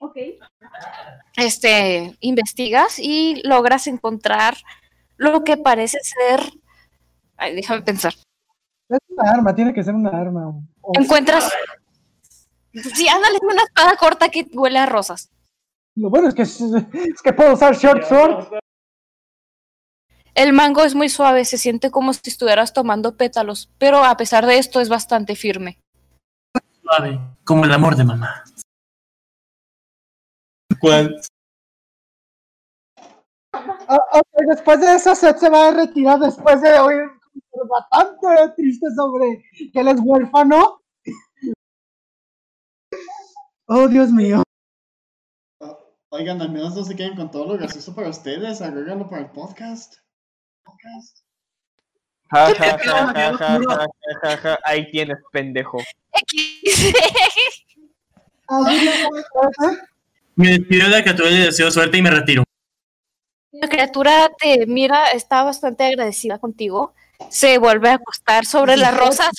Speaker 7: Ok.
Speaker 5: Este, investigas y logras encontrar lo que parece ser. Ay, déjame pensar.
Speaker 3: Es una arma, tiene que ser una arma. O-
Speaker 5: Encuentras. Sí, ándale, una espada corta que huele a rosas.
Speaker 3: Lo bueno es que, es que puedo usar Short Sword.
Speaker 5: El mango es muy suave, se siente como si estuvieras tomando pétalos, pero a pesar de esto es bastante firme.
Speaker 4: Suave, como el amor de mamá. ¿Cuál?
Speaker 3: Ah, después de eso, Seth se va a retirar después de oír bastante triste sobre que él es huérfano. Oh, Dios mío.
Speaker 2: Ah, Oigan, al menos no se queden con todo lo gracioso para ustedes. Agréganlo para el podcast. Podcast.
Speaker 6: Ja, ja, ja, ja, ja, ja, ja, ja. Ahí tienes, pendejo.
Speaker 4: Me despido de la criatura y le deseo suerte y me retiro.
Speaker 5: La criatura te mira, está bastante agradecida contigo. Se vuelve a acostar sobre las rosas.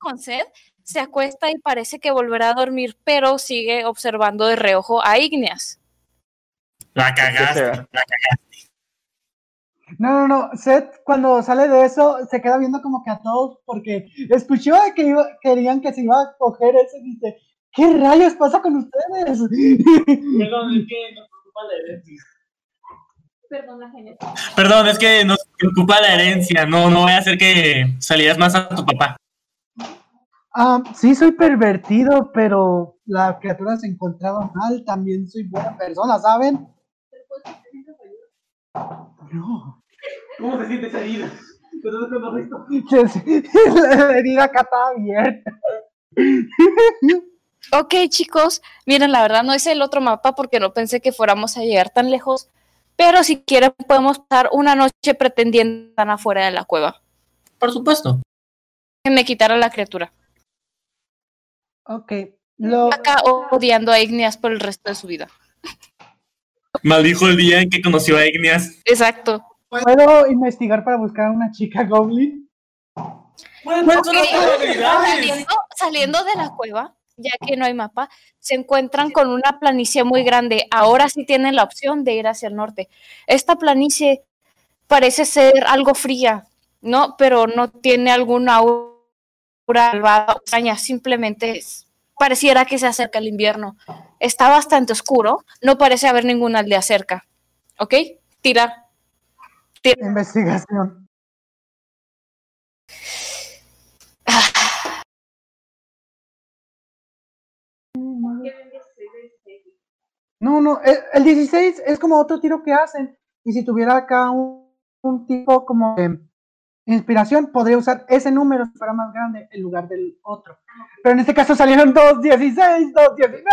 Speaker 5: Con. Se acuesta y parece que volverá a dormir, pero sigue observando de reojo a Igneas.
Speaker 4: La cagaste. La cagaste.
Speaker 3: No, no, no. Seth, cuando sale de eso, se queda viendo como que a todos, porque escuchó que iba- querían que se iba a coger eso y dice: ¿Qué rayos pasa con ustedes?
Speaker 4: Perdón, es que nos preocupa la herencia.
Speaker 7: Perdona, Genet.
Speaker 4: Perdón, es que nos preocupa la herencia. No, no voy a hacer que salieras más a tu papá.
Speaker 3: Ah, sí, soy pervertido, pero la criatura se encontraba mal. También soy buena persona, ¿saben? No.
Speaker 4: ¿Cómo se siente esa herida?
Speaker 3: La herida acá está abierta.
Speaker 5: Ok, chicos, miren, la verdad no hice el otro mapa porque no pensé que fuéramos a llegar tan lejos, pero si quieren podemos pasar una noche pretendiendo estar afuera de la cueva.
Speaker 4: Por supuesto.
Speaker 5: Que me quitara la criatura.
Speaker 3: Ok. Lo,
Speaker 5: Acá odiando a Igneas por el resto de su vida.
Speaker 4: Maldijo el día en que conoció a Igneas.
Speaker 5: Exacto.
Speaker 3: ¿Puedo investigar para buscar a una chica goblin?
Speaker 4: Bueno,
Speaker 5: Saliendo, saliendo de la cueva, ya que no hay mapa, se encuentran con una planicie muy grande. Ahora sí tienen la opción de ir hacia el norte. Esta planicie parece ser algo fría, ¿no? Pero no tiene alguna aura malvada o extraña, simplemente es- pareciera que se acerca el invierno. Está bastante oscuro, no parece haber ninguna aldea cerca. ¿Ok? Tira.
Speaker 3: Investigación. No, no, el, el 16 es como otro tiro que hacen. Y si tuviera acá un, un tipo como de inspiración, podría usar ese número si fuera más grande en lugar del otro. Pero en este caso salieron dos 16, dos 19.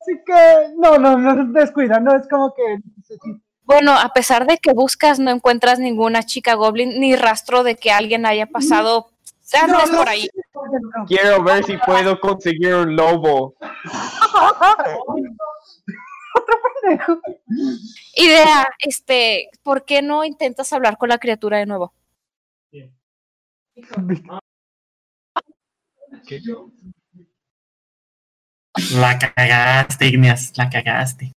Speaker 3: Así que, no, no, no, descuida, no es como que.
Speaker 5: Bueno, a pesar de que buscas, no encuentras ninguna chica goblin ni rastro de que alguien haya pasado antes por ahí.
Speaker 6: Quiero ver si puedo conseguir un lobo.
Speaker 5: Idea, este, ¿por qué no intentas hablar con la criatura de nuevo?
Speaker 4: La cagaste, Igneas. La cagaste.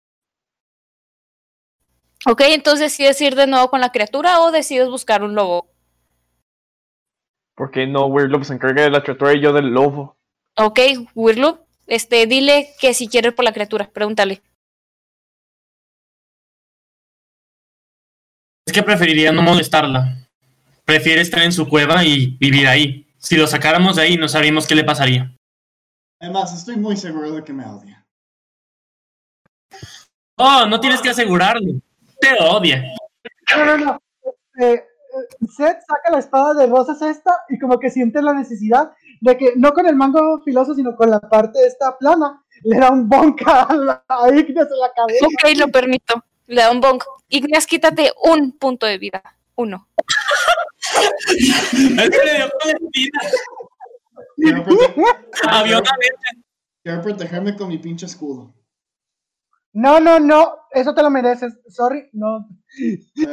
Speaker 5: Ok, entonces decides ir de nuevo con la criatura o decides buscar un lobo.
Speaker 6: ¿Por qué no Weird se encarga de la criatura y yo del lobo?
Speaker 5: Ok, Wirloop, este, dile que si quiere ir por la criatura, pregúntale.
Speaker 4: Es que preferiría no molestarla. Prefiere estar en su cueva y vivir ahí. Si lo sacáramos de ahí, no sabríamos qué le pasaría.
Speaker 2: Además, estoy muy seguro de que me odia.
Speaker 4: Oh, no tienes que asegurarlo. Te odia.
Speaker 3: No, no, no. Eh, eh, Seth saca la espada de rosas esta y como que siente la necesidad de que, no con el mango filoso, sino con la parte esta plana, le da un bonka a, la, a Igneas en la cabeza.
Speaker 5: Ok, lo permito. Le da un bonk. Igneas, quítate un punto de vida. Uno.
Speaker 2: Quiero protegerme con mi pinche escudo.
Speaker 3: No, no, no. eso te lo mereces. Sorry, no,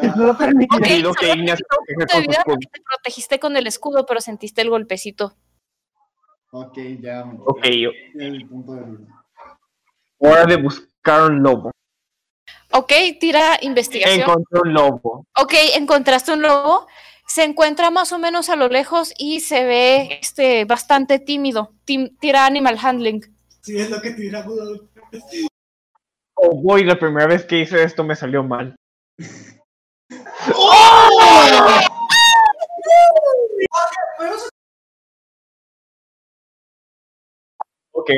Speaker 2: Ah,
Speaker 3: no lo permitiré.
Speaker 5: Ok,
Speaker 6: Pido que
Speaker 5: solo
Speaker 6: Ignacio
Speaker 5: te protegiste con el escudo, pero sentiste el golpecito.
Speaker 2: ok, ya.
Speaker 6: Ok, yo-
Speaker 2: El punto de
Speaker 6: hora de buscar un lobo.
Speaker 5: Ok, tira investigación.
Speaker 6: Encontré un lobo.
Speaker 5: Ok, encontraste un lobo. Se encuentra más o menos a lo lejos y se ve este, bastante tímido. Tim- tira Animal Handling.
Speaker 8: Sí, es lo que tiramos.
Speaker 6: Oh boy, la primera vez que hice esto me salió mal. Ok,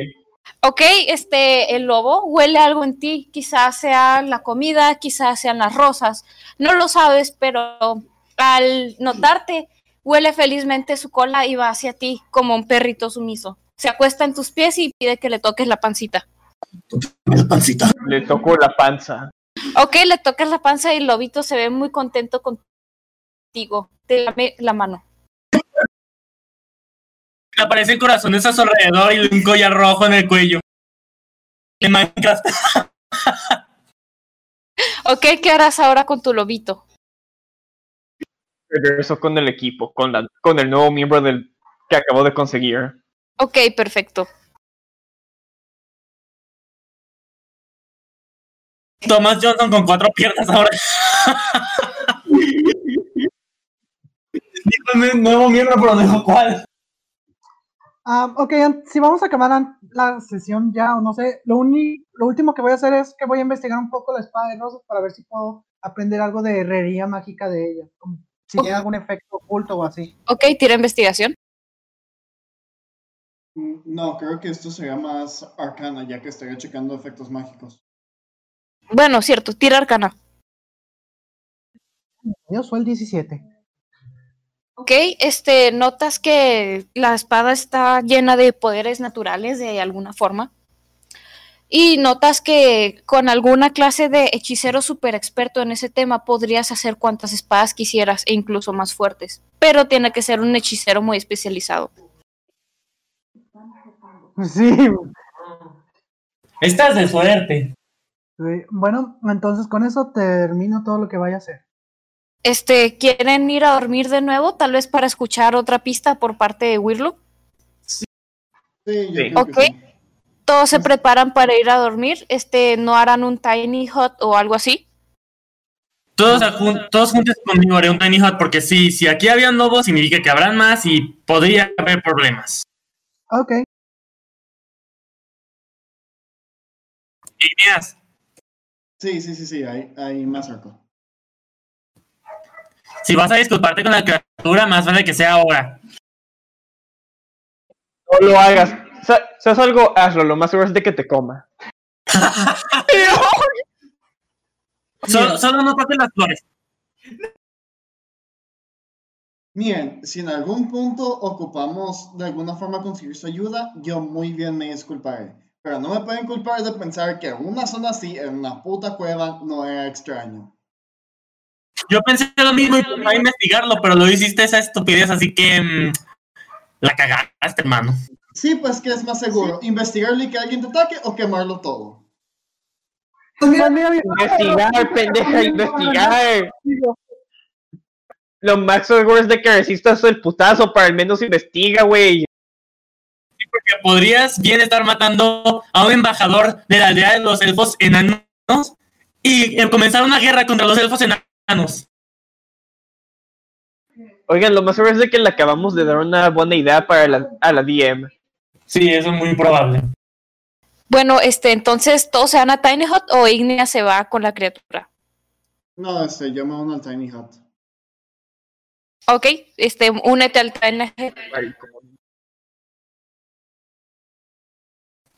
Speaker 5: Ok, este, el lobo huele algo en ti. Quizás sea la comida, quizás sean las rosas. No lo sabes, pero al notarte, huele felizmente su cola y va hacia ti como un perrito sumiso. Se acuesta en tus pies y pide que le toques la pancita.
Speaker 4: La pancita.
Speaker 6: le tocó la panza.
Speaker 5: Ok, le tocas la panza y el lobito se ve muy contento contigo. Te lame la mano.
Speaker 4: Le aparecen corazones a su alrededor y un collar rojo en el cuello. En Minecraft.
Speaker 5: Ok, ¿qué harás ahora con tu lobito?
Speaker 6: Regreso con el equipo, con, la, con el nuevo miembro del que acabo de conseguir.
Speaker 5: Ok, perfecto.
Speaker 4: Thomas Johnson con cuatro piernas ahora. Dijo el nuevo miembro, pero no dijo cuál.
Speaker 3: Ah, ok, si vamos a acabar la sesión ya, o no sé, lo, uni- lo último que voy a hacer es que voy a investigar un poco la espada de rosas para ver si puedo aprender algo de herrería mágica de ella, como si tiene algún efecto oculto o así.
Speaker 5: Ok, tira investigación.
Speaker 2: Mm, No, creo que esto sería más arcana, ya que estaría checando efectos mágicos.
Speaker 5: Bueno, cierto, tira arcana.
Speaker 3: Dios, fue el 17.
Speaker 5: Ok, este, notas que la espada está llena de poderes naturales de alguna forma. Y notas que con alguna clase de hechicero super experto en ese tema podrías hacer cuantas espadas quisieras e incluso más fuertes. Pero tiene que ser un hechicero muy especializado.
Speaker 3: Sí.
Speaker 4: Estás de suerte.
Speaker 3: Sí. Bueno, entonces con eso termino todo lo que vaya a hacer.
Speaker 5: Este, ¿quieren ir a dormir de nuevo? Tal vez para escuchar otra pista por parte de Wirloop.
Speaker 2: Sí, yo
Speaker 6: Sí.
Speaker 2: creo
Speaker 5: Ok. Todos se preparan para ir a dormir. Este, ¿no harán un tiny hut o algo así?
Speaker 4: Todos, todos juntos conmigo haré un tiny hut porque sí, si aquí habían lobos significa que habrán más y podría haber problemas.
Speaker 3: Ok.
Speaker 4: Igneas,
Speaker 2: Sí, sí, sí, sí, hay, hay más arco.
Speaker 4: si vas a disculparte con la criatura, más vale que sea ahora.
Speaker 6: No lo hagas. Sa- ¿Sabes algo? Hazlo, lo más seguro es de que te coma.
Speaker 4: Solo, solo no toques las flores.
Speaker 2: Miren, si en algún punto ocupamos de alguna forma conseguir su ayuda, yo muy bien me disculparé. Pero no me pueden culpar de pensar que una zona así, en una puta cueva, no era extraño.
Speaker 4: Yo pensé lo mismo y pensaba investigarlo, pero lo hiciste esa estupidez, así que mm, la cagaste, hermano.
Speaker 2: Sí, pues que es más seguro, investigarlo y que alguien te ataque o quemarlo todo.
Speaker 6: Investigar, pendeja, investigar. Lo más seguro es de que resistas el putazo, para al menos investiga, güey.
Speaker 4: Porque podrías bien estar matando a un embajador de la aldea de los elfos enanos y eh, comenzar una guerra contra los elfos enanos.
Speaker 6: Oigan, lo más seguro es de que le acabamos de dar una buena idea para la, a la DM.
Speaker 4: Sí, eso es muy probable.
Speaker 5: Bueno, este, entonces todos se van a Tiny Hut o Ignea se va con la criatura.
Speaker 2: No, este, yo me uno al Tiny Hut.
Speaker 5: Ok, este, únete al Tiny Hut.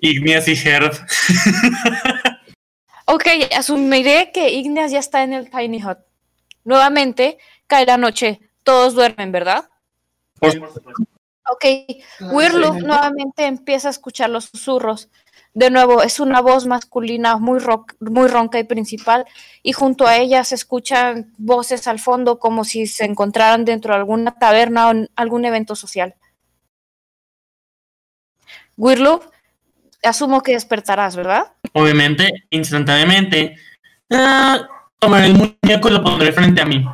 Speaker 4: Igneas y Herb.
Speaker 5: Ok, asumiré que Igneas ya está en el Tiny Hut. Nuevamente, cae la noche. Todos duermen, ¿verdad?
Speaker 4: Por-
Speaker 5: Ok, Wirloop nuevamente empieza a escuchar los susurros. De nuevo, es una voz masculina muy, roc- muy ronca y principal, y junto a ella se escuchan voces al fondo como si se encontraran dentro de alguna taberna o en algún evento social. Wirloop, asumo que despertarás, ¿verdad?
Speaker 4: Obviamente, instantáneamente, Ah, tomaré el muñeco y lo pondré frente a mí.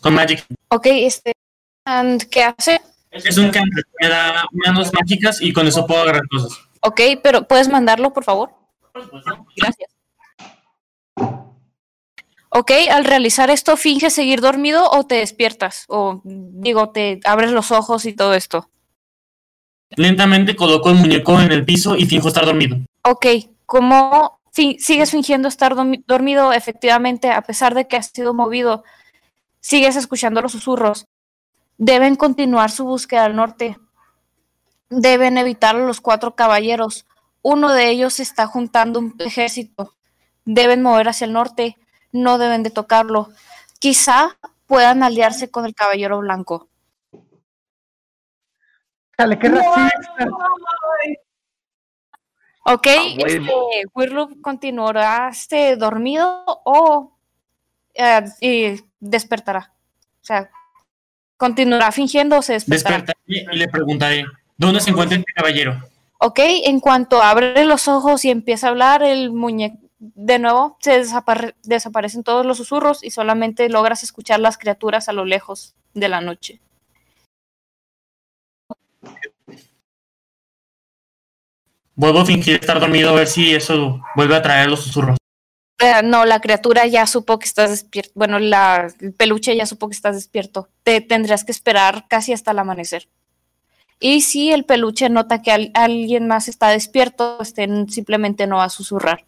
Speaker 4: Con Magic.
Speaker 5: Ok, este. and ¿Qué hace?
Speaker 4: Es un cantrip. Me da manos mágicas y con eso puedo agarrar cosas.
Speaker 5: Ok, pero ¿puedes mandarlo, por favor? Gracias. Ok, al realizar esto, ¿finges seguir dormido o te despiertas? O digo, te abres los ojos y todo esto.
Speaker 4: Lentamente coloco el muñeco en el piso y finjo estar dormido.
Speaker 5: Ok, ¿cómo fi- sigues fingiendo estar dormi- dormido? Efectivamente, a pesar de que has sido movido, sigues escuchando los susurros. Deben continuar su búsqueda al norte. Deben evitar los cuatro caballeros. Uno de ellos está juntando un ejército. Deben mover hacia el norte. No deben de tocarlo. Quizá puedan aliarse con el caballero blanco.
Speaker 3: Dale, qué racista.
Speaker 5: Ok,
Speaker 9: huevo.
Speaker 5: este, Wirloop continuará este, dormido o eh, y despertará. O sea, continuará fingiendo o se despertará.
Speaker 4: Despertaré y le preguntaré, ¿dónde se encuentra este caballero?
Speaker 5: Ok, en cuanto abre los ojos y empieza a hablar, el muñeco de nuevo se desapare- desaparecen todos los susurros y solamente logras escuchar las criaturas a lo lejos de la noche.
Speaker 4: Vuelvo a fingir estar dormido a ver si eso vuelve a traer los susurros.
Speaker 5: Eh, no, la criatura ya supo que estás despierto. Bueno, la, el peluche ya supo que estás despierto. Te tendrías que esperar casi hasta el amanecer. Y si el peluche nota que al- alguien más está despierto, este, simplemente no va a susurrar.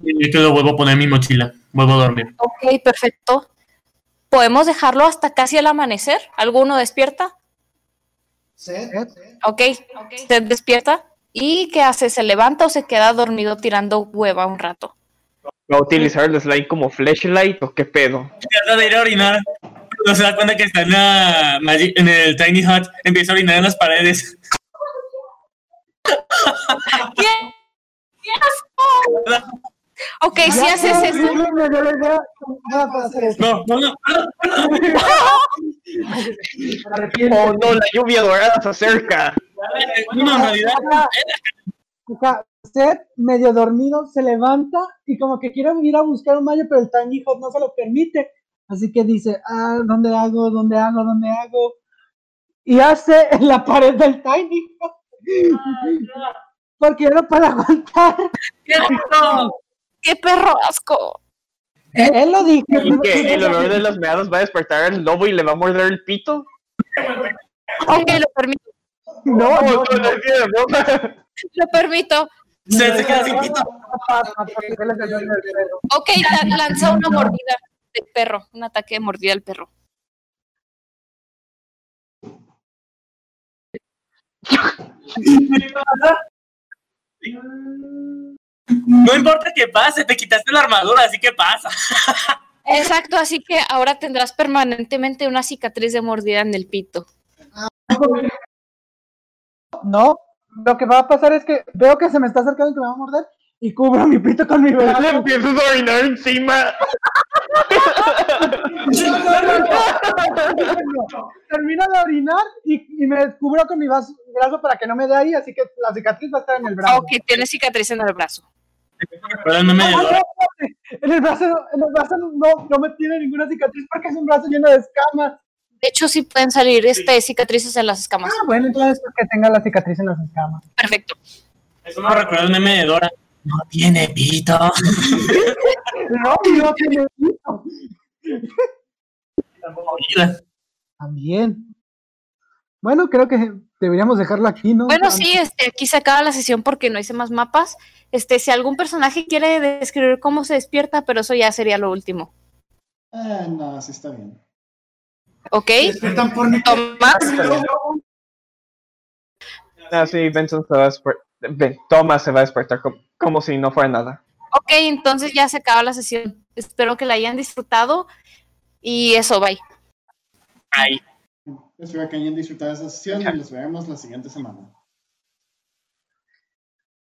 Speaker 4: Y que lo vuelvo a poner en mi mochila. Vuelvo a dormir.
Speaker 5: Ok, perfecto. ¿Podemos dejarlo hasta casi el amanecer? ¿Alguno despierta?
Speaker 8: Set.
Speaker 5: Ok, se despierta. ¿Y qué hace? ¿Se levanta o se queda dormido tirando hueva un rato?
Speaker 6: ¿Va a utilizar el slime como flashlight o qué pedo?
Speaker 4: Trata de ir a orinar. No se da cuenta que está en, la Magic- en el Tiny Hut. Empieza a orinar en las paredes.
Speaker 5: ¿Qué? ¡Qué asco! Ok, si
Speaker 3: Ya
Speaker 5: haces eso,
Speaker 3: para.
Speaker 4: No, no, no.
Speaker 6: Oh no, la lluvia dorada se acerca.
Speaker 4: Realidad.
Speaker 3: O sea, Seth, medio dormido, se levanta y como que quiere ir a buscar un mayo, pero el Tiny Hut no se lo permite. Así que dice, ah, ¿dónde hago? ¿Dónde hago? ¿Dónde hago? Y hace en la pared del Tiny. Porque no puede aguantar.
Speaker 4: ¡Qué rico!
Speaker 5: ¡Qué perro asco!
Speaker 3: Él lo dijo.
Speaker 6: ¿Y que el olor de los meados va a despertar al lobo y le va a morder el pito?
Speaker 5: Ok, lo permito,
Speaker 3: No, no,
Speaker 6: no,
Speaker 3: no.
Speaker 5: lo permito.
Speaker 4: Se se queda sin pito.
Speaker 5: Ok, la- lanza una mordida del perro, un ataque de mordida al perro.
Speaker 4: No importa que pase, te quitaste la armadura, así que pasa.
Speaker 5: Exacto, así que ahora tendrás permanentemente una cicatriz de mordida en el pito.
Speaker 3: No, lo que va a pasar es que veo que se me está acercando y que me va a morder y cubro mi pito con mi
Speaker 6: Le
Speaker 3: brazo.
Speaker 6: empiezas a orinar encima.
Speaker 3: Termino de orinar y, y me cubro con mi brazo para que no me dé ahí, así que la cicatriz va a estar en el brazo.
Speaker 5: Ok, tiene cicatriz en el brazo.
Speaker 4: Pero
Speaker 3: Ah, no,
Speaker 4: Dora.
Speaker 3: espérate. En el brazo, en el brazo no, no me tiene ninguna cicatriz porque es un brazo lleno de escamas.
Speaker 5: De hecho, sí pueden salir este, cicatrices en las escamas.
Speaker 3: Ah, bueno, entonces que tenga la cicatriz en las escamas.
Speaker 5: Perfecto.
Speaker 4: Eso me recuerda el meme de Dora. No tiene pito.
Speaker 3: No, no tiene pito. También. Bueno, creo que deberíamos dejarlo aquí, ¿no?
Speaker 5: Bueno, sí, este, aquí se acaba la sesión porque no hice más mapas. Este, si algún personaje quiere describir cómo se despierta, pero eso ya sería lo último.
Speaker 2: Eh, no, sí está bien.
Speaker 5: ¿Ok?
Speaker 8: Despiertan por mi
Speaker 5: Tomás.
Speaker 6: Ah, sí, Benson se va a despertar. Thomas se va a despertar como, como si no fuera nada.
Speaker 5: Ok, entonces ya se acaba la sesión. Espero que la hayan disfrutado. Y eso, bye.
Speaker 4: Ay.
Speaker 2: Espero que hayan disfrutado esta sesión y los veremos la siguiente semana.